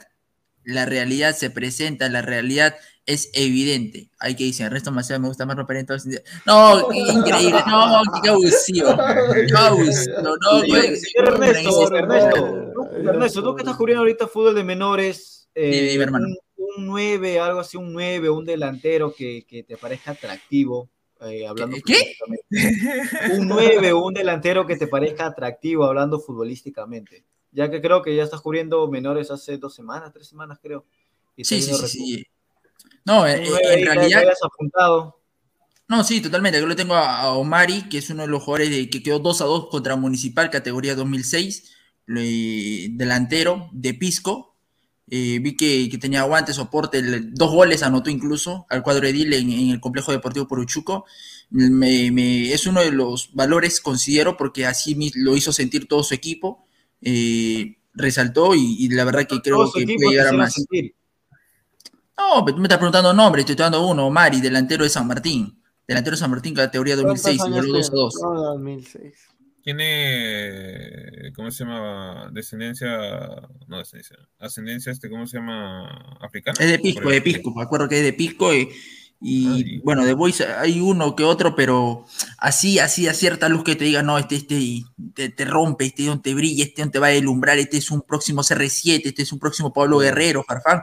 S5: La realidad se presenta, la realidad es evidente. Hay que decir, Ernesto Maceo me gusta más romper en todos. No, qué increíble, no, qué abusivo. <laughs> Qué abusivo, no,
S6: Señor,
S5: güey.
S6: señor Ernesto, Ernesto, Ernesto, tú que estás cubriendo ahorita fútbol de menores, eh,
S5: Dime, dime, hermano.
S6: un, un 9, algo así, un 9, un delantero que, que te parezca atractivo, eh, hablando
S5: ¿Qué?
S6: Un 9 o un delantero que te parezca atractivo hablando futbolísticamente. Ya que creo que ya estás cubriendo menores hace dos semanas, tres semanas creo. Y
S5: Sí, sí, sí. No, eh, eh,
S6: 9 ahí
S5: en realidad,
S6: apuntado.
S5: No, sí, totalmente. Yo lo tengo a, a Omari, que es uno de los jugadores de- que quedó 2 a 2 contra Municipal, categoría 2006, le- delantero de Pisco. Eh, vi que, que tenía aguante, soporte, le- dos goles anotó incluso al cuadro edil en, en el complejo deportivo Poruchuco. Me- me- es uno de los valores, considero, porque así lo hizo sentir todo su equipo. eh, resaltó y, y la verdad que creo que puede llegar a más.
S6: sentir.
S5: No, pero tú me estás preguntando nombre, estoy dando uno, Omari, delantero de San Martín. Delantero de San Martín, categoría 2006,
S3: ¿Cuántos años
S5: voló 2 a
S3: tiene?
S5: 2.
S3: No, 2006.
S4: Tiene, ¿cómo se llama? Descendencia, no descendencia, ascendencia, este, ¿cómo se llama? Africana.
S5: Es de Pisco, de Pisco, me acuerdo que es de Pisco. eh, y
S4: Ay.
S5: bueno, de Boys hay uno que otro, pero así, así, a cierta luz que te diga, no, este, este te, te rompe, este don te brilla, este don te va a deslumbrar, este es un próximo CR7, este es un próximo Pablo Guerrero, Farfán.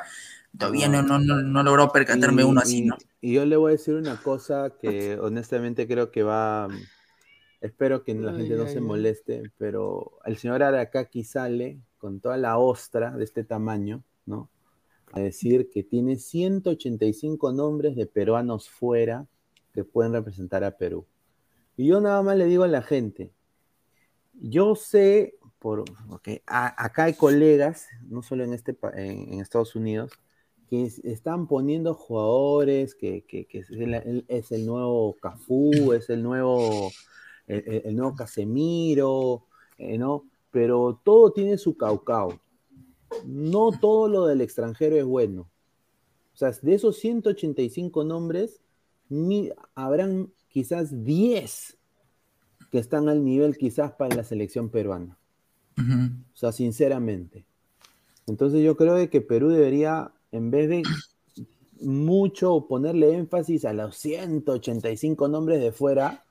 S5: Todavía no, no, no, no logrado percatarme
S2: Y-
S5: uno así,
S2: y-
S5: ¿no?
S2: Y yo le voy a decir una cosa que honestamente creo que va. Espero que la
S3: Ay,
S2: gente no
S3: ay,
S2: se
S3: ay.
S2: moleste, pero el señor Aracaki sale con toda la ostra de este tamaño, ¿no? A decir que tiene 185 nombres de peruanos fuera que pueden representar a Perú. Y yo nada más le digo a la gente, yo sé, por, porque a- acá hay colegas, no solo en, este, en, en Estados Unidos, que es- están poniendo jugadores que, que- que es, el, el- es el nuevo Cafú, es el nuevo, el, nuevo Casemiro, eh, ¿no? Pero todo tiene su caucao. No todo lo del extranjero es bueno. O sea, de esos 185 nombres, habrán quizás 10 que están al nivel quizás para la selección peruana. O sea, sinceramente. Entonces yo creo de que Perú debería, en vez de mucho ponerle énfasis a los 185 nombres de fuera.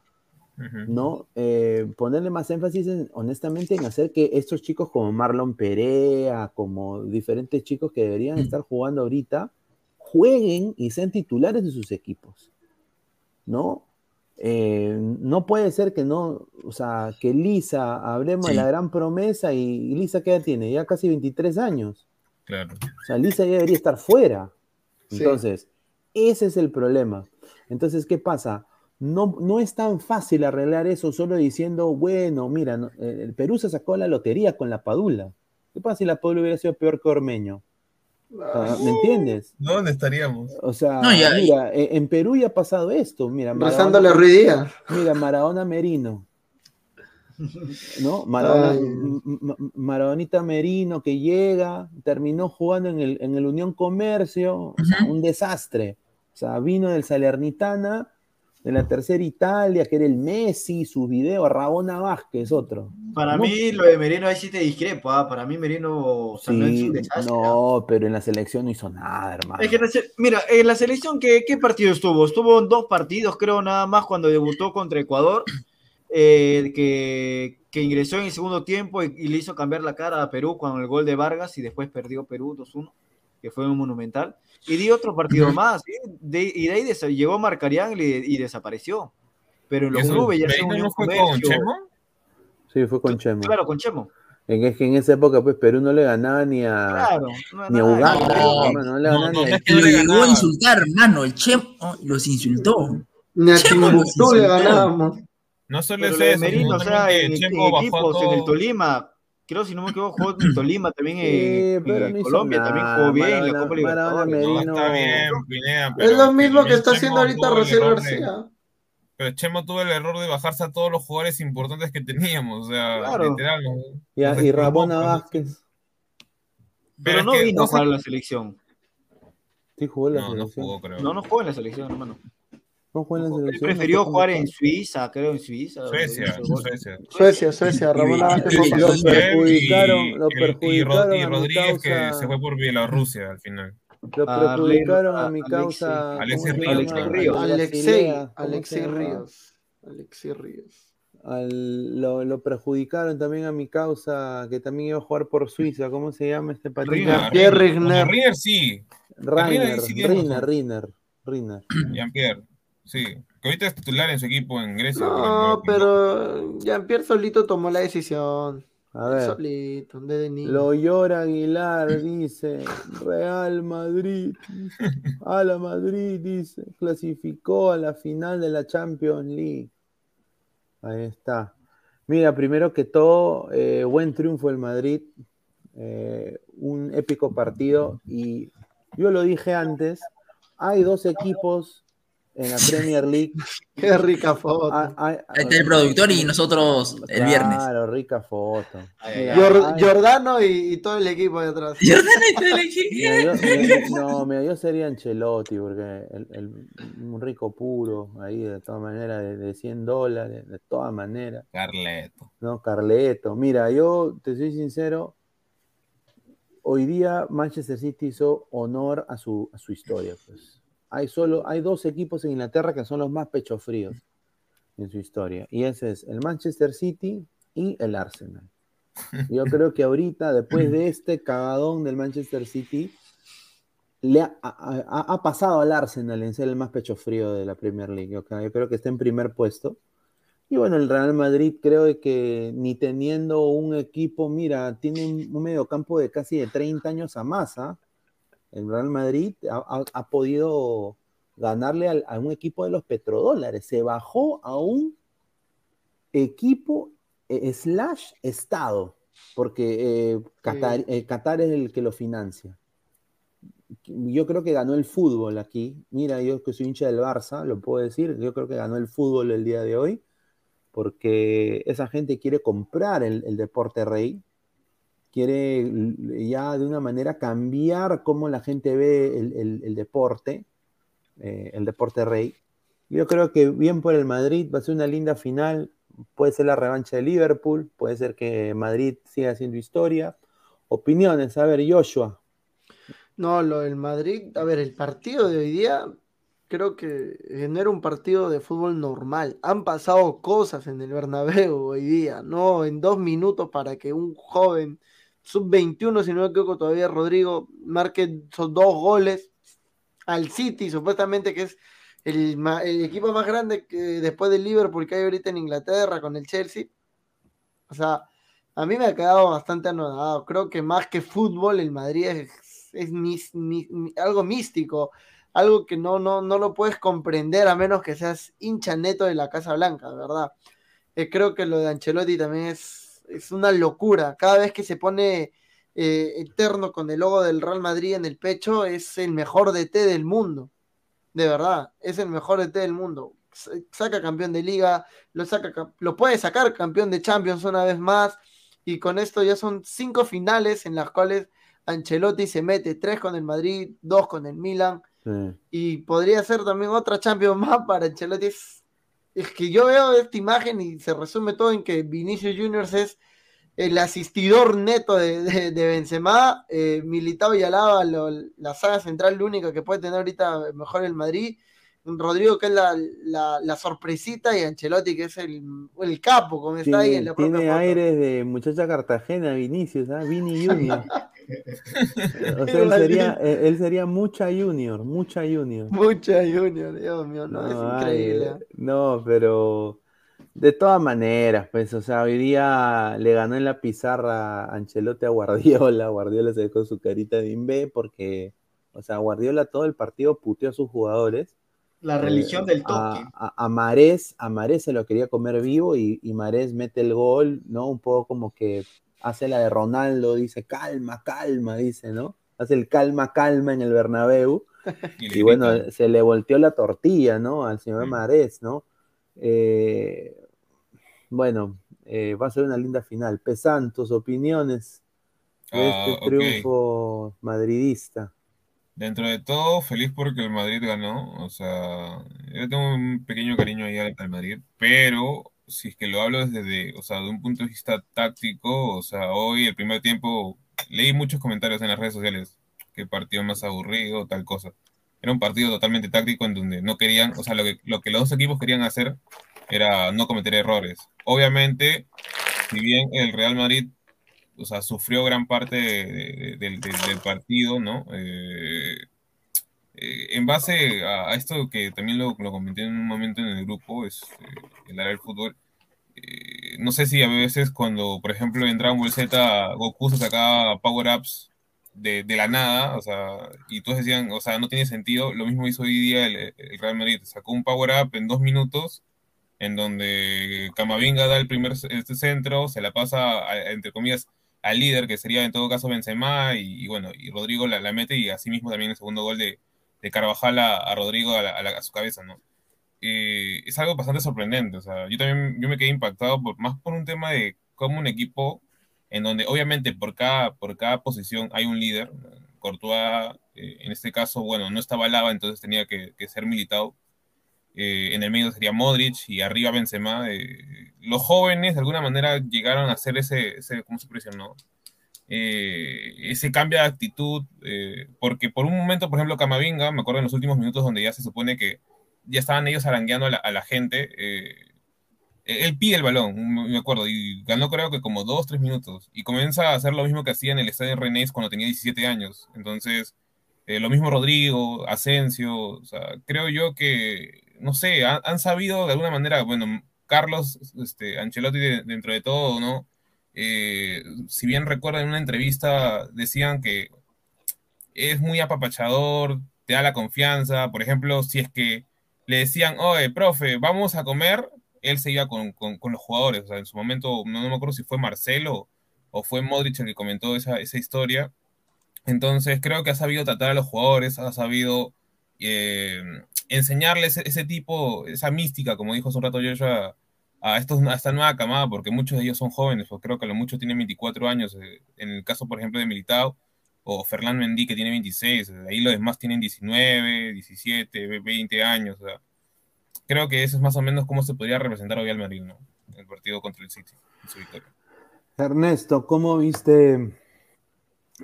S2: ¿no? Eh, ponerle más énfasis, en- honestamente, en hacer que estos chicos como Marlon Perea, como diferentes chicos que deberían estar jugando ahorita, jueguen y sean titulares de sus equipos, ¿no? Eh, no puede ser que no, o sea, que Lisa, hablemos de la gran promesa y, y Lisa, ¿qué edad tiene? Ya casi 23 años.
S4: Claro.
S2: O sea, Lisa ya debería estar fuera.
S3: Sí.
S2: Entonces, ese es el problema. Entonces, ¿qué pasa? No, no es tan fácil arreglar eso solo diciendo, bueno, mira, no- eh, el Perú se sacó la lotería con la Padula. ¿Qué pasa si la Padula hubiera sido peor que Ormeño? ¿Me entiendes?
S4: ¿Dónde estaríamos?
S2: O sea,
S5: No, ya-
S2: mira, e- en Perú ya ha pasado esto. Mira,
S3: Rezándole
S2: Maradona, mira, Maradona Merino. ¿No? Maradona- Maradonita Merino que llega, terminó jugando en el, en el Unión Comercio, o sea,
S5: Ujú.
S2: un desastre. O sea, vino del Salernitana, de la tercera Italia, que era el Messi, su video, Rabona Vázquez, otro.
S6: Para
S2: No.
S6: mí, lo de Merino ahí sí te discrepo. ah, Para mí, Merino o sea, no es
S2: Sí,
S6: un desastre. ah.
S2: no, pero en la selección no hizo nada, hermano.
S6: Es que mira, en la selección, ¿qué, ¿qué partido estuvo? Estuvo en dos partidos, creo, nada más cuando debutó contra Ecuador, eh, que, que ingresó en el segundo tiempo y, y le hizo cambiar la cara a Perú con el gol de Vargas y después perdió Perú 2-1, que fue un monumental. Y di otro partido más, ¿sí? De- y de ahí des- llegó Marcarián y, y desapareció. Pero en los
S4: ¿Eso,
S6: clubes ya
S4: Merino
S6: Unión
S4: no fue con Chemo?
S2: Sí, fue con Chemo.
S6: Claro, con Chemo.
S2: En- Es que en esa época, pues, Perú no le ganaba ni a,
S6: Claro. no,
S2: ni a Uganda,
S5: no,
S2: hermano, no le
S4: no,
S2: ganaba
S4: no,
S2: ni a
S4: no es que
S5: Y lo
S4: le
S5: llegó a insultar, hermano. El Chemo los insultó.
S3: Ni a
S5: Chemo los
S3: Timbuktu le
S5: insultó.
S3: ganábamos.
S4: No solo
S6: Pero
S4: es eso,
S6: Merino, o sea, en, en equipos, en
S4: todo-
S6: el Tolima, creo si no me equivoco, jugó en Tolima también en,
S2: Sí, pero
S6: en
S2: no
S6: Colombia, también jugó bien en la Copa Libertadores.
S4: No, está bien, Pineda,
S3: Es
S4: pero
S3: lo mismo que está haciendo ahorita Rocío García.
S4: Pero Chemo tuvo el error de bajarse a todos los jugadores importantes que teníamos, o sea,
S6: Claro.
S4: literal. ¿no?
S2: Y, a-
S4: Nos
S2: y Rabona. Vázquez.
S6: Pero
S4: es
S6: no
S4: que
S6: vino a jugar en la selección.
S2: Sí, jugó en la
S4: No, no
S2: selección.
S4: jugó, creo.
S6: No, no jugó en la selección, hermano.
S2: No jugó en la
S6: Él
S2: selección.
S6: prefirió
S2: no
S6: jugar en. Suiza, creo en Suiza.
S4: Suecia. Suecia.
S3: Suecia, Suecia, Ramón para
S2: Lo perjudicaron, lo
S4: y- y Ro-
S2: perjudicaron
S4: y Rodríguez que se fue por Bielorrusia al final.
S2: Lo
S6: a
S2: perjudicaron a mi causa. ¿cómo
S4: Alexis Ríos?
S6: Alexis.
S3: Alexei. Ríos. Alexei Ríos.
S2: Al- lo, lo perjudicaron también a mi causa, que también iba a jugar por Suiza. ¿Cómo se llama este?
S6: Riner.
S3: Pierre Rigner.
S4: Riner sí,
S2: Rainer, Riner. Riner, Riner.
S4: Jean-Pierre, sí. Que ahorita es titular en su equipo en Grecia.
S3: No,
S4: creo,
S3: pero Jean-Pierre solito tomó la decisión.
S2: A ver.
S3: Solito, desde niño.
S2: Lo llora Aguilar, dice. Real Madrid. <laughs> A la Madrid, dice. Clasificó a la final de la Champions League. Ahí está. Mira, primero que todo, eh, buen triunfo el Madrid. eh, un épico partido. Y yo lo dije antes, hay dos equipos en la Premier League. <laughs>
S3: Qué rica foto.
S2: Hay- hay-
S5: Ahí está el productor y nosotros el viernes.
S2: Claro, rica foto.
S6: Ay, ay,
S3: Jor-
S2: hay-
S3: Giordano y, y todo el equipo de atrás. <laughs>
S2: Mira, yo, mira, no, mira, yo sería Ancelotti, porque el, el- un rico puro, ahí de todas maneras, de, de 100 dólares, de todas maneras,
S4: Carleto.
S2: ¿no? Carleto. Mira, yo te soy sincero, hoy día Manchester City hizo honor a su, a su historia. Pues. Hay, solo, hay dos equipos en Inglaterra que son los más pechofríos en su historia, y ese es el Manchester City y el Arsenal. <laughs> Yo creo que ahorita, después de este cagadón del Manchester City, le ha, ha- ha- ha pasado al Arsenal en ser el más pecho frío de la Premier League. Yo creo que está en primer puesto. Y bueno, el Real Madrid creo que ni teniendo un equipo, mira, tiene un mediocampo de casi de 30 años a más. El Real Madrid ha, ha- ha podido ganarle al- a un equipo de los petrodólares. Se bajó a un equipo eh, slash Estado, porque eh, Qatar, eh, Qatar es el que lo financia. Yo creo que ganó el fútbol aquí. Mira, yo que soy hincha del Barça, lo puedo decir, yo creo que ganó el fútbol el día de hoy, porque esa gente quiere comprar el, el deporte rey, quiere ya de una manera cambiar cómo la gente ve el deporte, eh, el deporte rey. Yo creo que bien por el Madrid, va a ser una linda final, puede ser la revancha de Liverpool, puede ser que Madrid siga haciendo historia, Opiniones, a ver, Joshua.
S3: No, lo del Madrid, a ver, el partido de hoy día creo que no era un partido de fútbol normal. Han pasado cosas en el Bernabéu hoy día, ¿no? En dos minutos para que un joven sub-21, si no me equivoco todavía, Rodrigo, marque esos dos goles al City, supuestamente que es el, equipo más grande que después del Liverpool que hay ahorita en Inglaterra con el Chelsea. O sea, a mí me ha quedado bastante anodado. Creo que más que fútbol, el Madrid es, es algo místico algo que no, no, no lo puedes comprender a menos que seas hincha neto de la Casa Blanca, ¿verdad? Eh, creo que lo de Ancelotti también es, es una locura. Cada vez que se pone eh, eterno con el logo del Real Madrid en el pecho, es el mejor DT del mundo. De verdad, es el mejor DT del mundo. Saca campeón de liga, lo, saca, lo puede sacar campeón de Champions una vez más. Y con esto ya son cinco finales en las cuales Ancelotti se mete, tres con el Madrid, dos con el Milan y podría ser también otra Champions más para Ancelotti. Es, que yo veo esta imagen y se resume todo en que Vinicius Juniors es el asistidor neto de, de, Benzema, eh, Militao y Alaba, la saga central única que puede tener ahorita mejor el Madrid, Rodrigo que es la, sorpresita y Ancelotti que es el, el capo, como está ahí en la
S2: Tiene aires de muchacha Cartagena, Vinicius, ¿ah? Vini <laughs> Junior. O sea, <laughs> él sería, él sería mucha junior, mucha junior.
S3: Mucha junior, Dios mío, no, es increíble. ¿eh?
S2: no, pero de todas maneras, pues, o sea, hoy día le ganó en la pizarra Ancelotti a Guardiola, Guardiola se dejó su carita de imbe porque, o sea, Guardiola todo el partido puteó a sus jugadores.
S6: La eh, religión del toque.
S2: A, a, Marés, a Marés se lo quería comer vivo y, y Marés mete el gol, ¿no? Un poco como que hace la de Ronaldo, dice calma, calma, dice, ¿no? Hace el calma, calma en el Bernabéu. <laughs> y, bueno, se le volteó la tortilla, ¿no? Al señor Marés, ¿no? Eh, bueno, eh, va a ser una linda final. Pesan, tus opiniones de este ah, triunfo madridista.
S4: Dentro de todo, feliz porque el Madrid ganó. O sea, yo tengo un pequeño cariño ahí al Madrid, pero si es que lo hablo desde, o sea, de un punto de vista táctico, o sea, hoy el primer tiempo leí muchos comentarios en las redes sociales, que partido más aburrido, tal cosa. Era un partido totalmente táctico en donde no querían, o sea, lo que, lo que los dos equipos querían hacer era no cometer errores. Obviamente, si bien el Real Madrid, o sea, sufrió gran parte del partido, ¿no? Eh, eh, en base a, esto que también lo, comenté en un momento en el grupo, es eh, el área del fútbol. Eh, no sé si a veces cuando, por ejemplo, en Dragon Ball Z, Goku se sacaba power-ups de, de, la nada, o sea, y todos decían, o sea, no tiene sentido. Lo mismo hizo hoy día el, Real Madrid, sacó un power-up en dos minutos, en donde Camavinga da el primer este centro, se la pasa, entre comillas, al líder, que sería en todo caso Benzema, y, y bueno, y Rodrigo la, la, mete, y así mismo también el segundo gol de, de Carvajal a, Rodrigo a, su cabeza, ¿no? es algo bastante sorprendente, o sea, yo también yo me quedé impactado por, más por un tema de cómo un equipo en donde obviamente por cada, por cada posición hay un líder, Courtois, eh, en este caso, bueno, no estaba Lava, entonces tenía que, ser militado, eh, en el medio sería Modric y arriba Benzema, eh, los jóvenes de alguna manera llegaron a hacer ese, ese ¿cómo se presionó? Eh, ese cambio de actitud, eh, porque por un momento, por ejemplo, Camavinga, me acuerdo en los últimos minutos donde ya se supone que ya estaban ellos arangueando a la, gente, eh, él pide el balón, me acuerdo, y ganó creo que como dos, tres minutos, y comienza a hacer lo mismo que hacía en el estadio Renés cuando tenía 17 años, entonces, eh, lo mismo Rodrigo, Asensio, o sea, creo yo que, no sé, han, sabido de alguna manera, bueno, Carlos, este, Ancelotti dentro de todo, ¿no? Eh, si bien recuerdo en una entrevista, decían que es muy apapachador, te da la confianza. Por ejemplo, si es que le decían, oye, profe, vamos a comer, él se iba con, los jugadores. O en su momento, no, me acuerdo si fue Marcelo o fue Modric el que comentó esa, historia. Entonces, creo que ha sabido tratar a los jugadores, ha sabido eh, enseñarles ese, tipo, esa mística, como dijo hace un rato Joshua, a, estos, a esta nueva camada, porque muchos de ellos son jóvenes, pues creo que lo muchos tienen 24 años, eh, en el caso, por ejemplo, de Militao, o Fernán Mendy, que tiene 26, ahí los demás tienen 19, 17, 20 años, creo que eso es más o menos cómo se podría representar hoy al Madrid, ¿no? El partido contra el City,
S2: Ernesto, ¿cómo viste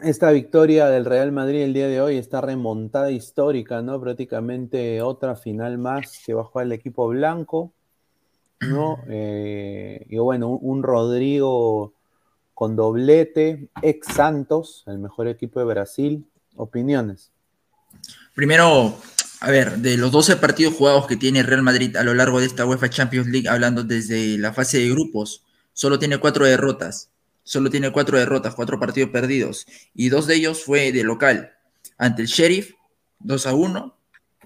S2: esta victoria del Real Madrid el día de hoy, esta remontada histórica, ¿no? Prácticamente otra final más que a jugar el equipo blanco, Eh, y bueno, un, un, Rodrigo con doblete, ex Santos, el mejor equipo de Brasil. Opiniones.
S5: Primero, a ver, de los 12 partidos jugados que tiene Real Madrid a lo largo de esta UEFA Champions League, hablando desde la fase de grupos, solo tiene cuatro derrotas solo tiene cuatro derrotas, cuatro partidos perdidos, y dos de ellos fue de local, ante el Sheriff, 2 a 1,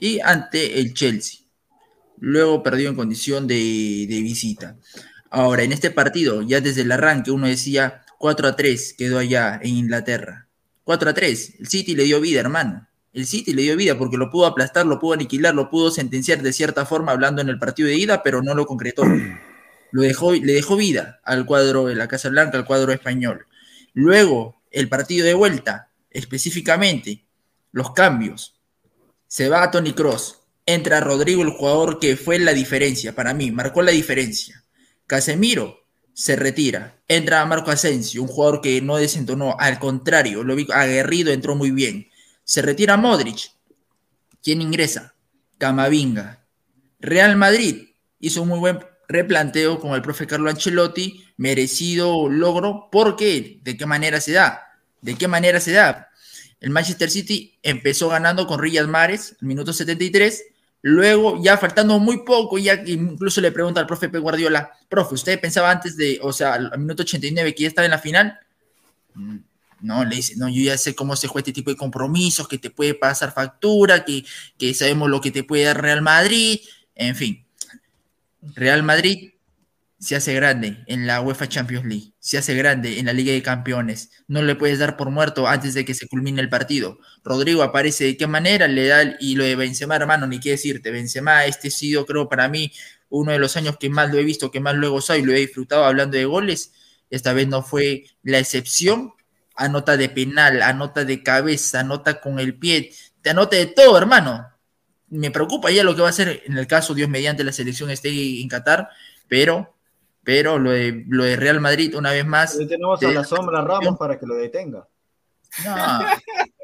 S5: y ante el Chelsea. Luego perdió en condición de, visita. Ahora, en este partido, ya desde el arranque, uno decía 4 a 3 quedó allá en Inglaterra. 4 a 3, el City le dio vida, hermano. El City le dio vida porque lo pudo aplastar, lo pudo aniquilar, lo pudo sentenciar de cierta forma hablando en el partido de ida, pero no lo concretó. Lo dejó, le dejó vida al cuadro de la Casa Blanca, al cuadro español. Luego, el partido de vuelta, específicamente, los cambios. Se va a Tony Cross, entra Rodrigo, el jugador que fue la diferencia para mí, marcó la diferencia. Casemiro se retira, entra Marco Asensio, un jugador que no desentonó, al contrario, lo vi aguerrido, entró muy bien. Se retira Modric. ¿Quién ingresa? Camavinga. Real Madrid hizo un muy buen replanteo con el profe Carlo Ancelotti, merecido logro, porque ¿de qué manera se da? ¿De qué manera se da? El Manchester City empezó ganando con Riyad Mares, el minuto 73, luego ya faltando muy poco, ya incluso le pregunta al profe P. Guardiola, profe, ¿usted pensaba antes de, o sea, al minuto 89 que ya estaba en la final? Mm, no, le dice, no, yo ya sé cómo se juega este tipo de compromisos, que te puede pasar factura, que, que sabemos lo que te puede dar Real Madrid, en fin. Real Madrid se hace grande en la UEFA Champions League, se hace grande en la Liga de Campeones. No le puedes dar por muerto antes de que se culmine el partido. Rodrigo aparece de qué manera, le da y lo de Benzema, hermano, ni qué decirte. Benzema, este ha sido, creo, para mí, uno de los años que más lo he visto, que más luego soy, lo he disfrutado hablando de goles. Esta vez no fue la excepción. Anota de penal, anota de cabeza, anota con el pie, te anota de todo, hermano me preocupa ya lo que va a hacer en el caso, Dios mediante la selección esté en Qatar, pero, pero lo de, lo de Real Madrid, una vez más.
S6: tenemos a la sombra Ramos para que lo detenga.
S5: No,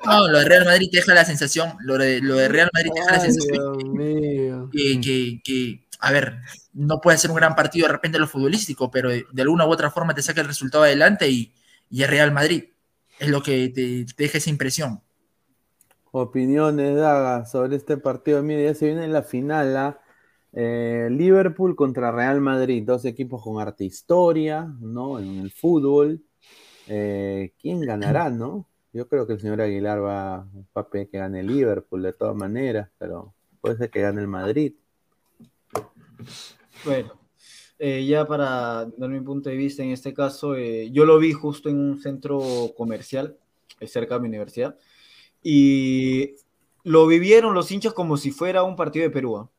S5: no, lo de Real Madrid te deja la sensación, lo de, lo de Real Madrid te deja la sensación que, que, a ver, no puede ser un gran partido de repente lo futbolístico, pero de, alguna u otra forma te saca el resultado adelante y, y es Real Madrid. Es lo que te, te deja esa impresión
S2: opiniones, Daga, sobre este partido. Mire, ya se viene la final, ¿ah? Eh, Liverpool contra Real Madrid, dos equipos con arte historia, ¿no? En el fútbol. Eh, ¿Quién ganará, <clears throat> no? Yo creo que el señor Aguilar va, a que gane el Liverpool de todas maneras, pero puede ser que gane el Madrid.
S6: Bueno, eh, ya para dar mi punto de vista en este caso, yo lo vi justo en un centro comercial cerca de mi universidad y lo vivieron los hinchas como si fuera un partido de Perú, ¿ah?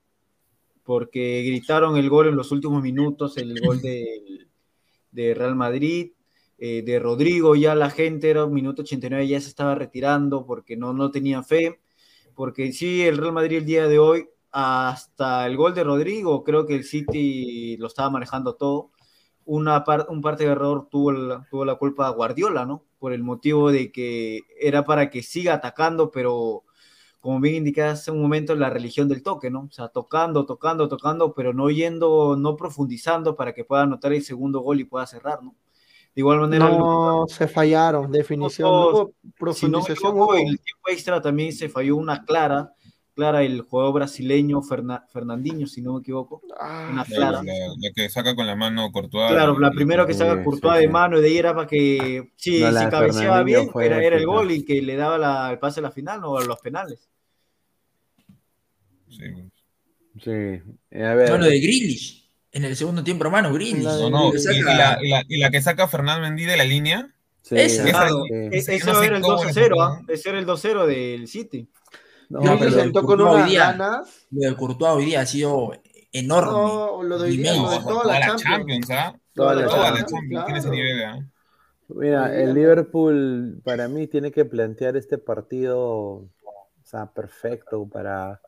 S6: Porque gritaron el gol en los últimos minutos, el gol de, Real Madrid, eh, de Rodrigo, ya la gente era un minuto 89, ya se estaba retirando porque no, no tenía fe, porque sí, el Real Madrid el día de hoy, hasta el gol de Rodrigo, creo que el City lo estaba manejando todo, una un parte de error tuvo tuvo la culpa Guardiola, ¿no? por el motivo de que era para que siga atacando, pero como bien indicaba hace un momento, la religión del toque, ¿no? O sea, tocando, tocando, tocando, pero no yendo, no profundizando para que pueda anotar el segundo gol y pueda cerrar, ¿no?
S3: De igual manera. No, se fallaron, definición.
S6: profundización. en el tiempo extra también se falló una clara clara el jugador brasileño Fernandinho, si no me equivoco.
S4: Ah, una clara. La, que saca con la mano Courtois.
S6: Claro, la primera que saca Courtois de mano y de ahí era para que, sí, si cabeceaba bien, era, era, el gol y que le daba la, el pase a la final o a los penales.
S2: Sí. Sí.
S5: A ver. No, lo de Grealish. En el segundo tiempo, hermano, Grealish.
S4: No, no, y, la, y, la, que saca Fernando Mendy de la línea.
S6: Sí, esa. Claro, ese, era el 2-0, ¿ah? ese era el 2-0 del City.
S3: No, pero presentó con unas ganas.
S5: Lo de Courtois hoy día ha sido enorme.
S3: No, lo de hoy día, lo de toda la, Champions. Champions ¿ah?
S4: Toda, la, Champions. Tiene ese nivel, ¿eh?
S2: Mira, el Liverpool para mí tiene que plantear este partido, o sea, perfecto para.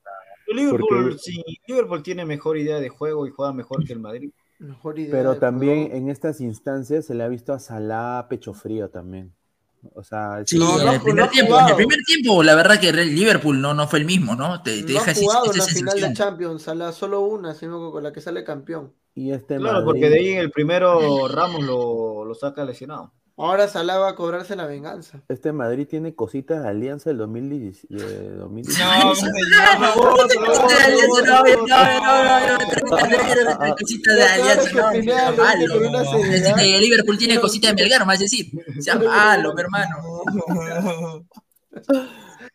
S6: Liverpool, sí, Liverpool tiene mejor idea de juego y juega mejor que el Madrid.
S2: Mejor idea pero también en estas instancias se le ha visto a Salah pecho frío también. O sea,
S5: Sí,
S3: No,
S5: en el primer
S3: no
S5: tiempo, en el primer tiempo, la verdad que el Liverpool no, no fue el mismo, ¿no? Te, te
S3: No
S5: deja
S3: ha
S5: esa-
S3: jugado en la final de. Champions, a la solo una, sino con la que sale campeón.
S2: y este
S6: Claro,
S2: Madrid-
S6: porque de ahí en el primero Ramos lo, lo saca lesionado.
S3: Ahora Salah va a cobrarse la venganza.
S2: Este Madrid tiene cositas de alianza del 2010 de 2017.
S4: No,
S5: Cositas de alianza, no, que Liverpool tiene cositas de Melgar, más decir, sea malo, mi hermano.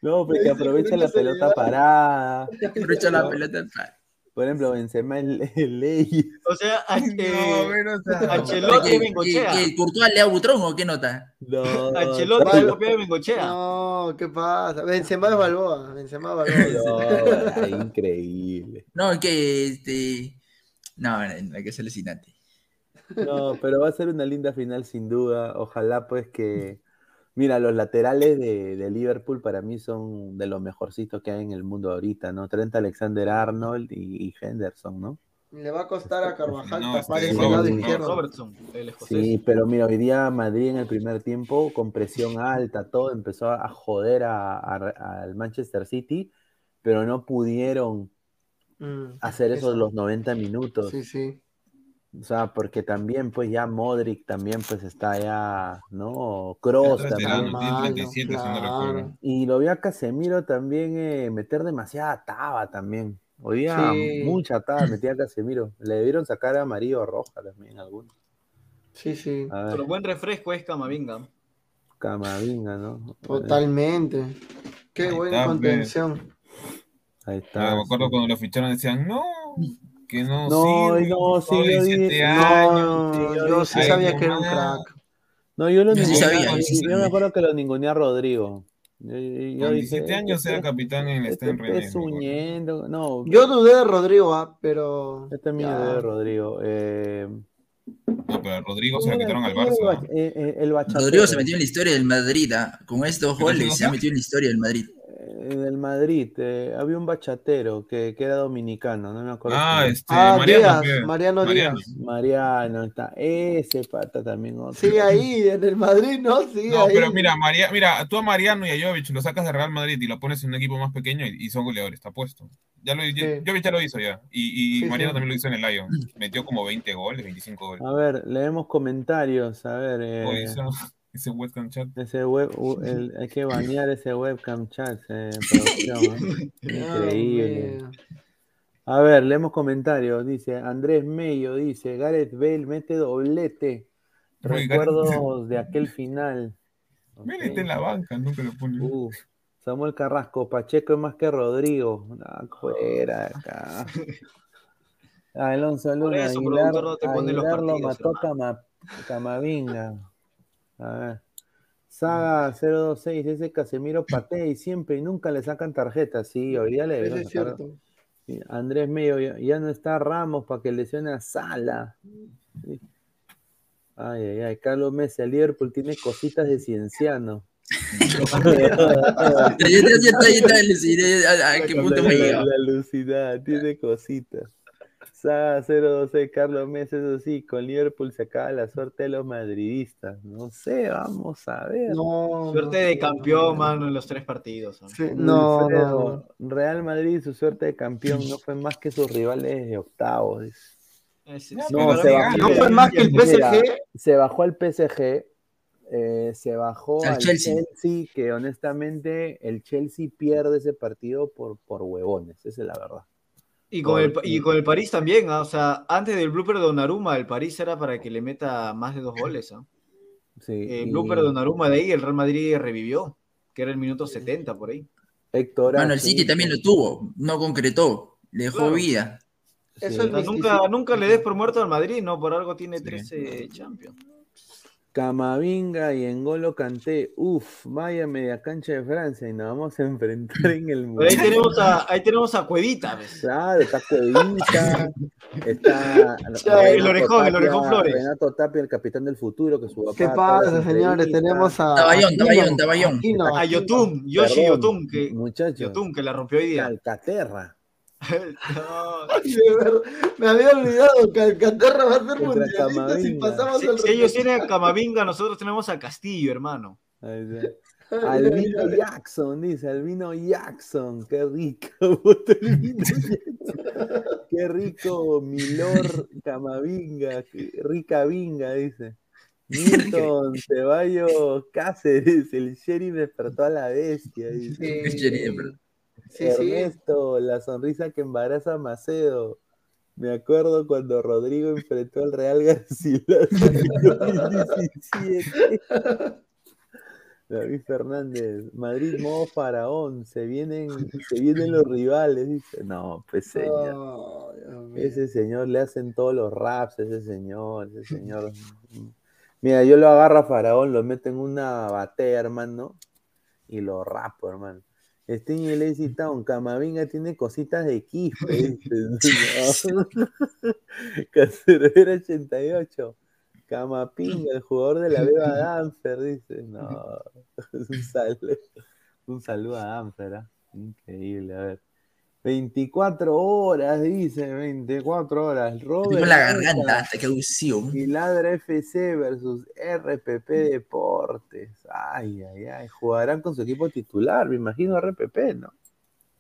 S2: No, porque aprovecha la pelota parada.
S5: Aprovecha la pelota. pa.
S2: Por ejemplo, Benzema el, el ley. <laughs>
S6: O sea, Ancelotti
S5: ¿Qué,
S6: Bengochea.
S5: qué, Courtois le Butrón o qué nota?
S2: No, <laughs>
S6: Ancelotti copia de Bengochea.
S3: No, ¿qué pasa? Benzema es Balboa, Benzema es Balboa.
S2: no, increíble.
S5: No, que este. No, hay que ser alucinante.
S2: No, pero va a ser una linda final sin duda. Ojalá pues que... Mira, los laterales de, de Liverpool para mí son de los mejorcitos que hay en el mundo ahorita, ¿no? Trent Alexander-Arnold y, y Henderson, ¿no?
S3: Le va a costar a Carvajal
S4: No,
S3: tapar
S4: este,
S3: ese lado izquierdo.
S2: Sí, pero mira, hoy día Madrid en el primer tiempo, con presión alta, todo, empezó a joder al Manchester City, pero no pudieron
S3: Mm,
S2: hacer eso
S3: eso.
S2: los 90 minutos.
S3: Sí, sí.
S2: O sea, porque también, pues ya Modric también, pues está ya, ¿no?
S4: Está
S2: también.
S4: veterano, tiene
S3: Malo,
S4: 37, si no
S3: claro.
S4: recuerdo.
S2: Y lo vi a Casemiro también eh, meter demasiada taba también. Hoy día
S3: Sí.
S2: mucha taba metía a Casemiro. Le debieron sacar a amarillo o roja también algunos.
S3: Sí, sí.
S6: Pero buen refresco es Camavinga.
S2: Camavinga, ¿no?
S3: Totalmente. Qué
S4: Ahí
S3: buena
S4: está,
S3: contención.
S2: Ahí
S4: Ah,
S2: está.
S4: me acuerdo cuando lo ficharon decían, no, que no,
S2: No,
S4: sirve,
S2: no, sí, yo
S4: 17
S2: dije-
S4: años.
S3: No,
S2: yo
S3: yo sí sabía
S4: "Ay,
S3: que era un crack.
S2: No, yo lo
S5: Yo sí sabía, yo sí
S2: yo me acuerdo que lo ninguneé a Rodrigo. Yo, yo
S4: Con
S2: dije,
S4: 17 años
S2: este-
S4: sea capitán en el
S2: este
S4: acuerdo.
S2: pezuñento, no,
S3: Yo dudé de Rodrigo, ah, pero.
S2: yo también dudé de Rodrigo. Eh,
S4: No, pero a Rodrigo se
S2: ¿quién
S4: lo
S2: era-
S4: quitaron al
S2: era el
S4: Barça.
S2: eh, eh, el?
S5: Rodrigo se metió en la historia del Madrid. ah. Con estos
S4: ¿Pero
S5: goles se ha metido en la historia del Madrid.
S2: Eh, del Madrid, eh, había un bachatero que, que era dominicano, no me acuerdo.
S4: Ah, este,
S3: Ah,
S4: Mariano.
S3: Díaz. Mariano
S4: Mariano.
S3: Díaz.
S2: Mariano, está, ese pata también. otro.
S3: Sigue ahí, en el Madrid, ¿no? Sigue
S4: No,
S3: ahí.
S4: pero mira, María, mira, tú a Mariano y a Jovic lo sacas de Real Madrid y lo pones en un equipo más pequeño y, y son goleadores, está puesto. Ya lo,
S3: Sí.
S4: Jovic ya lo hizo ya. Y, y
S3: Sí,
S4: Mariano
S3: sí.
S4: también lo hizo en el Lion. Metió como 20 goles, 25 goles.
S2: A ver, leemos comentarios, a ver. eh,
S4: ese webcam chat.
S2: Ese web, u- el- hay que banear ese webcam chat eh, producción, <laughs> ¿eh? Increíble. A ver, leemos comentarios. Dice Andrés Mello, dice Gareth Bale mete doblete. Recuerdos de aquel final. <laughs>
S4: Mira,
S2: Ok.
S4: está en la banca, nunca lo pone.
S2: Uf, Samuel Carrasco, Pacheco es más que Rodrigo. Ah, fuera acá. <laughs> Alonso Luna,
S6: eso,
S2: Aguilar,
S6: no te pone los
S2: Aguilar lo
S6: partidos,
S2: mató Cama- Camavinga. A ver. Saga 026, ese Casemiro patea y siempre y nunca le sacan tarjeta. Sí, hoy día le
S3: es
S2: sacar.
S3: cierto.
S2: Andrés Medio, ya, ya no está Ramos para que lesione a Sala. Sí. Ay, ay, ay. Carlos Messi, el Liverpool tiene cositas de cienciano.
S5: Ya, ya, ya está, ya está, Lucy, ¿A, a qué punto
S2: la,
S5: me
S2: la,
S5: llega?
S2: la alucinada, tiene cositas. Saga 012, Carlos Messi, eso sí, con Liverpool se acaba la suerte de los madridistas. No sé, vamos a ver.
S3: No.
S6: Suerte
S3: no
S6: de campeón,
S3: no.
S6: mano, en los tres partidos. ¿no?
S3: Sí, no, no,
S2: Wilfredo,
S3: no.
S2: Real Madrid, su suerte de campeón no fue más que sus rivales de octavos.
S4: No,
S6: sí,
S2: no,
S6: pero
S2: se
S6: mira,
S2: bajó.
S3: No fue más que el
S2: Mira,
S3: PSG.
S2: se bajó al PSG, eh, se bajó
S5: Al
S2: al
S5: Chelsea.
S2: Chelsea. que honestamente el Chelsea pierde ese partido por, por huevones, esa es la verdad.
S6: Y con, el, y con el París también, ¿ah? o sea, antes del blooper de Donnarumma, el París era para que le meta más de dos goles. ¿ah? <clears throat>
S2: Sí,
S6: El
S2: y
S6: blooper de Donnarumma de ahí, el Real Madrid revivió, que era el minuto 70 por ahí.
S2: Héctor
S5: Bueno, el City también lo tuvo, no concretó, le dejó
S6: Claro.
S5: vida.
S3: Eso es
S6: nunca, nunca le des por muerto al Madrid, ¿no? Por algo tiene
S4: Sí.
S6: 13 Champions.
S2: Camavinga y Engolo Canté, uff, vaya media cancha de Francia y nos vamos a enfrentar en el
S6: Pero ahí
S2: Mundial.
S6: tenemos a, ahí tenemos a Cuevita, ¿ves?
S2: Claro, está Cuevita, <laughs> está
S6: el orejón, el orejón Flores.
S2: Renato Tapia, el capitán del futuro, que su papá
S3: ¿Qué pasa, señores? Tenemos a.
S5: Taballón, Taballón.
S3: Aquino,
S6: A. Yotun, Yoshi Yotun, que,
S2: Muchachos,
S6: Yotun, que la rompió hoy día.
S2: Calcaterra.
S6: No,
S3: Ay, Me había olvidado que Alcaterra va a ser mundialista si pasamos
S6: si,
S3: al
S6: si ellos tienen a. Camavinga, nosotros tenemos a Castillo, hermano.
S2: Está. Albino Jackson, dice, Albino Jackson, qué rico. <laughs> Qué rico, Milor Camavinga, qué rica vinga, dice. Milton Ceballos Cáceres, el sheriff despertó a la bestia, dice.
S3: Sí,
S5: Sheriff,
S3: sí, sí.
S2: Ernesto, la sonrisa que embaraza a Macedo. Me acuerdo cuando Rodrigo enfrentó al Real Garcilaso en el 2017. David Fernández, Madrid modo faraón, se vienen, se vienen los rivales, dice. No, pues señor.
S3: Oh.
S2: Ese señor le hacen todos los raps, ese señor, ese señor. Mira, yo lo agarro a Faraón, lo meto en una batea, hermano, y lo rapo, hermano. Sting y Lazy Town, Camavinga tiene cositas de Quispe. Caceroera 88. Camapinga, el jugador de la Beba Danfer, dice. No, <laughs> un saludo, un saludo a Danfer, ¿ah? Increíble, a ver. 24 horas, dice, 24 horas. Robert
S5: la garganta, hasta que audición.
S2: y Ladra FC versus RPP Deportes. Ay, ay, ay. Jugarán con su equipo titular, me imagino RPP, ¿no?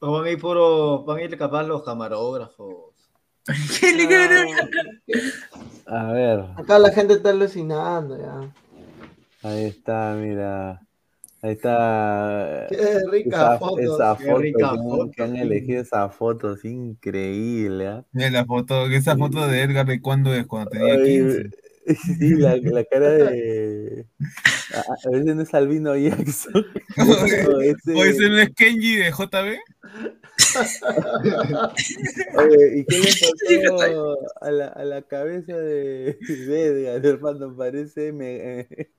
S6: O van a ir puro, van a ir capaz los camarógrafos. <laughs>
S5: ¿Qué le gana?
S2: A ver,
S3: Acá la gente está alucinando ya.
S2: ahí está, mira. Ahí está.
S3: Qué rica
S2: Esa,
S3: foto.
S2: esa
S6: qué
S2: foto,
S6: rica
S2: que han-
S6: foto.
S2: que han elegido esa foto, es increíble.
S4: Mira la foto, esa foto de Edgar de cuando es, cuando tenía
S2: Ay,
S4: 15. <laughs>
S2: Sí, la, la cara de. <laughs> A, veces no es Albino Jackson. <laughs> No, ese-
S4: ¿O ese no es Kenji de JB?
S2: Oye, ¿y qué le pasó a la, a la cabeza de, de Edgar, hermano? Parece me- eh,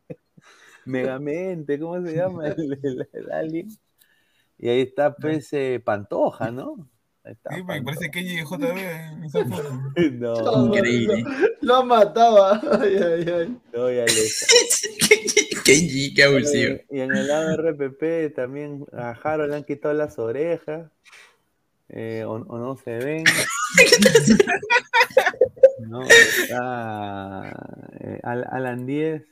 S2: Megamente, ¿cómo se llama <laughs> el, el- el alien? Y ahí está, pues, eh, Pantoja, ¿no? Ahí está
S4: Sí,
S2: Pantoja.
S4: parece Kenji de JB en esa foto. <laughs>
S2: No,
S5: Increíble.
S3: Lo, mataba. Ay, ay, ay.
S2: no, ya le <laughs>
S5: Kenji, qué abusivo.
S2: Y en el lado de RPP también a Harold le han quitado las orejas. eh, o, o no se ven. No, está eh, Al- Alan 10.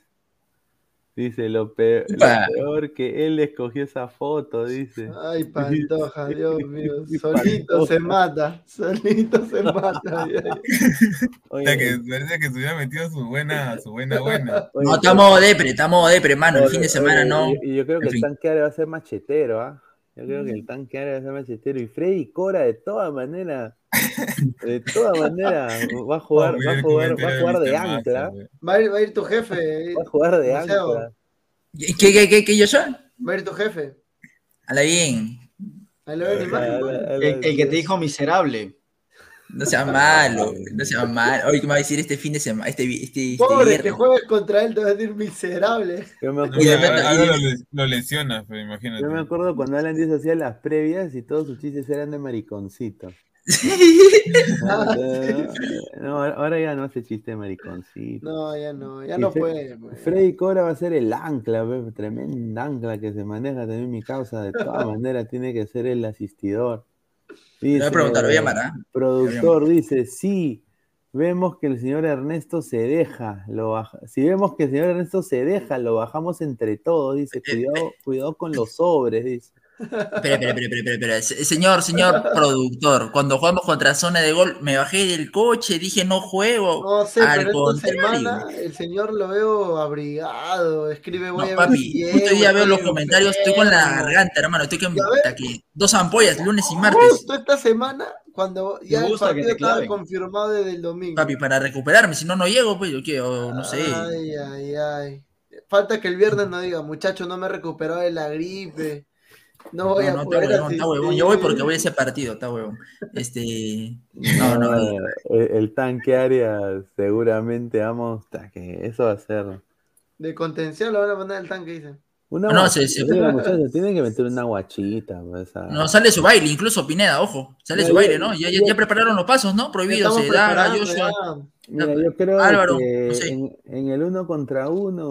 S2: Dice lo peor, lo peor que él escogió esa foto, dice.
S3: Ay, <laughs> Pantoja, Dios <laughs> mío. Solito se mata. Solito se mata. <laughs>
S4: O
S2: Oye,
S4: sea, que parece que se hubiera metido su buena, su buena, buena.
S2: oye,
S5: No, estamos depre, estamos depre, mano. El
S2: oye,
S5: fin de semana
S2: oye,
S5: no.
S2: Y, yo creo que el tanque va a ser machetero, ¿ah? Yo creo que el tanque ahora va a ser machetero. Y Freddy Cora, de todas maneras, de todas maneras, va a <laughs> jugar,
S4: Oh,
S2: va a jugar, va a jugar de ancla.
S3: Va a ir, va a ir tu jefe.
S2: Va a jugar de ancla.
S5: ¿Qué, qué, qué, qué, Joshua?
S3: Va a ir tu jefe.
S5: A la bien.
S2: A la-
S6: El, el que te dijo miserable.
S5: No sea malo, no sea malo. Oye, ¿qué me va a decir este fin de semana? Este, este, este
S3: Pobre,
S5: viernes?
S3: juegues contra él, te vas a decir miserable.
S2: Yo me
S4: No,
S2: acuerdo,
S5: Y
S4: ahora- ahora lo, les- lo lesiona, pero imagínate.
S2: yo me acuerdo cuando Alan Díaz hacía las previas y todos sus chistes eran de mariconcito.
S3: Ah, <laughs>
S2: No, ahora ya no hace chiste de mariconcito.
S3: No, ya no, ya
S2: Y
S3: no
S2: Fre-
S3: puede. pues.
S2: Freddy Cora va a ser el ancla, tremenda ancla que se maneja también mi causa. De todas maneras, tiene que ser el asistidor.
S5: Le voy a preguntar, lo voy a llamar, ¿ah?
S2: Productor dice: Sí, vemos que el señor Ernesto se deja. Lo baja- Si vemos que el señor Ernesto se deja, lo bajamos entre todos. Dice: Cuidado, cuidado con los sobres. Dice.
S5: Espera, espera, espera, espera, espera. Se- Señor, señor <laughs> productor, cuando jugamos contra zona de gol, me bajé del coche, dije no juego.
S3: No sé,
S5: Al
S3: pero esta
S5: contrario.
S3: semana el señor lo veo abrigado. Escribe, voy
S5: No,
S3: a ver
S5: papi, justo hoy día veo los comentarios, estoy con la garganta, hermano, estoy puta, que dos ampollas, lunes y martes.
S3: Justo esta semana, cuando ya el partido estaba confirmado desde el domingo.
S5: Papi, para recuperarme, si no, no llego, pues yo quiero, no sé.
S3: Ay, ay, ay. Falta que el viernes no diga, muchacho, no me he recuperado de la gripe. No voy
S5: No,
S3: a
S5: no, está huevón, está huevón. Yo voy porque
S3: asistir".
S5: voy a ese partido, está huevón. Este. No, no,
S2: No, el, el tanque área seguramente vamos hasta que eso va a ser
S3: De contención lo van a poner al tanque, dicen.
S2: una
S5: No,
S2: guachita,
S5: se- se-
S2: digo, muchachos, tienen que meter una guachita pues,
S5: No, sale su baile, incluso Pineda, ojo. Sale su baile, ¿no? Ya, ya, prepararon los pasos, ¿no? Prohibidos,
S3: Estamos
S5: se da, Joshua.
S3: ya.
S2: Mira, yo creo
S5: Álvaro,
S2: que
S5: no sé.
S2: en, en el uno contra uno,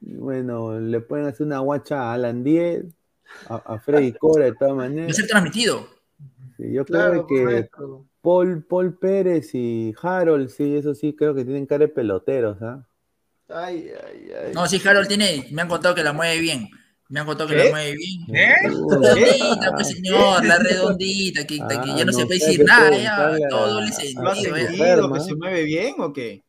S2: bueno, le pueden hacer una guacha a Alan 10, a, a Freddy Cora de todas
S5: Va a
S2: maneras.
S5: ser transmitido.
S2: Sí, yo
S3: Claro,
S2: creo que
S3: correcto.
S2: Paul, Paul Pérez y Harold, sí, eso sí, creo que tienen cara de peloteros, ¿ah?
S3: Ay, ay, ay.
S5: No, sí, Harold tiene, me han contado que la mueve bien. Me han contado que
S6: ¿Qué?
S5: la mueve bien.
S4: ¿Eh?
S5: Redondita, pues señor, la redondita, que, que
S2: Ah,
S5: ya no, se puede decir nada, ya, todo le
S6: ¿Lo has
S5: sentido. ¿eh?
S6: sentido que se mueve bien o qué?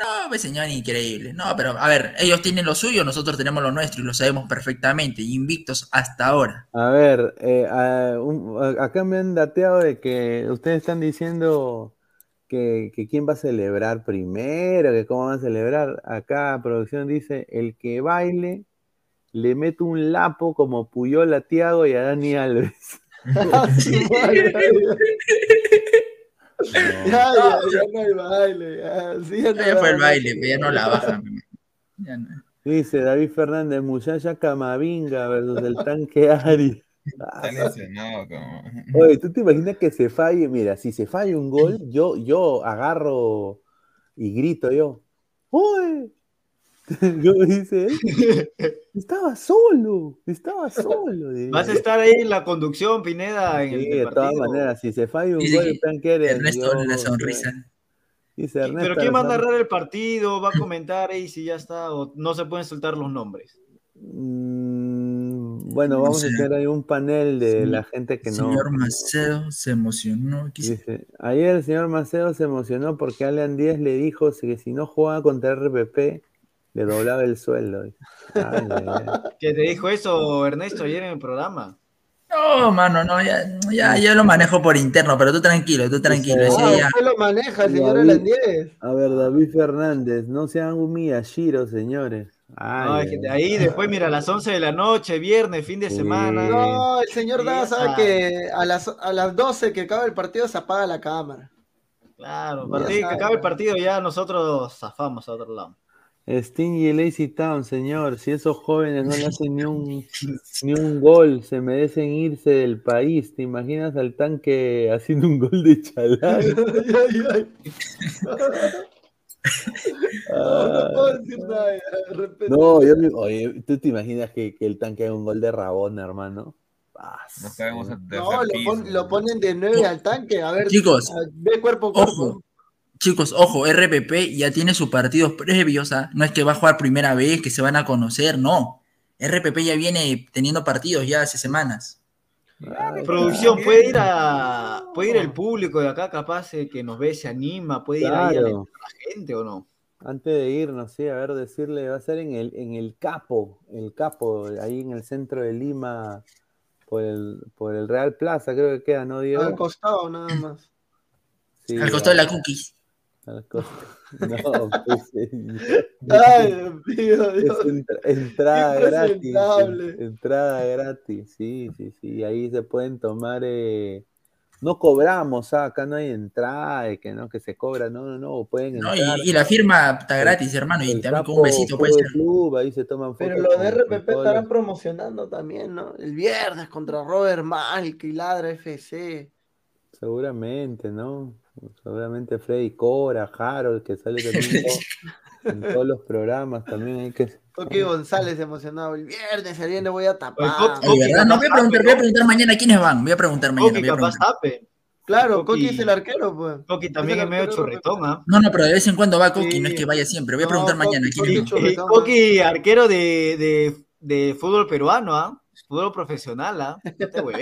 S5: No, señor, increíble. No, pero a ver, ellos tienen lo suyo, nosotros tenemos lo nuestro y lo sabemos perfectamente, invictos hasta ahora.
S2: A ver, eh, a- un- a- acá me han dateado de que ustedes están diciendo que, que quién va a celebrar primero, que cómo van a celebrar. Acá producción dice, el que baile le mete un lapo como Puyol a Tiago y a Dani Alves. <laughs> <laughs>
S3: Ya, ya, ya, no hay baile. Ya, sí, ya no
S5: Ya fue el baile, pero ya no la bajan. <laughs> Ya no.
S2: Dice David Fernández, muchacha Camavinga versus el tanque Ari. <laughs>
S4: Está lesionado, como.
S2: Oye, ¿tú te imaginas que se falle? Mira, si se falla un gol, yo, yo agarro y grito yo. ¡Oye! <laughs> ¿Cómo dice él? <laughs> Estaba solo, estaba solo. diría.
S6: Vas a estar ahí en la conducción, Pineda, en
S2: Sí,
S6: el
S2: de todas maneras, si se falla un gol, están que eres,
S5: Ernesto
S2: yo-
S5: la sonrisa.
S2: Dice
S6: ¿Pero quién va a narrar el partido? ¿Va a comentar ahí si ya está? ¿O no se pueden soltar los nombres?
S2: Mm, bueno,
S5: No
S2: vamos
S5: sé.
S2: a hacer ahí un panel de
S5: Señor-
S2: la gente que no.
S5: Señor Macedo se emocionó.
S2: Dice, ayer el señor Macedo se emocionó porque Alan Díaz le dijo que si no jugaba contra RPP, le doblaba el sueldo. <laughs>
S6: ¿Qué te dijo eso Ernesto ayer en el programa?
S5: No, mano, no, ya, ya, yo lo manejo por interno, pero tú tranquilo, tú tranquilo. ese
S3: Ah,
S5: día-
S3: usted lo maneja, el señor.
S2: A ver, David Fernández, no sean un Miyashiro, señores. Ay,
S6: No, es que ahí después, mira, a las 11 de la noche, viernes, fin de
S2: Sí.
S6: semana.
S3: No, el señor
S6: Sí,
S3: Dada sabe que a las, a las 12 que acaba el partido se apaga la cámara.
S6: Claro, partido, que acabe el partido ya nosotros zafamos a otro lado.
S2: Stingy Lazy Town, señor. Si esos jóvenes no le <laughs> hacen ni un, ni un gol, se merecen irse del país. ¿Te imaginas al tanque haciendo un gol de chalán? <laughs>
S3: Ay, ay, ay. <laughs> No, no puedo decir nada. ya, de repente.
S2: No, yo me- oye, ¿tú te imaginas que, que el tanque haga un gol de Rabona, hermano? Ah,
S3: No, lo,
S4: piso.
S3: pon- lo ponen de 9 al tanque. A ver,
S5: Chicos,
S3: ve cuerpo a cuerpo.
S5: Ojo, chicos, ojo, RPP ya tiene sus partidos previos, ¿ah? no es que va a jugar primera vez, que se van a conocer, no. RPP ya viene teniendo partidos ya hace semanas.
S2: Ay,
S6: Producción, puede ir a puede ir el público de acá, capaz eh, que nos ve, se anima, puede ir ahí a la gente o no.
S2: Antes de irnos, sí, a ver, decirle, va a ser en el, en el Capo, el Capo, ahí en el centro de Lima, por el, por el Real Plaza, creo que queda, ¿no, Diego?
S3: Al costado, nada más.
S2: Sí,
S5: Al costado de la cookies. <laughs>
S2: No, pues, señor.
S3: Ay, Dios
S2: Es entra- entrada gratis. Entrada gratis, sí, sí, sí. Ahí se pueden tomar. eh, No cobramos, ah, acá no hay entrada, eh, que no, que se cobra, no, no, no, pueden
S5: ¿no?
S2: entrar.
S5: Y, y la firma está gratis, hermano, y también con un besito puede ser.
S2: Club, ahí se toman fotos.
S3: Pero lo de RPP estarán
S2: los-
S3: promocionando también, ¿no? El viernes contra Robert Malk y Ladra FC.
S2: Seguramente, ¿no? Seguramente Freddy Cora, Harold, que sale <laughs> también en todos los programas, también hay que.
S3: Toque González emocionado. El viernes, el viernes voy a tapar.
S6: Oye,
S5: Oye, ¿verdad? No voy a preguntar, voy a preguntar mañana quiénes van. Voy a preguntar mañana.
S6: Coqui
S5: voy a
S6: capaz
S5: preguntar.
S6: tape.
S3: Claro,
S6: Coqui-
S3: Coqui es el arquero, pues.
S6: Coqui también
S3: Es
S6: medio
S3: arquero
S6: churretón, ¿ah?
S5: No, no, pero de vez en cuando va Coqui, no es que vaya siempre. Voy a preguntar mañana
S3: Coqui
S5: quiénes van.
S3: Churretón.
S6: Y Coqui, arquero de, de, de fútbol peruano, ¿ah? fútbol profesional, ¿ah? ¿eh? Te.
S5: Voy a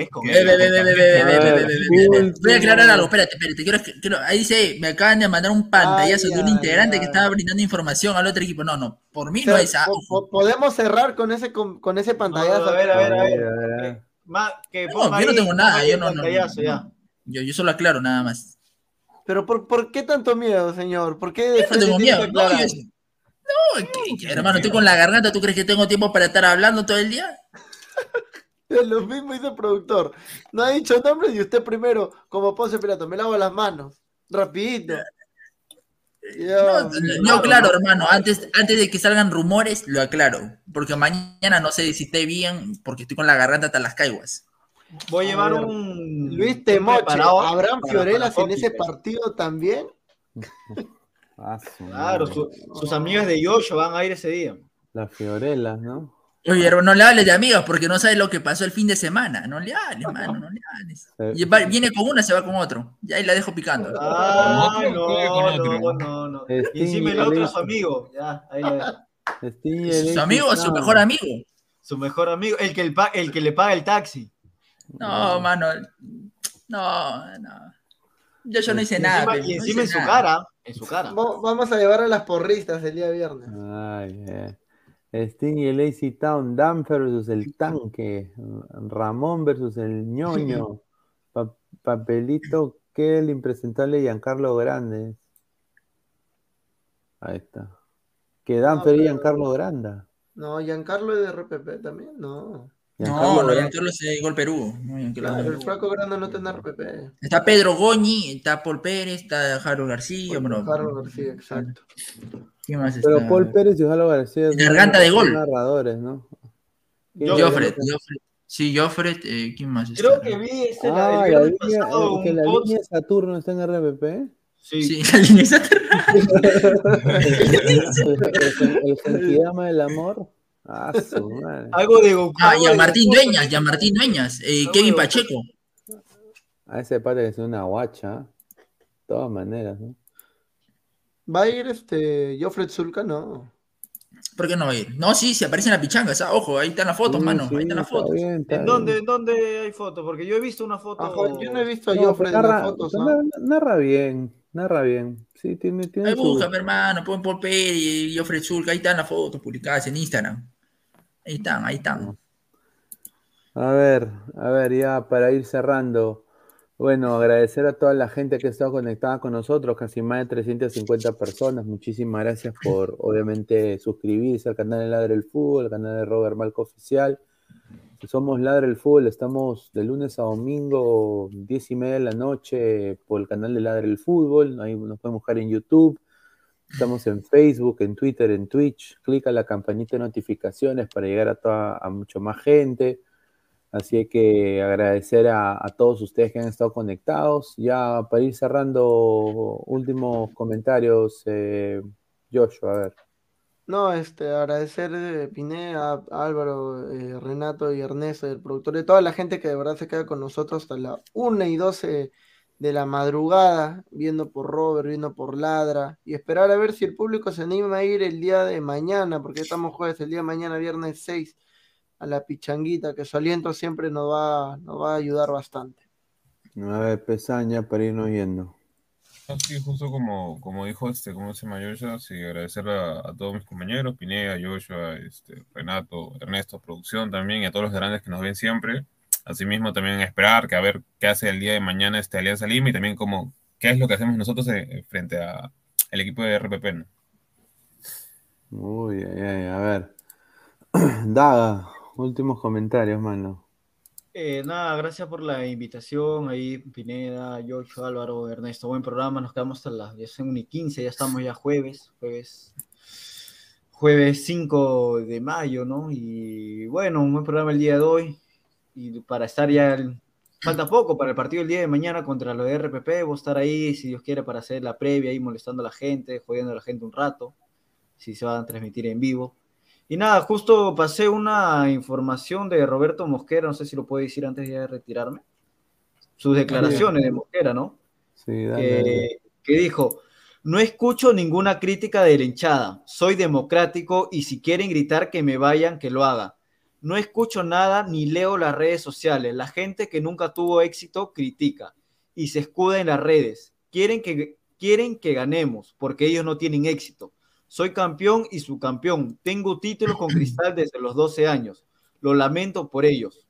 S5: aclarar algo, espérate, espérate. Quiero, quiero, ahí dice, me acaban de mandar un pantallazo de un integrante que estaba brindando información al otro equipo. No, no, por mí no es
S3: Podemos cerrar con ese, con, ese pantallazo.
S6: a ver, a ver, a ver.
S5: no, yo no tengo nada, yo no, Yo, yo solo aclaro nada más.
S3: Pero por, ¿por qué tanto miedo, señor? ¿Por qué
S5: no tengo miedo? No, hermano, estoy con la garganta. ¿Tú crees que tengo tiempo para estar hablando todo el día?
S3: Lo mismo dice el productor. No ha dicho nombre y usted primero, como Ponce Pirato, me lavo las manos. Rapidito.
S5: No,
S3: Dios,
S5: yo aclaro, hermano, antes, antes de que salgan rumores, lo aclaro. Porque mañana no sé si esté bien, porque estoy con la garganta hasta las caiguas.
S6: Voy a llevar
S3: A
S6: un.
S3: Luis Temoche, ¿habrán Fiorelas en ese partido también? <laughs>
S2: Ah,
S6: Claro, su- sus amigas de Yoyo van a ir ese día.
S2: Las Fiorelas, ¿no?
S5: Oye, hermano, no le hables de amigas porque no sabes lo que pasó el fin de semana. No le hables, mano, no le hables. Y va- viene con una, se va con otro. Ya ahí la dejo picando.
S6: Ah,
S4: otro?
S6: no, no, no, no. Y encima el otro es su amigo. Ya, ahí
S5: ¿Su amigo o su mejor amigo?
S6: Su mejor amigo, el que, el, pa- el que le paga el taxi.
S5: No, mano. No, no. Yo, yo no hice
S6: Y
S5: nada.
S6: y encima en su
S5: nada.
S6: cara, en su cara.
S3: Va- Vamos a llevar a las porristas el día viernes.
S2: Ay, eh. Sting y el Lazy Town, Dan versus el tanque, Ramón versus el ñoño, <laughs> Pa- Papelito, que el impresentable Giancarlo Grande. Ahí está. Que Dan
S3: No,
S2: y
S3: pero-
S2: Giancarlo Granda.
S3: No, Giancarlo es de RPP también, no.
S5: No, no. Giancarlo Perú. No, Giancarlo
S3: Claro,
S5: es
S3: el
S5: Perú.
S3: flaco grande no RPP.
S5: Está Pedro Goñi, está Paul Pérez, está Jaro García. Bueno,
S3: Carlos García, exacto.
S5: ¿Quién más
S2: Pero
S5: está?
S2: Paul Pérez y Jalo García son
S5: Garganta de gol.
S2: narradores, ¿no?
S5: Joffred, Joffred. Sí, Joffred. eh, ¿Quién más está?
S6: Creo que vi ese la-
S2: Ah,
S6: el
S2: la
S6: viernes
S2: línea,
S6: pasado
S2: eh, que la
S6: post.
S2: línea Saturno está en RPP.
S6: Sí.
S5: Sí, la línea está
S2: el, el del amor. Ah, su madre.
S6: Algo de Goku.
S5: Ah, ya Martín. Dueñas, ya Martín Dueñas, eh, Kevin. Pacheco.
S2: A ese que es una guacha. De todas maneras, ¿no?
S3: ¿Va a ir este Joffred Zulka? No.
S5: ¿Por qué no va a ir? No, sí, se aparece en la pichanga, esa- ojo, ahí están las fotos,
S2: Sí,
S5: mano,
S2: sí,
S5: ahí están las
S2: está
S5: fotos.
S2: bien, está
S6: ¿En dónde, en dónde hay fotos? Porque yo he visto una foto.
S3: Ajá, yo no he visto a
S2: No,
S3: Joffred en las
S2: narra,
S3: fotos.
S2: narra- narra bien, narra bien. Sí, tiene, tiene
S5: Ahí
S2: su-
S5: busca, hermano, pon Paul Pérez y Joffrey Zulca, ahí están las fotos publicadas en Instagram. Ahí están, ahí están.
S2: A ver, a ver, ya para ir cerrando. Bueno, agradecer a toda la gente que ha estado conectada con nosotros, casi más de 350 personas. Muchísimas gracias por, obviamente, suscribirse al canal de Ladre el Fútbol, al canal de Robert Malco Oficial. Somos Ladre el Fútbol, estamos de lunes a domingo, 10 y media de la noche, por el canal de Ladre el Fútbol. Ahí nos pueden buscar en YouTube. Estamos en Facebook, en Twitter, en Twitch. Clica la campanita de notificaciones para llegar a, toda, a mucho más gente. Así que agradecer a, todos ustedes que han estado conectados. Ya para ir cerrando, últimos comentarios, eh, a ver.
S3: No, este, agradecer eh, Pineda, a Álvaro, eh, Renato y Ernesto, el productor, de toda la gente que de verdad se queda con nosotros hasta la 1 y 12 de la madrugada, viendo por Robert, viendo por Ladra, y esperar a ver si el público se anima a ir el día de mañana, porque estamos jueves, el día de mañana, viernes 6, a la pichanguita, que su aliento siempre nos va, nos va a ayudar bastante.
S2: A ver, Pesaña, para irnos yendo.
S4: No, Sí, justo como, como dijo este, como se llama Joshua, sí, agradecer a, a todos mis compañeros, Pineda, Joshua, este, Renato, Ernesto, producción también, y a todos los grandes que nos ven siempre. Asimismo, también esperar que a ver qué hace el día de mañana este Alianza Lima y también como qué es lo que hacemos nosotros eh, frente a el equipo de RPP. ¿no?
S2: Uy, ay, ay, a ver. <clears throat> Daga, últimos comentarios, mano.
S6: Eh, nada, gracias por la invitación ahí, Pineda, Yocho, Álvaro, Ernesto. Buen programa, nos quedamos hasta las 10 y 15, ya estamos ya jueves, jueves, jueves 5 de mayo, ¿no? Y bueno, un buen programa el día de hoy. Y para estar ya, el- falta poco para el partido el día de mañana contra los de RPP, voy a estar ahí, si Dios quiere, para hacer la previa, ahí molestando a la gente, jodiendo a la gente un rato, si se va a transmitir en vivo. Y nada, justo pasé una información de Roberto Mosquera, no sé si lo puedo decir antes de retirarme. Sus declaraciones de Mosquera, ¿no?
S2: Sí, dale,
S6: que dijo, no escucho ninguna crítica de la hinchada, soy democrático y si quieren gritar que me vayan, que lo haga. No escucho nada ni leo las redes sociales. La gente que nunca tuvo éxito critica y se escuda en las redes. Quieren que, quieren que ganemos porque ellos no tienen éxito. Soy campeón y subcampeón. Tengo títulos con <clears throat> Cristal desde los 12 años. Lo lamento por ellos.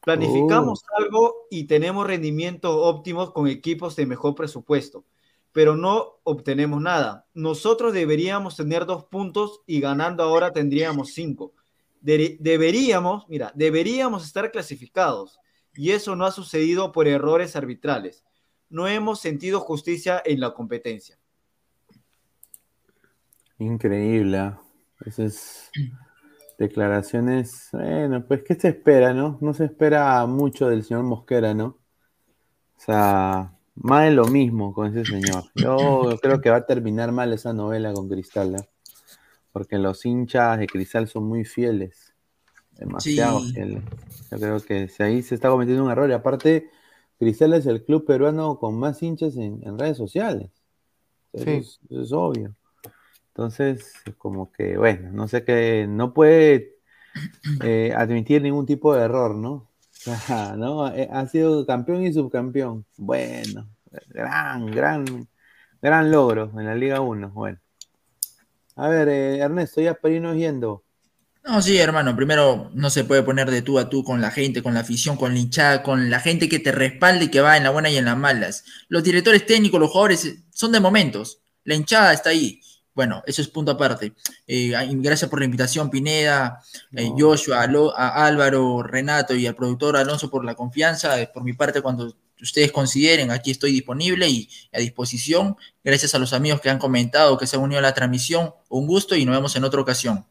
S6: Planificamos algo y tenemos rendimientos óptimos con equipos de mejor presupuesto, pero no obtenemos nada. Nosotros deberíamos tener dos puntos y ganando ahora tendríamos cinco. De- deberíamos, mira, deberíamos estar clasificados y eso no ha sucedido por errores arbitrales. No hemos sentido justicia en la competencia.
S2: Increíble. ¿ah? Esas declaraciones. Bueno, pues, ¿qué se espera, no? No se espera mucho del señor Mosquera, ¿no? O sea, más de lo mismo con ese señor. Yo creo que va a terminar mal esa novela con Cristal, ¿ah? Porque los hinchas de Cristal son muy fieles. Demasiado
S5: Sí.
S2: fieles. Yo creo que si ahí se está cometiendo un error. Y aparte, Cristal es el club peruano con más hinchas en, en redes sociales. Eso,
S3: Sí.
S2: es, eso es obvio. Entonces, como que, bueno, no sé qué, no puede, eh, admitir ningún tipo de error, ¿no? <laughs> ¿no? Eh, ha sido campeón y subcampeón. Bueno, gran, gran, gran logro en la Liga 1. Bueno. A ver, eh, Ernesto, ya para irnos yendo.
S5: No, sí, hermano. Primero, no se puede poner de tú a tú con la gente, con la afición, con la hinchada, con la gente que te respalde y que va en la buena y en las malas. Los directores técnicos, los jugadores, eh, son de momentos. La hinchada está ahí. Bueno, eso es punto aparte. Eh, gracias por la invitación, Pineda, eh, Joshua, a, Álvaro, Renato y al productor Alonso por la confianza. por mi parte, cuando ustedes consideren, aquí estoy disponible y a disposición. Gracias a los amigos que han comentado, que se han unido a la transmisión. Un gusto y nos vemos en otra ocasión.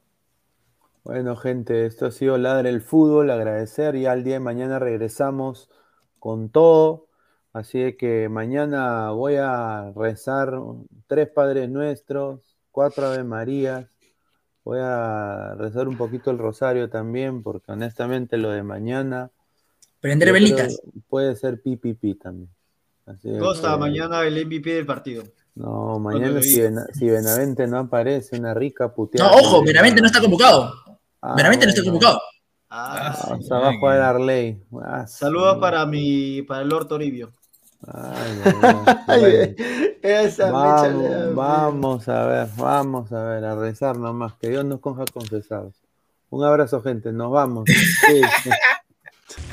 S2: Bueno, gente, esto ha sido Ladre el Fútbol. Agradecer. Ya al día de mañana regresamos con todo. Así que mañana voy a rezar tres Padres Nuestros, cuatro Ave Marías. Voy a rezar un poquito el rosario también, porque honestamente lo de mañana.
S5: Prender velitas.
S2: Puede ser pipipi también.
S6: Costa, mañana el MVP del partido.
S2: No, mañana si, Benavente no aparece, una rica puteada.
S5: No, ojo, Benavente no está convocado. Ah, Benavente no está convocado.
S2: Ah, ah sí, abajo de Arley.
S6: Ah, Saludos para mi, para el Lord Toribio.
S2: Ay, <laughs> vamos, vamos, a ver, vamos a ver, a rezar nomás, que Dios nos coja confesados. Un abrazo, gente, nos vamos. <laughs>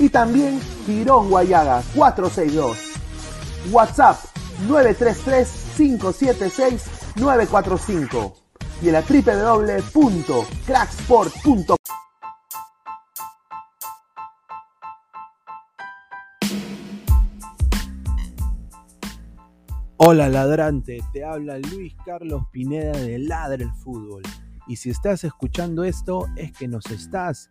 S1: y también Girón Guayaga 462. WhatsApp 933-576-945 y en la www.cracksport.com.
S2: Hola ladrante, te habla Luis Carlos Pineda de Ladre el Fútbol. Y si estás escuchando esto es que nos estás